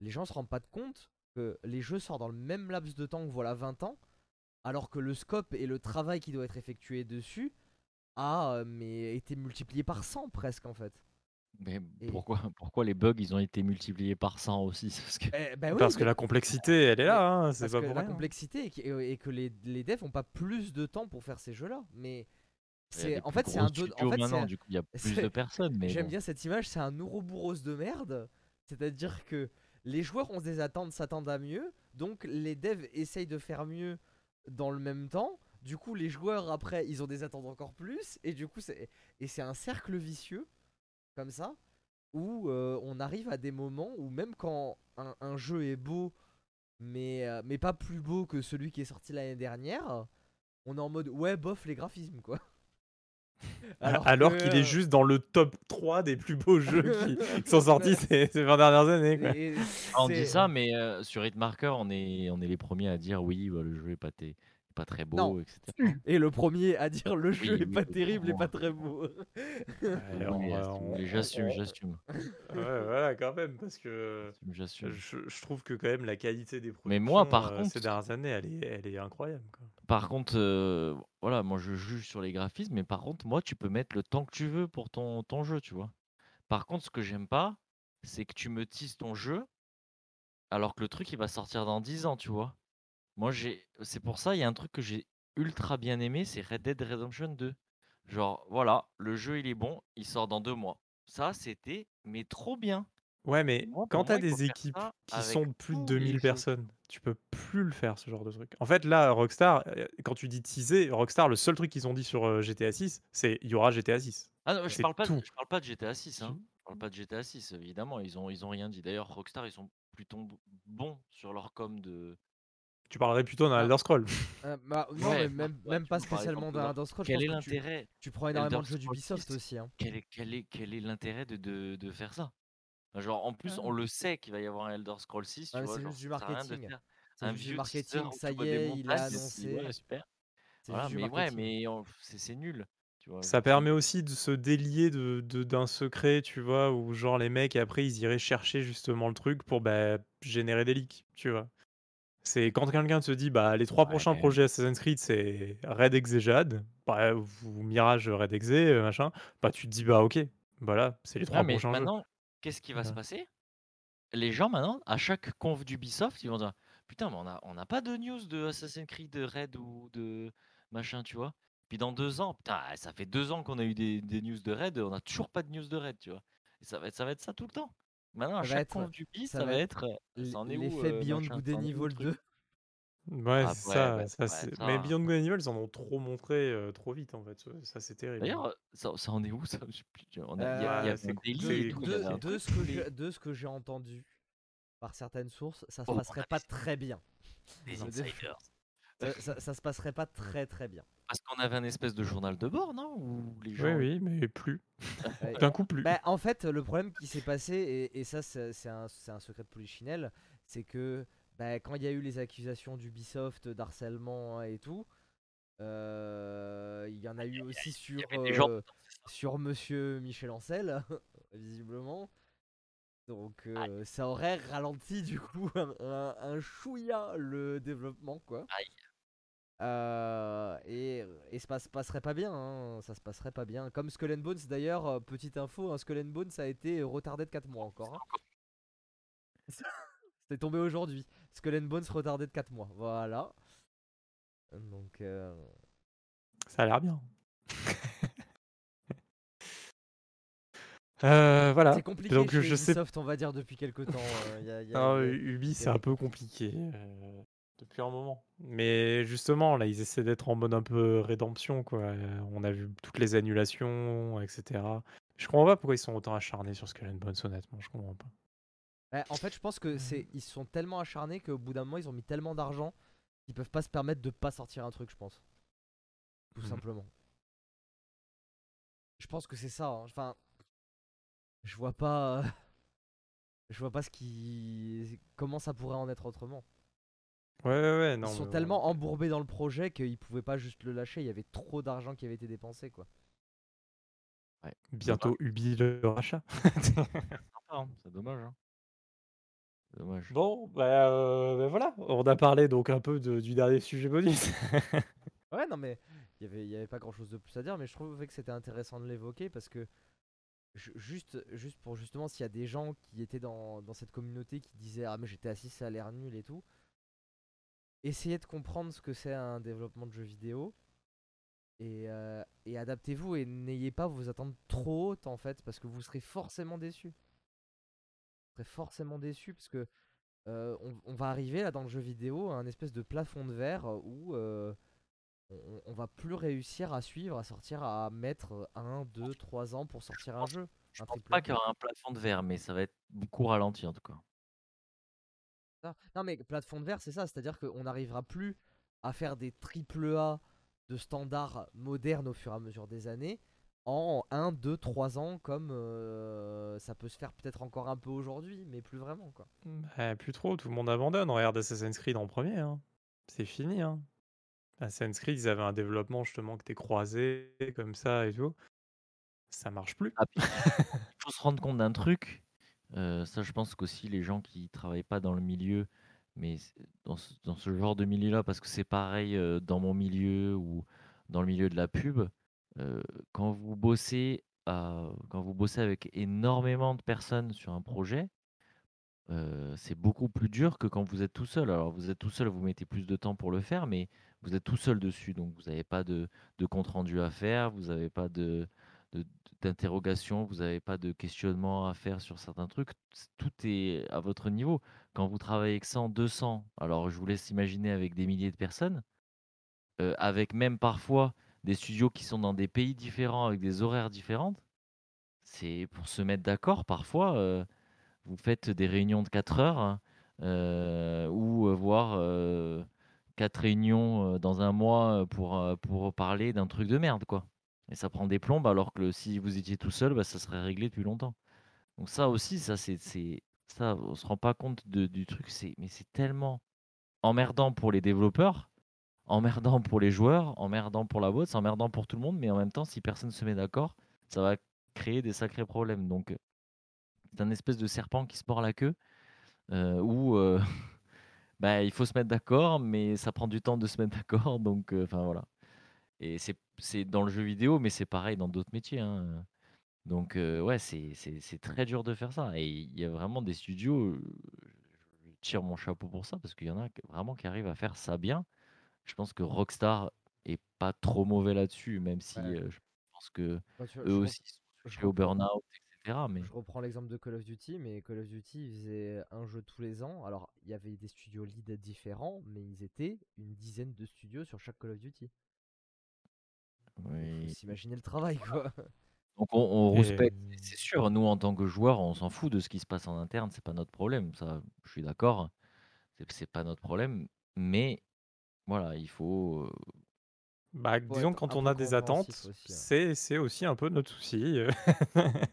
les gens se rendent pas de compte que les jeux sortent dans le même laps de temps que voilà 20 ans, alors que le scope et le travail qui doit être effectué dessus a euh, mais été multiplié par 100 presque en fait. Mais Et- pourquoi, pourquoi les bugs ils ont été multipliés par 100 aussi? *laughs* Parce que Eh, bah oui, Parce mais- que la complexité, elle est là, hein, c'est Parce pas que pour la rien. complexité et que, et que les, les devs ont pas plus de temps pour faire ces jeux-là. Mais il y a c'est en fait c'est un studios en fait maintenant, c'est- du coup il y a plus c'est- de personnes. Mais j'aime bon. bien cette image, c'est un ouroboros de merde C'est-à-dire que les joueurs ont des attentes, s'attendent à mieux, donc les devs essayent de faire mieux dans le même temps. Du coup, les joueurs après, ils ont des attentes encore plus, et du coup, c'est et c'est un cercle vicieux comme ça où euh, on arrive à des moments où même quand un, jeu est beau, mais euh, mais pas plus beau que celui qui est sorti l'année dernière, on est en mode ouais bof les graphismes quoi. Alors, qu'il est juste dans le top 3 des plus beaux *laughs* jeux qui, qui sont sortis ces, ces 20 dernières années. quoi. Ah, on dit ça, mais euh, sur Hitmarker, on est, on est les premiers à dire oui, bah, le jeu est pas, très beau, Non. etc. *laughs* Et le premier à dire le jeu Oui, est pas terrible et pas très beau. J'assume, on- j'assume. Ouais, voilà, quand même, parce que J'assume. je, je trouve que quand même la qualité des productions Mais moi, par euh, contre- ces dernières années, elle est, elle est incroyable. quoi. Par contre, euh, voilà, moi je juge sur les graphismes, mais par contre, moi, tu peux mettre le temps que tu veux pour ton, jeu, tu vois. Par contre, ce que j'aime pas, c'est que tu me teases ton jeu, alors que le truc, il va sortir dans 10 ans, tu vois. Moi, j'ai, c'est pour ça, il y a un truc que j'ai ultra bien aimé, c'est Red Dead Redemption 2. Genre, voilà, le jeu, il est bon, il sort dans deux mois. Ça, c'était, mais trop bien. Ouais, mais Moi, quand t'as des équipes qui sont de plus de tous les 2000 jeux. personnes, tu peux plus le faire, ce genre de truc. En fait, là, Rockstar, euh, quand tu dis teaser, Rockstar, le seul truc qu'ils ont dit sur euh, GTA 6, c'est il y aura GTA 6. Ah non, je C'est parle pas, de- tout. je parle pas de GTA 6, hein. Tu- Je parle pas de GTA 6, évidemment, ils ont, ils ont rien dit. D'ailleurs, Rockstar, ils sont plutôt bons sur leur com de. Tu parlerais plutôt d'un Ah. Elder Scroll. Euh, bah, *laughs* non, Ouais, mais même, ouais, même tu pas spécialement d'un dans- Elder Scrolls. je Quel est que tu- l'intérêt Tu, prends énormément de Elder jeux Scrolls d'Ubisoft 6, aussi. Hein. quel est, quel est, quel est l'intérêt de, de, de faire ça? Genre, en plus, Ah. on le sait qu'il va y avoir un Elder Scroll 6, tu Ouais, c'est juste du marketing. C'est un vieux marketing, ça y est, il a annoncé. ouais, super. C'est Voilà, mais ouais, mais c'est nul. Tu vois, Ça permet aussi de se délier de, de- d'un secret, tu vois, où genre les mecs après ils iraient chercher justement le truc pour bah, générer des leaks, tu vois. C'est quand quelqu'un te dit bah les trois prochains projets Assassin's Creed c'est Red Exe et Jade, bah, ou Mirage Red Exe, machin, bah tu te dis bah ok, voilà, c'est les trois mais prochains jeux. Qu'est-ce qui va se passer? Les gens, maintenant, à chaque conf d'Ubisoft, ils vont dire Putain, mais on n'a on a pas de news de Assassin's Creed Red ou de machin, tu vois? Puis dans deux ans, putain, ça fait deux ans qu'on a eu des, des news de Red, on n'a toujours pas de news de Red, tu vois? Et ça va être ça, va être ça tout le temps. Maintenant, à Ça chaque conf d'Ubi, ça ça, va être euh, L'effet euh, Beyond Good and Evil truc? 2. Ouais, Ah, c'est ouais, ça, ouais, ça, ouais, c'est- ça- mais Beyond Good and Evil, ils en ont trop montré euh, trop vite en fait, ça, ça, c'est terrible. D'ailleurs, ça, ça en est où ça? Je sais plus, on a- Il y a, il y a un c'est et tout, il y de, avait un de truc, ce que mais j'ai- de ce que j'ai entendu par certaines sources, ça se Oh, passerait pas très bien. des insiders. *laughs* Euh, ça, ça se passerait pas très très bien. Parce qu'on avait un espèce de journal de bord, non? Où les gens. Oui, oui, mais plus. Ouais. D'un coup, plus. Bah, en fait, le problème qui s'est passé, et, et ça c'est c'est un, c'est un secret de Polichinelle, c'est que bah, quand il y a eu les accusations d'Ubisoft d'harcèlement et tout, euh, il y en a eu aussi sur, euh, sur Monsieur Michel Ancel, *laughs* visiblement. Donc euh, ça aurait ralenti du coup *laughs* un, un, un chouïa le développement quoi. Euh, et, et ça se passerait pas bien, hein, ça se passerait pas bien. Comme Skull and Bones d'ailleurs, petite info, un Skull and Bones a été retardé de 4 mois encore. hein. *laughs* C'était tombé aujourd'hui. Skull and Bones retardé de 4 mois, voilà. Donc euh, Ça a l'air bien. *laughs* Euh, voilà. c'est compliqué Donc chez je sais Ubisoft on va dire depuis quelques temps. euh, y a- y a- *laughs* Non, Ubi, c'est un peu compliqué euh, depuis un moment. Mais justement, là, ils essaient d'être en mode un peu rédemption, quoi. On a vu toutes les annulations, etc. Je comprends pas pourquoi ils sont autant acharnés sur Skull and Bones, honnêtement, je comprends pas. Ouais, en fait, je pense que c'est ils sont tellement acharnés qu'au bout d'un moment, ils ont mis tellement d'argent qu'ils peuvent pas se permettre de pas sortir un truc, je pense. Tout Mhm. simplement. Je pense que c'est ça. hein. Enfin, je vois pas, *laughs* je vois pas ce qui, comment ça pourrait en être autrement. Ouais, ouais, ouais, non. ils sont mais tellement embourbés dans le projet qu'ils pouvaient pas juste le lâcher. Il y avait trop d'argent qui avait été dépensé, quoi. Ouais. Bientôt Ubi le rachat. *laughs* Sympa, hein, C'est dommage. Hein. Dommage. Bon, bah, euh, bah voilà, on a parlé donc un peu de- du dernier sujet bonus. *laughs* Ouais, non, mais il y avait, il y avait pas grand chose de plus à dire, mais je trouvais que c'était intéressant de l'évoquer parce que ju- juste, juste pour justement, s'il y a des gens qui étaient dans, dans cette communauté qui disaient Ah, mais j'étais assis, ça a l'air nul et tout, essayez de comprendre ce que c'est un développement de jeux vidéo et, euh, et adaptez-vous et n'ayez pas vos attentes trop hautes en fait parce que vous serez forcément déçus. Serais forcément déçu parce que euh, on, on va arriver là dans le jeu vidéo à un espèce de plafond de verre où euh, on, on va plus réussir à suivre, à sortir, à mettre 1, 2, 3 ans pour sortir un pense- jeu. Je un pense pas qu'il y aura un plafond de verre, mais ça va être beaucoup ralenti en tout cas. Non mais plafond de verre c'est ça, c'est-à-dire qu'on n'arrivera plus à faire des triple A de standard moderne au fur et à mesure des années en 1, 2, 3 ans comme euh, ça peut se faire peut-être encore un peu aujourd'hui, mais plus vraiment quoi. Bah, plus trop, tout le monde abandonne. Regarde Assassin's Creed en premier, hein. C'est fini, hein. Assassin's Creed, ils avaient un développement justement que t'es croisé comme ça et tout. Ça marche plus. Ah, puis, *laughs* faut se rendre compte d'un truc. euh, ça, je pense qu'aussi les gens qui travaillent pas dans le milieu, mais c'est- dans ce, dans ce genre de milieu-là, parce que c'est pareil euh, dans mon milieu ou dans le milieu de la pub, quand vous bossez quand vous bossez avec énormément de personnes sur un projet, c'est beaucoup plus dur que quand vous êtes tout seul. Alors vous êtes tout seul, vous mettez plus de temps pour le faire, mais vous êtes tout seul dessus, donc vous n'avez pas de, de compte rendu à faire, vous n'avez pas de, d'interrogation, vous n'avez pas de questionnement à faire sur certains trucs. Tout est à votre niveau. Quand vous travaillez avec 100, 200, alors je vous laisse imaginer avec des milliers de personnes, avec même parfois des studios qui sont dans des pays différents, avec des horaires différentes, c'est pour se mettre d'accord parfois. euh, vous faites des réunions de 4 heures hein, euh, ou voire euh, 4 réunions euh, dans un mois pour, pour parler d'un truc de merde, quoi. Et ça prend des plombes, alors que si vous étiez tout seul, bah, ça serait réglé depuis longtemps. Donc ça aussi, ça c'est, ça, on se rend pas compte du truc, c'est, mais c'est tellement emmerdant pour les développeurs, emmerdant pour les joueurs, emmerdant pour la boîte, emmerdant pour tout le monde, mais en même temps, si personne ne se met d'accord, ça va créer des sacrés problèmes. Donc c'est un espèce de serpent qui se mord la queue, euh, où euh, *laughs* bah, il faut se mettre d'accord, mais ça prend du temps de se mettre d'accord. Donc, euh, enfin voilà. Et c'est dans le jeu vidéo, mais c'est pareil dans d'autres métiers. hein. Donc, euh, ouais, c'est très dur de faire ça. Et il y a vraiment des studios, euh, je tire mon chapeau pour ça, parce qu'il y en a vraiment qui arrivent à faire ça bien. Je pense que Rockstar est pas trop mauvais là-dessus, même si Ouais. euh, je pense que tu vois, eux je, aussi sont je au burn-out, etc. Mais je reprends l'exemple de Call of Duty, mais Call of Duty ils faisaient un jeu tous les ans. Alors il y avait des studios lead différents, mais ils étaient une dizaine de studios sur chaque Call of Duty. Oui. s'imaginer le travail quoi. Donc on, on Et- respecte, c'est sûr, nous en tant que joueurs, on s'en fout de ce qui se passe en interne, c'est pas notre problème, ça, je suis d'accord, c'est pas notre problème, mais voilà, il faut, Bah, disons quand on a des attentes, hein. c'est c'est aussi un peu notre souci. *laughs*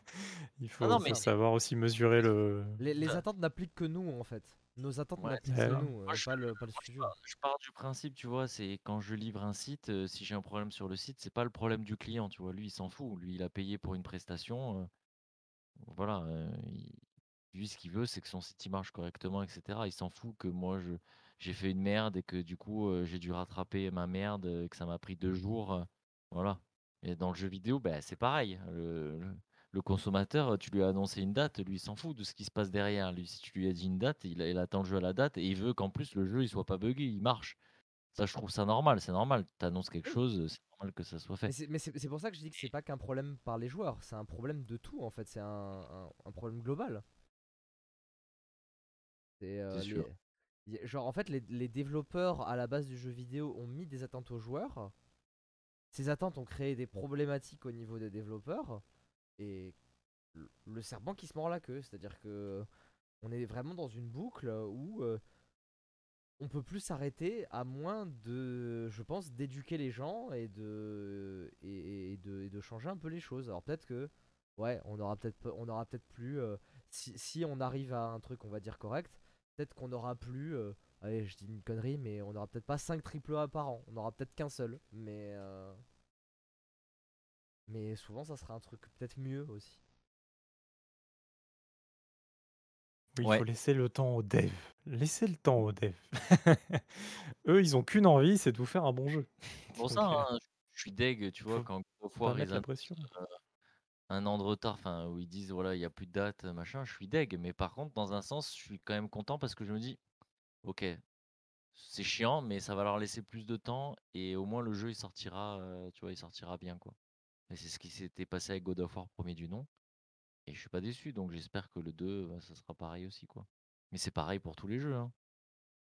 Il faut, non, mais faut c'est- savoir aussi mesurer le. Les, les Ça- attentes n'appliquent que nous en fait. Nos attentes Ouais, n'appliquent que nous, euh, Moi, je- pas, le, pas le je studio. pars, je pars du principe, tu vois, c'est quand je livre un site, euh, si j'ai un problème sur le site, c'est pas le problème du client, tu vois, lui il s'en fout, lui il a payé pour une prestation, euh, voilà, euh, il- lui ce qu'il veut c'est que son site il marche correctement, etc. Il s'en fout que moi je j'ai fait une merde et que du coup euh, j'ai dû rattraper ma merde, euh, que ça m'a pris deux jours, euh, voilà. Et dans le jeu vidéo, bah, c'est pareil, le, le- le consommateur, tu lui as annoncé une date, lui il s'en fout de ce qui se passe derrière, lui si tu lui as dit une date, il, il attend le jeu à la date et il veut qu'en plus le jeu il soit pas buggé, il marche. Ça je trouve ça normal, c'est normal, tu annonces quelque chose, c'est normal que ça soit fait. Mais c'est pour ça que je dis que c'est pas qu'un problème par les joueurs, c'est un problème de tout en fait, c'est un, un- un problème global. C'est euh, les- genre en fait les, les développeurs à la base du jeu vidéo ont mis des attentes aux joueurs. Ces attentes ont créé des problématiques au niveau des développeurs et le- serpent qui se mord la queue, c'est-à-dire que on est vraiment dans une boucle où euh, on peut plus s'arrêter à moins de, je pense, d'éduquer les gens et de, et, de, et de changer un peu les choses. Alors peut-être que, ouais, on aura peut-être, pe- on aura peut-être plus, euh, si, si on arrive à un truc, on va dire correct, peut-être qu'on aura plus, euh, allez, je dis une connerie, mais on aura peut-être pas 5 triple A par an, on aura peut-être qu'un seul, mais, euh, mais souvent ça sera un truc peut-être mieux aussi. Oui, il Ouais. faut laisser le temps aux devs. Laissez le temps aux devs. *laughs* Eux, ils ont qu'une envie, c'est de vous faire un bon jeu. Pour ça, euh, hein, je suis deg, tu vois, quand War, ils la. Un an de retard, enfin, où ils disent, voilà, il n'y a plus de date, machin, je suis deg. Mais par contre, dans un sens, je suis quand même content parce que je me dis, ok, c'est chiant, mais ça va leur laisser plus de temps et au moins le jeu, il sortira, euh, tu vois, il sortira bien, quoi. Et c'est ce qui s'était passé avec God of War premier du nom. Et je suis pas déçu, donc j'espère que le 2, bah, ça sera pareil aussi, quoi. Mais c'est pareil pour tous les jeux, hein.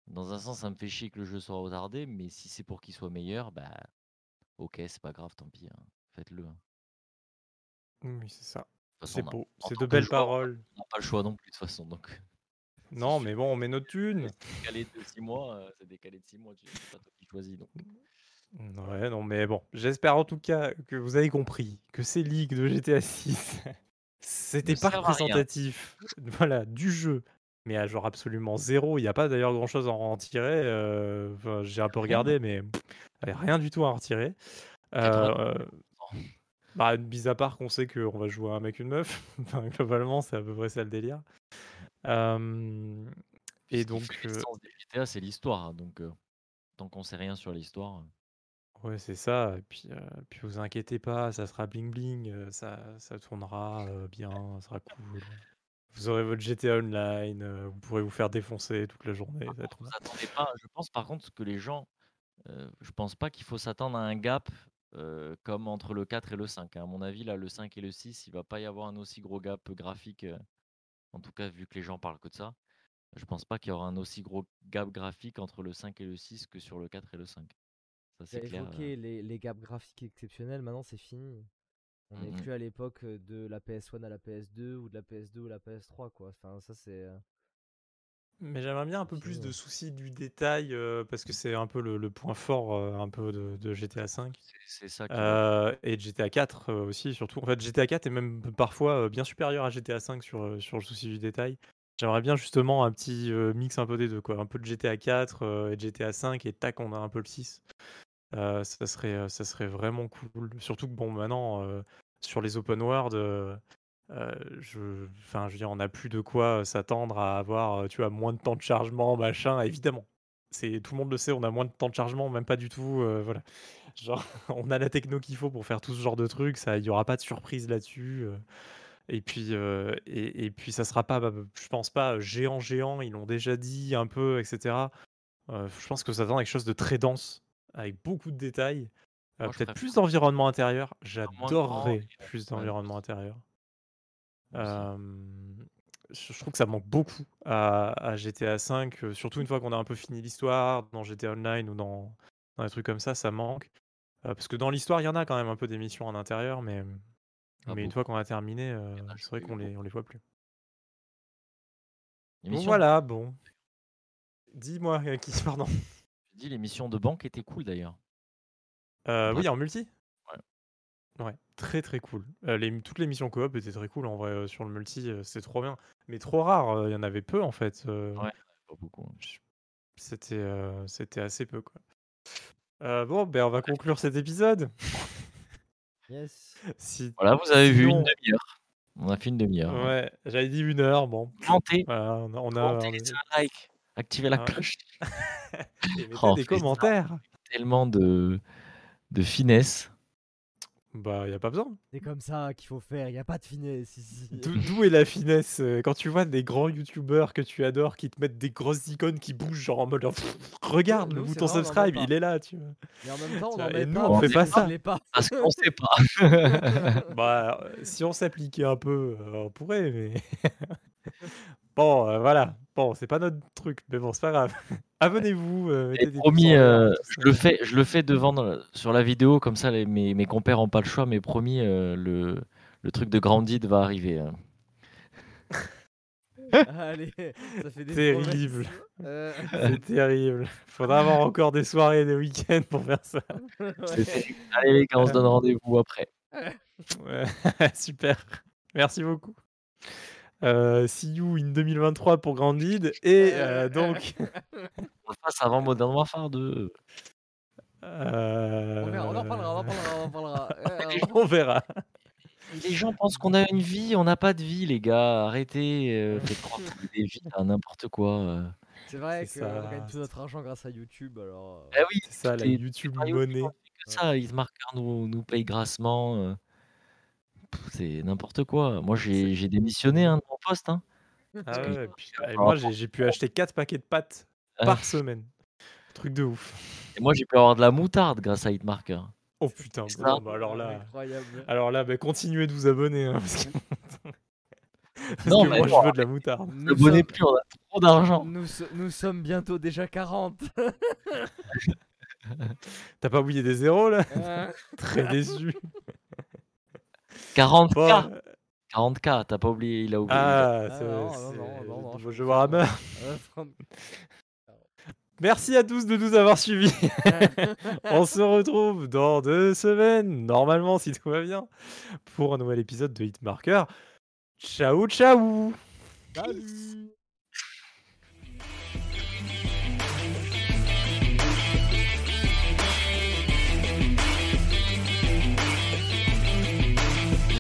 Dans un sens, ça me fait chier que le jeu soit retardé, mais si c'est pour qu'il soit meilleur, bah ok, c'est pas grave, tant pis, hein. Faites-le. hein. Oui, c'est ça. C'est beau. C'est de belles paroles. On n'a pas le choix non plus, de toute façon, donc. *laughs* Non, mais bon, on met notre thune. C'est décalé de 6 mois, euh, c'est décalé de 6 mois, tu- c'est pas toi qui choisis, donc. Ouais, non, mais bon, j'espère en tout cas que vous avez compris que ces leaks de GTA 6, *laughs* c'était pas représentatif *laughs* voilà, du jeu, mais à genre absolument zéro. Il n'y a pas d'ailleurs grand chose à en retirer. euh, enfin, J'ai un peu regardé, mais pff, rien du tout à en retirer. 80. Euh, bah, mis à part qu'on sait qu'on va jouer un mec, une meuf. *laughs* Enfin, globalement, c'est à peu près ça le délire. Euh, et donc, euh, GTA, c'est l'histoire, hein, donc euh, tant qu'on sait rien sur l'histoire. euh, Ouais, c'est ça. Et puis, euh, puis vous inquiétez pas, ça sera bling bling, euh, ça, ça tournera bien, ça sera cool. Vous aurez votre GTA Online, vous pourrez vous faire défoncer toute la journée. Vous attendez pas, je pense par contre que les gens, je pense pas qu'il faut s'attendre à un gap euh, comme entre le 4 et le 5. hein. À mon avis, là, le 5 et le 6, il va pas y avoir un aussi gros gap graphique, euh, en tout cas vu que les gens parlent que de ça. Je pense pas qu'il y aura un aussi gros gap graphique entre le 5 et le 6 que sur le 4 et le 5. Ça, c'est T'as clair. évoqué les, les gaps graphiques exceptionnels, maintenant c'est fini. On n'est Mhm. plus à l'époque euh, de la PS1 à la PS2 ou de la PS2 à la PS3 quoi. Enfin ça c'est. Mais j'aimerais bien un peu plus de soucis du détail, euh, parce que c'est un peu le, le point fort euh, un peu de, de GTA 5. C'est c'est ça qui. Euh, et de GTA 4 euh, aussi, surtout. En fait, GTA 4 est même parfois euh, bien supérieur à GTA 5 sur, euh, sur le souci du détail. J'aimerais bien justement un petit euh, mix un peu des deux, quoi. Un peu de GTA 4 euh, et de GTA 5, et tac, on a un peu le 6. Euh, ça, serait, euh, ça serait vraiment cool. Surtout que, bon, maintenant, euh, sur les open world, euh, euh, je, enfin, je veux dire, on n'a plus de quoi euh, s'attendre à avoir, euh, tu vois, moins de temps de chargement, machin, évidemment. C'est, tout le monde le sait, on a moins de temps de chargement, même pas du tout, euh, voilà. *laughs* Genre, *laughs* on a la techno qu'il faut pour faire tout ce genre de trucs, ça, il n'y aura pas de surprise là-dessus. euh. Et puis, et, et puis, ça sera pas, bah, je pense pas, géant, géant, ils l'ont déjà dit un peu, etc. Je pense que ça attend quelque chose de très dense, avec beaucoup de détails. Peut-être plus d'environnement intérieur. grand J'adorerais plus d'environnement intérieur. Euh, je trouve que ça manque beaucoup à, à GTA V, surtout une fois qu'on a un peu fini l'histoire, dans GTA Online ou dans, dans des trucs comme ça, ça manque. Euh, parce que dans l'histoire, il y en a quand même un peu des missions en intérieur, mais, Pas mais une fois qu'on a terminé, euh, c'est vrai qu'on les, on les voit plus. Bon voilà, bon. Dis-moi, euh, qui, *laughs* pardon. j'ai dit les missions de banque étaient cool d'ailleurs. Euh, oui, en multi Ouais. Ouais, très très cool. Euh, les, toutes les missions coop étaient très cool en vrai euh, sur le multi, euh, c'était trop bien. Mais trop rare, euh, il y en avait peu en fait. euh, Ouais, pas beaucoup. je- C'était euh, c'était assez peu quoi. Euh, bon, ben on va conclure cet épisode. Yes. *laughs* Si... Voilà, vous avez vu une demi-heure. On a fait une demi-heure. hein. Ouais, j'avais dit une heure, bon. Commentez, Voilà, on a, on a- commentez, on like, activez la Ah. cloche. *laughs* et mettez Oh, des commentaires. Tellement de, de finesse. Bah, y a pas besoin. C'est comme ça qu'il faut faire, y a pas de finesse ici. D'où d'où est la finesse euh, Quand tu vois des grands youtubeurs que tu adores qui te mettent des grosses icônes qui bougent, genre en mode Pff, regarde Nous, le c'est bouton vrai, on en met subscribe, pas. il est là, tu vois. Mais en même temps, on en met et nous, pas. on fait pas ça. pas. Parce qu'on sait pas. *laughs* bah, euh, si on s'appliquait un peu, euh, on pourrait, mais. *laughs* bon, euh, voilà. Bon, c'est pas notre truc, mais bon, c'est pas grave. Abonnez-vous, euh, promis, euh, je le fais, je le fais devant dans- sur la vidéo, comme ça les- mes, mes compères n'ont pas le choix, mais promis, euh, le, le truc de Grandid va arriver. hein. *laughs* Allez, ça fait des Terrible. Euh, C'est terrible. Faudra avoir encore des soirées et des week-ends pour faire ça. Ouais. Allez les gars, on se donne *laughs* rendez-vous après. Ouais, *laughs* Super. Merci beaucoup. Euh, see you in 2023 pour Grandid. Et euh, donc. *laughs* On le fasse avant Modern Warfare 2. euh, On verra, on en parlera, on en parlera, on en parlera. *laughs* Euh, Les on- On verra. Les gens pensent qu'on a une vie, on n'a pas de vie, les gars. Arrêtez, euh, faites croire des vies à n'importe quoi. euh. C'est vrai C'est qu'on gagne tout notre argent grâce à YouTube, alors. euh, Eh oui, C'est ça, la YouTube monnaie. ça. Hitmarker nous, nous paye grassement. C'est n'importe quoi. Moi, j'ai j'ai démissionné hein, de mon poste. hein. *laughs* Ah que- ouais, et puis, par et moi, j'ai j'ai pu acheter 4 paquets de pâtes par *laughs* semaine. Truc de ouf. Et moi, j'ai pu avoir de la moutarde grâce à Hitmarker. Oh putain, C'est bon, ça. bah alors là, Incroyable. alors là bah, continuez de vous abonner. hein, parce que- *laughs* Parce Non, que mais moi, bon, je veux de la moutarde. Nous, N'abonnez sommes, plus, on a trop d'argent. nous, so- nous sommes bientôt déjà 40. T'as pas oublié des zéros, là? Euh, Très déçu. 40K. Bon, euh, 40K, t'as pas oublié, il a oublié. ah, Ah c'est non, c'est jeu Warhammer. *laughs* Merci à tous de nous avoir suivis. *laughs* On se retrouve dans deux semaines, normalement, si tout va bien, pour un nouvel épisode de Hitmarker. Ciao, ciao Salut